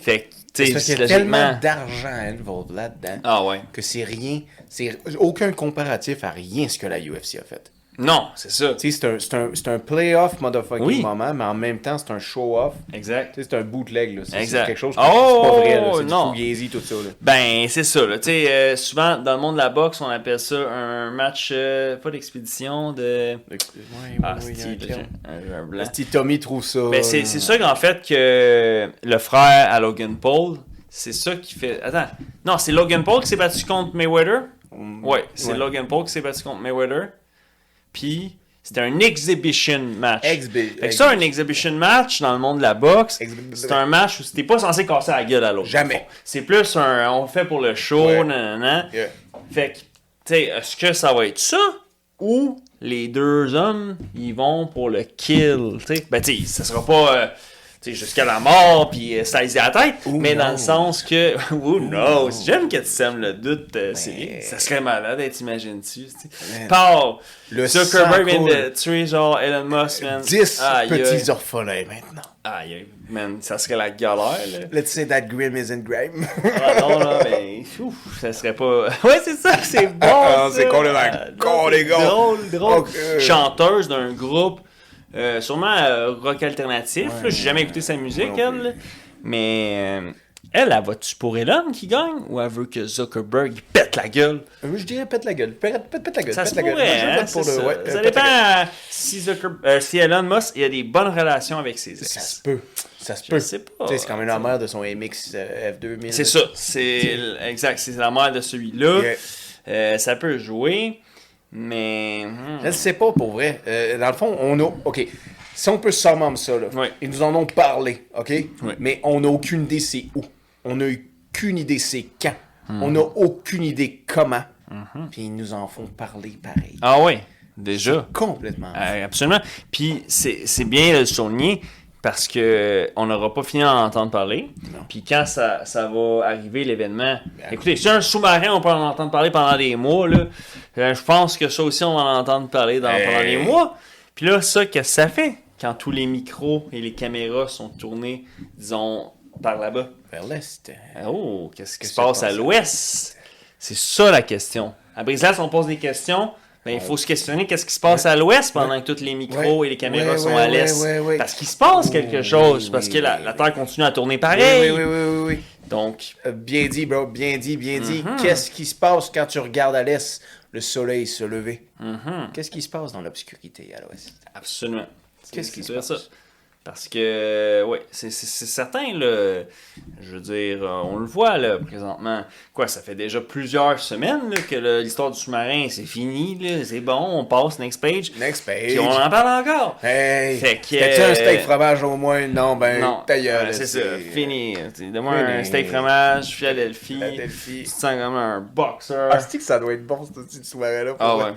fait que, C'est tu parce qu'il y a tellement d'argent involved là-dedans Ah ouais. que c'est rien. C'est aucun comparatif à rien ce que la UFC a fait. Non, c'est ça. C'est un, un, un playoff motherfucking Oui. moment, mais en même temps, c'est un show-off. Exact. C'est un bootleg, là. C'est quelque chose que Oh, pas vrai. C'est non. du fugazi, tout ça, là. Ben, c'est ça, là. Tu sais, euh, souvent, dans le monde de la boxe, on appelle ça un match, euh, pas d'expédition, de... Ouais, Ah, un blanc. Si Tommy trouve ça. Ben, c'est c'est ça qu'en fait, que le frère à Logan Paul, c'est ça qui fait... Attends, non, c'est Logan Paul qui s'est battu contre Mayweather? Ouais, c'est Ouais. Logan Paul qui s'est battu contre Mayweather. Puis, c'était un exhibition match. Exbi- Fait que ça, un exhibition match dans le monde de la boxe, c'est un match où t'es pas censé casser la gueule à l'autre. Jamais. C'est plus un. On fait pour le show, Ouais. nanana. Yeah. Fait que, tu sais, est-ce que ça va être ça ou les deux hommes, ils vont pour le kill, tu sais? Ben, tu sais, ça sera pas. euh, jusqu'à la mort, puis euh, ça à la tête, mais dans le sens que, [laughs] who knows, j'aime que tu sèmes le doute, euh, Mais- Cyril. ça serait malade, t'imagines-tu, Le Zuckerberg vient de tuer genre Elon Musk, man. 10 Aïe, aïe. petits orphelins maintenant. Aïe, aïe, man, ça serait la galère, là. Let's say that grim isn't grime. Ah non, là, mais ouf, ça serait pas. [laughs] Ouais, c'est ça, c'est [laughs] bon. Ah, c'est con, les Ah, non, Con, c'est les gars. Drôle, drôle. Chanteuse d'un groupe, euh, sûrement euh, rock alternatif. J'ai jamais écouté sa musique, elle. là. Mais euh, elle, elle va-tu pour Elon qui gagne? Ou elle veut que Zuckerberg il pète la gueule? Je dirais pète la gueule. Pète, pète, pète la gueule. Ça pète se la gueule. pourrait, hein, pour le- ça. ouais, dépend si, Elon Musk il a des bonnes relations avec ses ex. Ça se peut. Ça se Je peut. sais pas. C'est quand même la mère de son MX euh, F2000. C'est ça, c'est exact, c'est la mère de celui-là. Yeah. Ça peut jouer, mais hmm, Je ne sais pas pour vrai. Euh, dans le fond, on a. OK. Si on peut summum ça, là. Ils nous en ont parlé, OK? Mais on n'a aucune idée c'est où. On n'a aucune idée c'est quand. Hmm. On n'a aucune idée comment. Puis ils nous en font parler pareil. ah ouais, déjà. Complètement. Euh, absolument. Puis c'est c'est bien de le souligner parce que on n'aura pas fini d'en entendre parler. Puis quand ça, ça va arriver, l'événement. Ben, écoutez, si un sous-marin, on peut en entendre parler pendant des mois. Là, Euh, je pense que ça aussi, on va en entendre parler dans, Hey. pendant des mois. Puis là, ça, qu'est-ce que ça fait quand tous les micros et les caméras sont tournés, disons, par là-bas? Vers l'Est. Oh, qu'est-ce qui se passe à l'ouest? C'est ça la question. À Brislas, on pose des questions. Ben, il faut se questionner qu'est-ce qui se passe à l'ouest pendant que tous les micros et les caméras sont à l'est? Parce qu'il se passe quelque chose. parce que la. Terre continue à tourner pareil. oui, oui, oui, oui, oui. Donc, Euh, bien dit, bro. Bien dit, bien dit. Mhm. Qu'est-ce qui se passe quand tu regardes à l'Est le soleil se lever? mhm, Qu'est-ce qui se passe dans l'obscurité à l'Ouest? absolument. Qu'est-ce qui se ça. Parce que, oui, c'est certain, là, je veux dire, euh, on le voit, là, présentement. Quoi, ça fait déjà plusieurs semaines là, que l'histoire du sous-marin, c'est fini, là, c'est bon, on passe, next page. Next page. Puis on en parle encore. Hey! Fait que, C'était-tu un euh, steak fromage au moins? Non, ben, Non, c'est ça, fini. Donne-moi un steak fromage, Philadelphie. Philadelphie. Tu te sens comme un boxer. Ah, c'est que ça doit être bon, ce petit pour Ah ouais.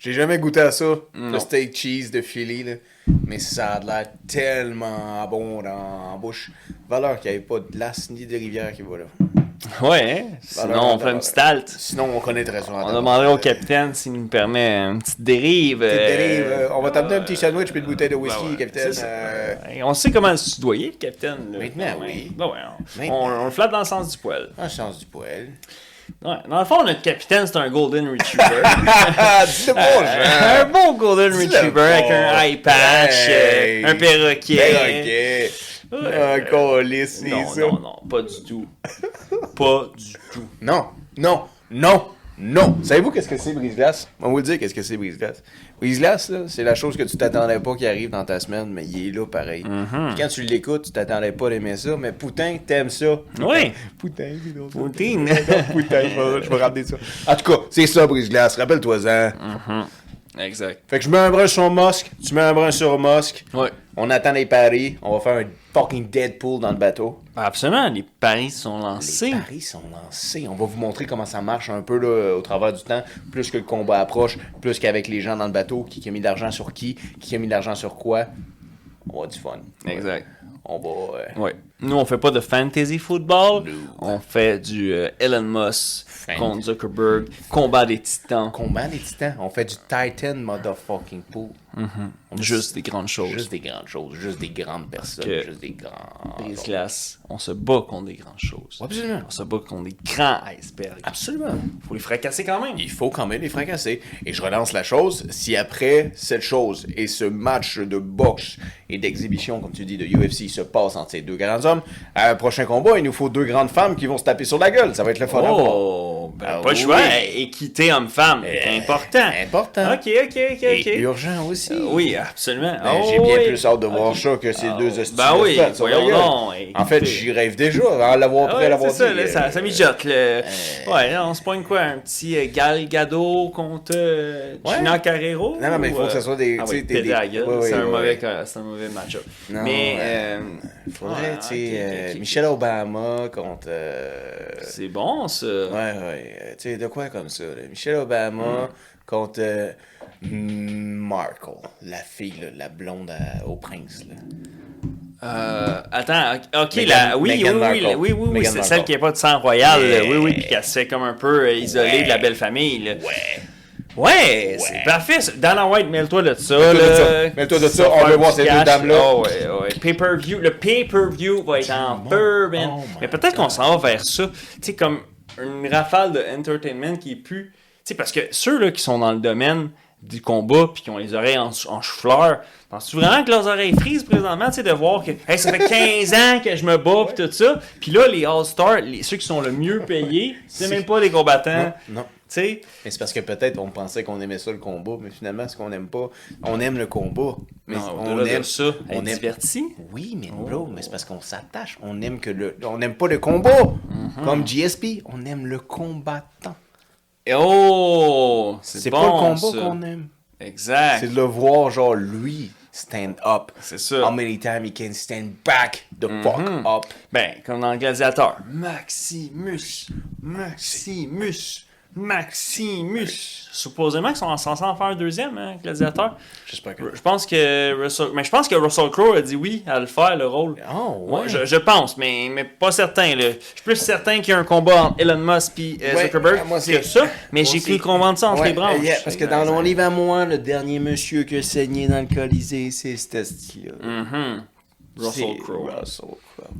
J'ai jamais goûté à ça, Non. le steak cheese de Philly, là. Mais ça a l'air tellement bon dans en bouche. Valeur qu'il n'y ait pas de glace ni de rivière qui va là. Ouais, hein? sinon on fait une petite halte. Sinon, on connaîtrait en On demanderait au capitaine s'il nous permet une petite dérive. Petite euh, dérive, euh, on va t'amener un petit sandwich puis une bouteille de Ben whisky, ouais, capitaine. euh, On sait comment le soudoyer, le capitaine. là. Maintenant, Ouais. oui. Ben ouais, on, Maintenant. on- on le flatte dans le sens du poil. Un sens du poil. Ouais, Dans le fond, notre capitaine, c'est un Golden Retriever. Ah, [laughs] dis-le bon, Euh, un bon Golden Retriever avec un eye patch, Hey. euh, un perroquet. Perroquet! Ouais. Un colis, c'est Non, non, non, pas du tout. pas du tout. Non, non, non, non. Savez-vous qu'est-ce que c'est brise-glace? On va vous le dire qu'est-ce que c'est brise-glace. Brise-glace, c'est la chose que tu t'attendais pas qui arrive dans ta semaine, mais il est là pareil. Mhm. Puis Quand tu l'écoutes, tu t'attendais pas d'aimer ça, mais putain, t'aimes ça. Oui. [laughs] Drôle. Poutine. [laughs] Putain, je vais, ramener ça. En tout cas, c'est ça, brise-glace. Rappelle-toi-en. Exact. Fait que je mets un brin sur Musk, tu mets un brin sur Musk. Ouais. On attend les paris. On va faire un fucking Deadpool dans le bateau. Absolument, les paris sont Les lancés. paris sont lancés. On va vous montrer comment ça marche un peu là, au travers du temps. Plus que le combat approche, plus qu'avec les gens dans le bateau, qui a mis de l'argent sur qui, qui a mis de l'argent sur quoi. On va avoir du fun. Exact. On va. euh, Ouais. Nous, on fait pas de fantasy football. No. On fait du euh, Elon Musk contre Zuckerberg, combat des titans. Combat les titans. On fait du Titan motherfucking pool. On Juste des grandes choses. Juste des grandes choses, juste des grandes personnes, juste des grands. Brise-glace, on se bat contre des grandes choses. Absolument. On se bat contre des grands icebergs. Absolument. Faut les fracasser quand même. Il faut quand même les fracasser. Et je relance la chose. Si après cette chose et ce match de boxe et d'exhibition, comme tu dis, de UFC se passe entre ces deux grands hommes, à un prochain combat, il nous faut deux grandes femmes qui vont se taper sur la gueule. Ça va être le fun. Oh, ben, Ah pas le oui. choix. Équité homme-femme, c'est important. Important. Ok, ok, ok, ok. Et urgent aussi. Euh, oui, absolument. Ben, Oh, J'ai bien oui. plus hâte de voir ça que ces Ah, deux hosties Ben oui, la voyons donc. En fait, j'y rêve déjà, avant l'avoir Ah prêt, ouais, l'avoir ça, là, euh, ça, ça mijote. le- Ouais, là, on se pointe quoi? Un petit euh, Gal Gadot contre euh, Ouais. Gina Carrero? Non, non, mais il faut que ça soit des- Ah oui, des- c'est un, mauvais ouais. ca- c'est un mauvais match-up. Non, mais euh, Faudrait, tu sais, euh. Michelle Obama contre. euh, c'est bon, ça. Ouais, ouais. euh, Tu sais, de quoi comme ça? Michelle Obama contre euh, Markle, la fille, là, la blonde à- au prince. Là. Euh, attends, ok, Meghan- la, oui, Meghan oui, oui, Markle. la- oui, oui, oui, Meghan c'est Markle. celle qui n'a pas de sang royal, là. oui, oui, puis qu'elle se fait comme un peu euh, isolée Ouais. de la belle famille, là. Ouais. Ouais, c'est parfait. ça. Dana White, mêle-toi de ça. Mets-toi de là. ça. Mets-toi de ça, on veut voir ces deux dames-là. Oh, ouais, ouais. Pay-per-view. Le pay-per-view va être en Bon. feu, man. Oh my Mais peut-être qu'on s'en va vers ça. Tu sais, comme une rafale de entertainment qui est plus. Sais, parce que ceux là, qui sont dans le domaine du combat puis qui ont les oreilles en, en chou-fleur. Penses-tu vraiment que leurs oreilles frisent présentement, tu sais, de voir que hey, ça fait 15 ans que je me bats puis tout ça? Puis là, les All-Stars, les- ceux qui sont le mieux payés, c'est même pas des combattants. Non, Mais c'est parce que peut-être on pensait qu'on aimait ça le combat, mais finalement, ce qu'on n'aime pas, on aime le combat. Mais non, on aime ça, on aime- diverti. Oui, mais Oh. bro, mais c'est parce qu'on s'attache. On aime que le. On n'aime pas le combat. Mm-hmm. Comme GSP, on aime le combattant. Et oh, c'est C'est bon, pas le combat ça. qu'on aime. Exact. C'est de le voir, genre, lui, stand up. C'est ça. How many times he can stand back the Mm-hmm. fuck up? Ben, comme dans le Gladiateur. Maximus, Maximus, Maximus. Supposément qu'ils sont censés en faire un deuxième, hein, Gladiateur. J'espère que. Je pense que Russell, mais je pense que Russell Crowe a dit oui à le faire, le rôle. Oh, Ouais, ouais. je, je pense, mais, mais pas certain. Là. Je suis plus certain qu'il y a un combat entre Elon Musk et Ouais, Zuckerberg moi aussi. que ça, mais j'ai combat de ça entre Ouais, les branches. yeah, parce que dans mon livre à moi, le dernier monsieur qui a saigné dans le Colisée, c'est Mhm. Russell Crowe. Russell Crowe.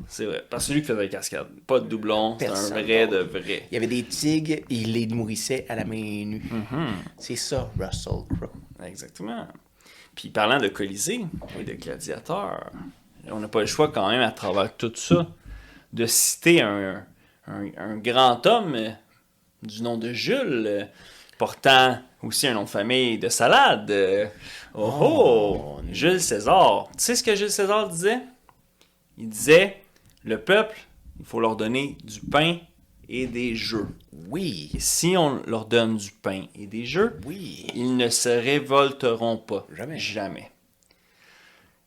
C'est vrai. Parce que c'est lui qui faisait les cascades. Pas de doublon, c'est un vrai de vrai. Il y avait des tigres et il les nourrissait à la main nue. Mhm. C'est ça, Russell Crowe. Exactement. Puis parlant de Colisée et de gladiateurs, on n'a pas le choix quand même à travers tout ça de citer un, un, un grand homme euh, du nom de Jules, euh, portant aussi un nom de famille de salade. Oh, oh, Oh, Jules César. Tu sais ce que Jules César disait? Il disait, le peuple, il faut leur donner du pain et des jeux. Oui, Et si on leur donne du pain et des jeux, oui. ils ne se révolteront pas. Jamais. Jamais.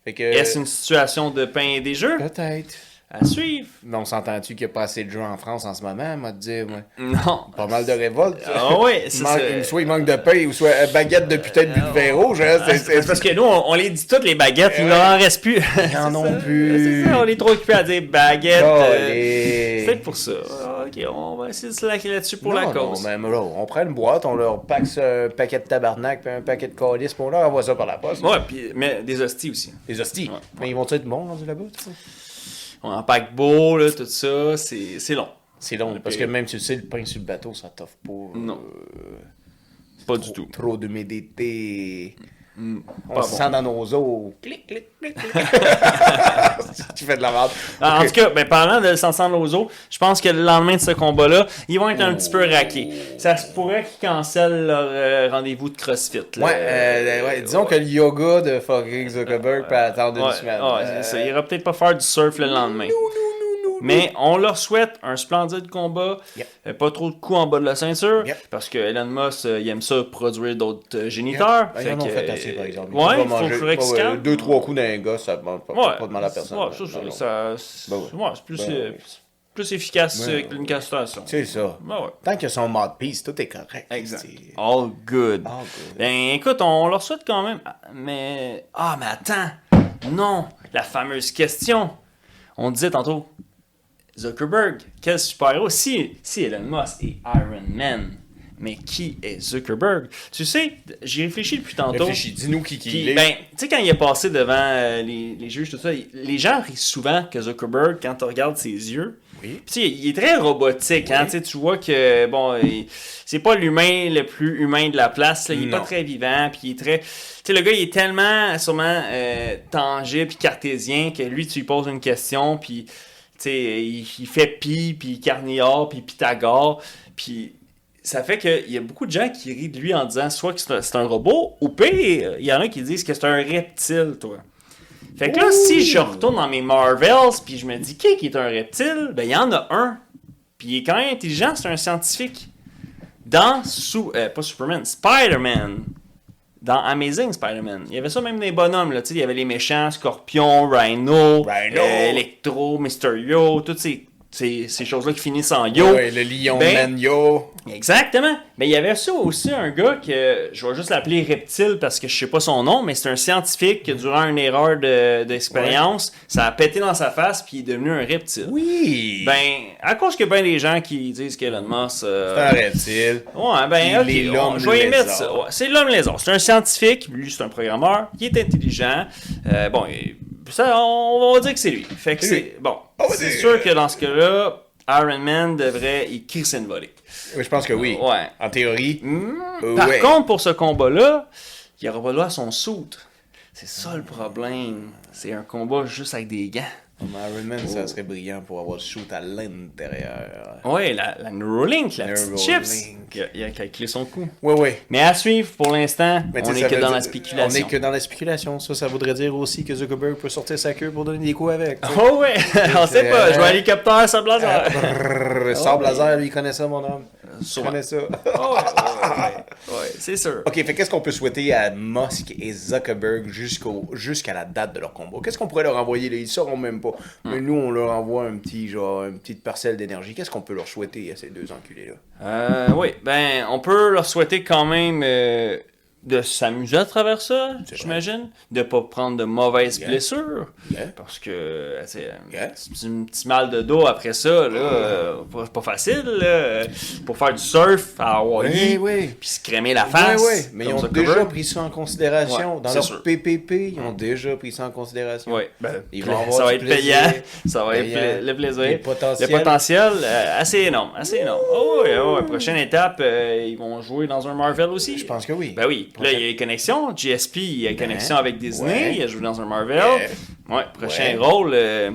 Fait que. Est-ce une situation de pain et des jeux? Peut-être. À suivre. Mais on s'entend-tu qu'il n'y a pas assez de jeux en France en ce moment, moi, te dire, moi. Non. Pas mal de révoltes. Ah ouais, Il ça, c'est- soit il manque de pain, ou soit euh, baguette de putain de but de vin rouge. hein, c'est- C'est c'est- parce que nous, on, on les dit toutes les baguettes, il Ouais. n'en reste plus. [laughs] Ils en C'est ont ça. plus. C'est ça, on est trop occupés à dire baguette. Oh, euh, C'est pour ça. Ah, Ok, on va essayer de se laquer là-dessus pour non, la non, cause. mais bro, on prend une boîte, on leur pack un paquet de tabarnak puis un paquet de calices, puis on leur envoie ça par la poste. Ouais, puis, mais des hosties aussi. Les hosties? Ouais. Mais ils vont être bons rendus là-bas, tu sais? En paquebot, là, tout ça, c'est c'est long. C'est long, parce que même tu sais, le pain sur le bateau, ça t'offre pas. euh, Non. Pas du tout. Trop d'humidité. Mm, On se bon. sent dans nos os. Clic, clic, clic, clic. [laughs] tu fais de la merde. Ah, En tout cas, ben, parlant de Sansan Lozo, je pense que le lendemain de ce combat-là, ils vont être un petit peu raqués. Ça se pourrait qu'ils cancellent leur euh, rendez-vous de CrossFit. là. Ouais, euh, ouais, disons que le yoga de fucking Zuckerberg peut attendre une semaine. ouais, Euh, c'est ça. Il ira peut-être pas faire du surf le lendemain. Mais on leur souhaite un splendide combat, Yep. euh, pas trop de coups en bas de la ceinture, Yep. parce que Elon Musk, euh, il aime ça produire d'autres euh, géniteurs. Ben, Fait ils en ont fait assez, par exemple. Ouais, il faut manger- qu'ils. Deux, trois coups d'un gars, ça demande pas, Ouais, pas de mal à personne. Ouais, ça, Non, ça, non. ça- c'est Ben ouais. c'est plus, Ben euh, plus efficace ouais. qu'une castration. C'est ça. Tant que son mouthpiece, tout est correct. Exact. All good. Ah, good. Ben écoute, on leur souhaite quand même. Mais. Ah, mais attends! Non! La fameuse question! On disait tantôt. Zuckerberg, quel super-héros? Si, si Elon Musk est Iron Man, mais qui est Zuckerberg? Tu sais, j'y réfléchis depuis tantôt. Réfléchis, dis-nous qui, qui il est. ben, tu sais, quand il est passé devant euh, les, les juges, tout ça, il- les gens rient souvent que Zuckerberg, quand tu regardes ses yeux, Oui. sais, il est très robotique, hein, Oui. tu vois que, bon, c'est pas l'humain le plus humain de la place, là, il est pas très vivant, puis il est très... Tu sais, le gars, il est tellement, sûrement, euh, tangible puis cartésien que lui, tu lui poses une question, puis, sais, il, il fait pi, puis carnivore, puis Pythagore, puis ça fait qu'il y a beaucoup de gens qui rient de lui en disant soit que c'est un, robot, ou pire, il y en a qui disent que c'est un reptile, toi. Fait que là, si je retourne dans mes Marvels, puis je me dis qui qui est un reptile, ben il y en a un. Puis il est quand même intelligent, c'est un scientifique. Dans, sous, euh, pas Superman, Spider-Man. Dans Amazing Spider-Man. Il y avait ça même des bonhommes, là. Tu sais, il y avait les méchants, Scorpion, Rhino, Rhino. euh, Electro, Mysterio, toutes ces, ces, ces choses-là qui finissent en yo. Ouais, le lion Ben- man yo. Exactement. Mais il y avait ça aussi un gars que je vais juste l'appeler Reptile parce que je sais pas son nom, mais c'est un scientifique qui, durant une erreur de- d'expérience, ça a pété dans sa face puis il est devenu un reptile. Oui. Ben, à cause a bien des gens qui disent qu'Elon Musk. euh, c'est un reptile. Ouais, ben, Il ok, est on- l'homme je vais y mettre ça. Ouais, c'est l'homme lézard. C'est un scientifique, lui, c'est un programmeur, qui est intelligent. Euh, bon, et ça, on, va dire que c'est lui. Fait que C'est. Bon, c'est sûr que dans ce cas-là, Iron Man devrait y crisser une volée. Oui, je pense que oui. Ouais. En théorie. euh, Par ouais. contre, pour ce combat-là, il aura pas le droit à son soude. C'est ça le problème. C'est un combat juste avec des gants. Iron Man, Oh. ça serait brillant pour avoir le shoot à l'intérieur. Ouais, la, la Neuralink, la petite chips. Il a, calculé son coup. Ouais, ouais. Mais à suivre pour l'instant, on sais, est ça que dans dire- la spéculation. On est que dans la spéculation. Ça, ça voudrait dire aussi que Zuckerberg peut sortir sa queue pour donner des coups avec. Oh ouais, [laughs] on sait pas. Je vois un hélicoptère, ça blazer. [laughs] Brrr, Sable laser, lui, il connaît ça, mon homme. Sûrement. connaît ça. Oh, ouais, ouais, c'est sûr. Ok, fait qu'est-ce qu'on peut souhaiter à Musk et Zuckerberg jusqu'au jusqu'à la date de leur combat? Qu'est-ce qu'on pourrait leur envoyer là? Ils sauront même pas. Mais nous, on leur envoie un petit genre une petite parcelle d'énergie. Qu'est-ce qu'on peut leur souhaiter à ces deux enculés là Euh, oui, ben, on peut leur souhaiter quand même euh, de s'amuser à travers ça, j'imagine. De pas prendre de mauvaises Yeah. blessures. Yeah. Parce que euh, c'est Yeah. un petit, mal de dos après ça, là, euh, pas, pas facile, là, euh, pour faire du surf à Hawaii, Oui, oui. puis se crémer la face. Ouais, ouais. Mais ils ont déjà pris ça en considération. Ouais, Dans leur sûr. PPP, ils ont déjà pris ça en considération. Ouais, ben, Ils vont avoir ça va être plaisir. payant, ça va être Payant. le plaisir. Le potentiel. Le potentiel, euh, assez énorme, assez énorme. Oh, oh, prochaine étape, euh, ils vont jouer dans un Marvel aussi. Je pense que oui. Ben oui. Là, il y a les connexions. GSP, il y a une connexion avec Disney. ouais. Il a joué dans un Marvel. Ouais. Ouais, prochain Ouais. rôle, euh,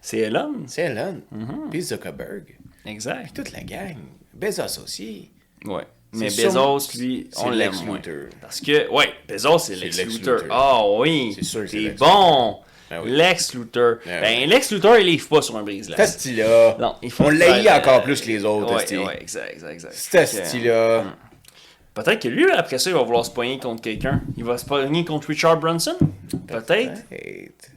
c'est Elon. C'est Elon. Puis Zuckerberg. Exact. Toute la gang. Bezos aussi. Ouais. Mais Bezos, lui, on l'aime moins. Parce que, ouais, Bezos, c'est Lex Lex Luthor. Ah oui. C'est sûr que c'est bon. Oui. Lex Luthor. Ben, oui. Lex Luthor, il livre pas sur un brise-glace. Testi-là. Non, il faut On faire, encore euh, plus que les autres, Ouais, Testi. ouais, exact, exact, exact. Ce Fait que, Testi-là. Peut-être que lui, après ça, il va vouloir se poigner contre quelqu'un. Il va se poigner contre Richard Brunson. Peut-être.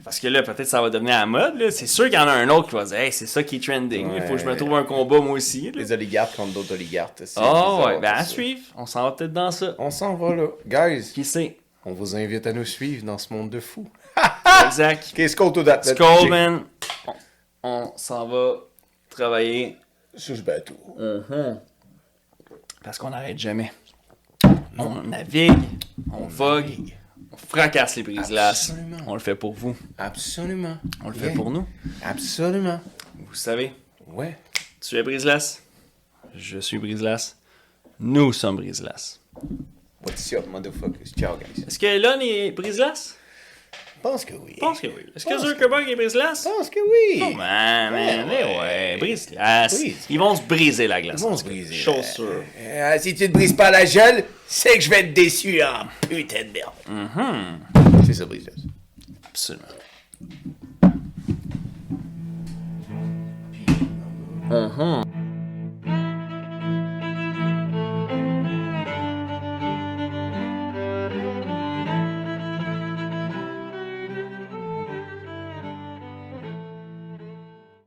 Parce que là, peut-être ça va devenir à la mode. C'est sûr qu'il y en a un autre qui va dire Hey, c'est ça qui est trending. Il faut que je me trouve un combat moi aussi. là. Les oligarques contre d'autres oligarques. bizarre, ouais, ben à suivre. On s'en va peut-être dans ça. On s'en va là. Guys, Qui sait? on vous invite à nous suivre dans ce monde de fous. [laughs] Exact. Qu'est-ce qu'on t'a date Skull, man. On, on s'en va travailler. Sur ce bateau. Parce qu'on n'arrête jamais. On navigue, on vogue, on fracasse les brises-glaces. Absolument. On le fait pour vous. Absolument. On le Yeah. fait pour nous. Absolument. Vous savez, Ouais. tu es brise-glace? Je suis brise-glace. Nous sommes brise-glace. What's up, motherfuckers? Ciao, guys. Est-ce que Elon est brise-glace? Je pense que oui. Je pense que oui. Est-ce que Pense que- Zuckerberg est brise-glace? Je pense que oui. Oh man, man, Ouais, mais ouais, brise-glace. Brise. Ils vont se briser la glace. Ils vont se briser. Chose sûre. Euh, si tu te brises pas la gueule, c'est que je vais être déçu en putain de merde. Mhm. C'est ça, brise Absolument. Mhm.